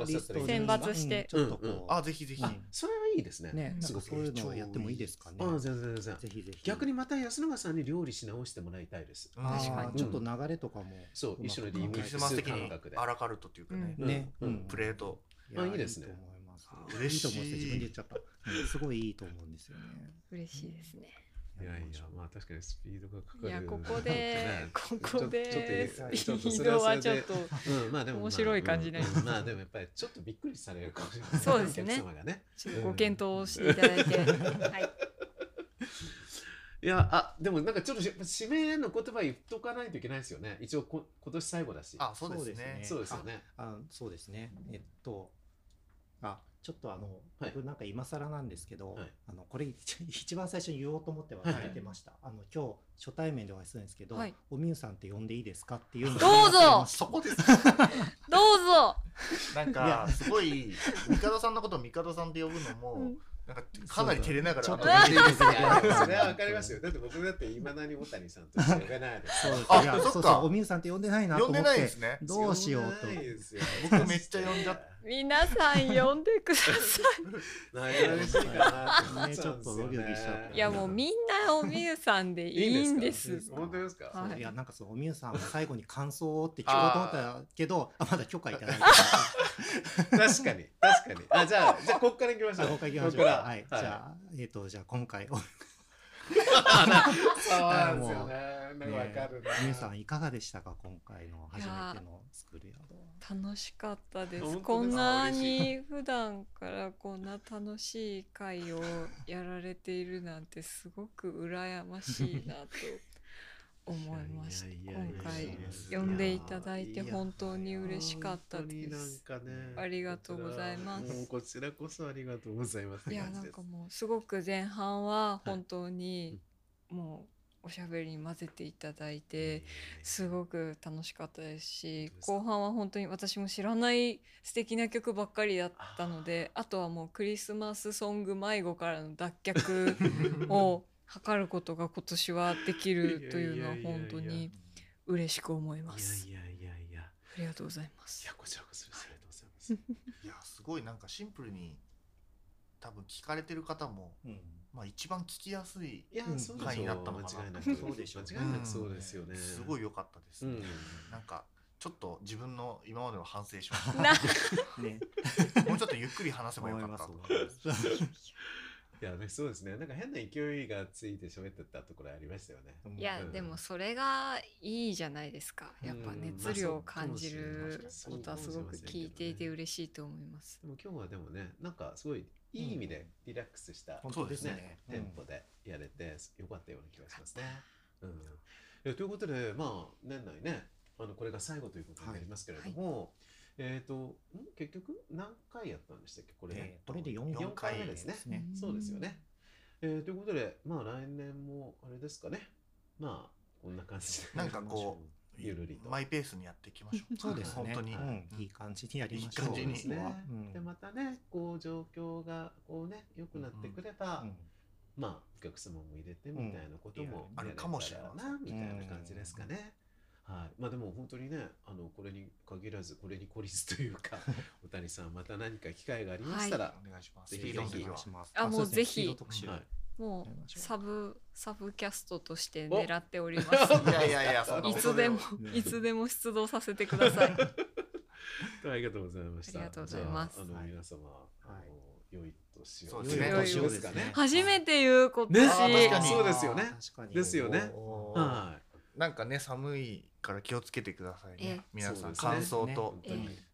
が選抜して。ちょっとこう、あぜひぜひ。うん。それはいいですね。ね、すごく。そういうのをやってもいいですかね。あ、全然全然。ぜひぜひ。逆にまた安永さんに料理し直してもらいたいです。確かに。ちょっと流れとかも。そう一緒にリミクリススマス的に感覚で。アラカルトっていうかね、うん。ね、うん。プレート。やあいいですね。と思います。嬉しいと思って自分で言っちゃった。うん。すごいいいと思うんですよね。嬉しいですね。いやいや、まあ確かにスピードがかかる。いやここで ここでスピちょっとードはちょっとうん、まあでも、まあ面白い感じになります。うん。まあでもやっぱりちょっとびっくりされるかもしれない。そうですね。お客様がね。ちょっとご検討していただいて。はいいや、あ、でもなんかちょっとし締めの言葉言っとかないといけないですよね。一応こ今年最後だし。あそうですね。そうですよね。あ、そうですね。えっと、あ、ちょっとあの、はい。僕なんか今更なんですけど、はい。あのこれ一一番最初に言おうと思って忘れてました。あの今日初対面でお会いするんですけど、はい。おみゆさんって呼んでいいですかっていうのをどうぞ。そこですどうぞ。なんかすごい帝さんのことを帝さんって呼ぶのも、うんなんかかなり照れながら。ちょっとそれは わかりますよ。だって僕だっていまだに小谷さんとして呼べないです。そうそっか。そうそうおみゆさんって呼んでないなと呼んで思ってないですね。どうしようと。呼んでないですよ僕めっちゃ呼んじゃっ皆さん呼んでくださない 嬉しいかなね。ちょっとドキドキしちゃった。い。いやもうみんなおみゆさんでいいんです。本当ですか？はい。いやなんかそうおみゆさんも最後に感想をって聞こうと思ったけど あまだ許可いただい。て確かに確かに。あじゃあじゃあこっから行きましょう。あここから行きましょう。はい、じゃあえっ、とじゃあ今回。おそうなんですよね。なんかわかるな。みゆさんいかがでしたか？今回の初めてのスクールヤードは楽しかったです。こんなに普段からこんな楽しい会をやられているなんてすごく羨ましいなと思いました。今回呼んでいただいて本当に嬉しかったです。かねありがとうございます。こちらこそありがとうございます。いやなんかもうすごく前半は本当にもうおしゃべりに混ぜていただいてすごく楽しかったですし後半は本当に私も知らない素敵な曲ばっかりだったのであとはもうクリスマスソング迷子からの脱却を 図ることが今年はできるというのは本当に嬉しく思います。いやいやいやいや。ありがとうございまいすやこちらこそです。ありがとうございます。いやすごいなんかシンプルに多分聞かれてる方も、うんまあ、一番聞きやすい回になったのかな。間違いなくそうでしょう間違いなくそうですよね。すごい良かったです、うん。なんかちょっと自分の今までの反省しましな。ね。たもうちょっとゆっくり話せばよかったと思います。いやねそうですね。なんか変な勢いがついて喋ってたところありましたよね。いやうんでもそれがいいじゃないですか。やっぱうん熱量を感じることはすごく聞いていて嬉しいと思います。でも今日はでもねなんかすごいいい意味でリラックスした、本当ですね。テンポでやれてよかったような気がしますね。うん、ということでまあ年内ねあのこれが最後ということになりますけれども、えっ、とん？結局何回やったんでしたっけ？これこれで4 4回目ですね。ねそうですよね。えー、ということでまあ来年もあれですかね。まあこんな感じで。なんかこ ゆるりと。マイペースにやっていきましょう。そうですね。本当に、うん、いい感じにやりましょう。いい感じに。ねうん。でまたねこう状況がこうね良くなってくれば、うん。まあお客様も入れてみたいなこともうんあるかもしれないなみたいな感じですかね。はい、まあでも本当にねあのこれに限らずこれに懲りずというか 小谷さんまた何か機会がありましたら、お願いします。ぜひスピードの時はお願いします。あもうぜひ。はいもううサブサブキャストとしてお。狙っております。いやいやいやそんないつでもね。いつでも出動させてください。ありがとうございました。ありがとうございます。ああのはい。皆様、あのはい。良い年を。そうですね。良い年を。ですかね。初めて言うことねそうですよね。確かに。ですよね。はなんかね寒いから気をつけてくださいええ。ね皆さん乾燥ねと。本当にえ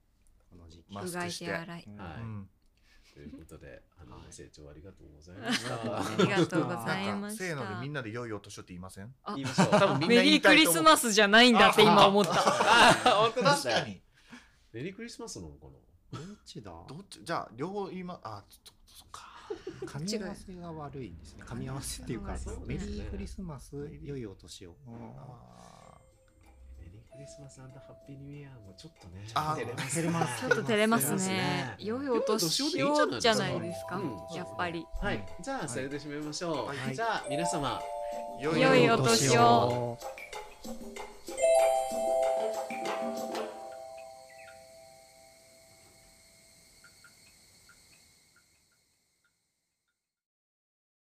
この時期マうがいスクして。手洗い。うん。はい。うんということで、あの、はい。ご清聴ありがとうございました。ありがとうございましたせーのでみんなで良いお年をって言いません？あ言いましょう。多分みんなメリークリスマスじゃないんだって今思った。あ本当だ確かに。メリークリスマスなのかな。どっちだ？どっち？じゃあ両方言いまあちょっとそっか。噛み合わせが悪いんですね。噛み合わせっていうかメリークリスマス良いお年を。あメリークリスマスハッピーニューイヤーもちょっとね。照れます照れますちょっと照れますね。ね良いお年をじゃないですかうん。やっぱり。はい、じゃあ、それで締めましょう。はい。じゃあ、皆様。良良いお年をを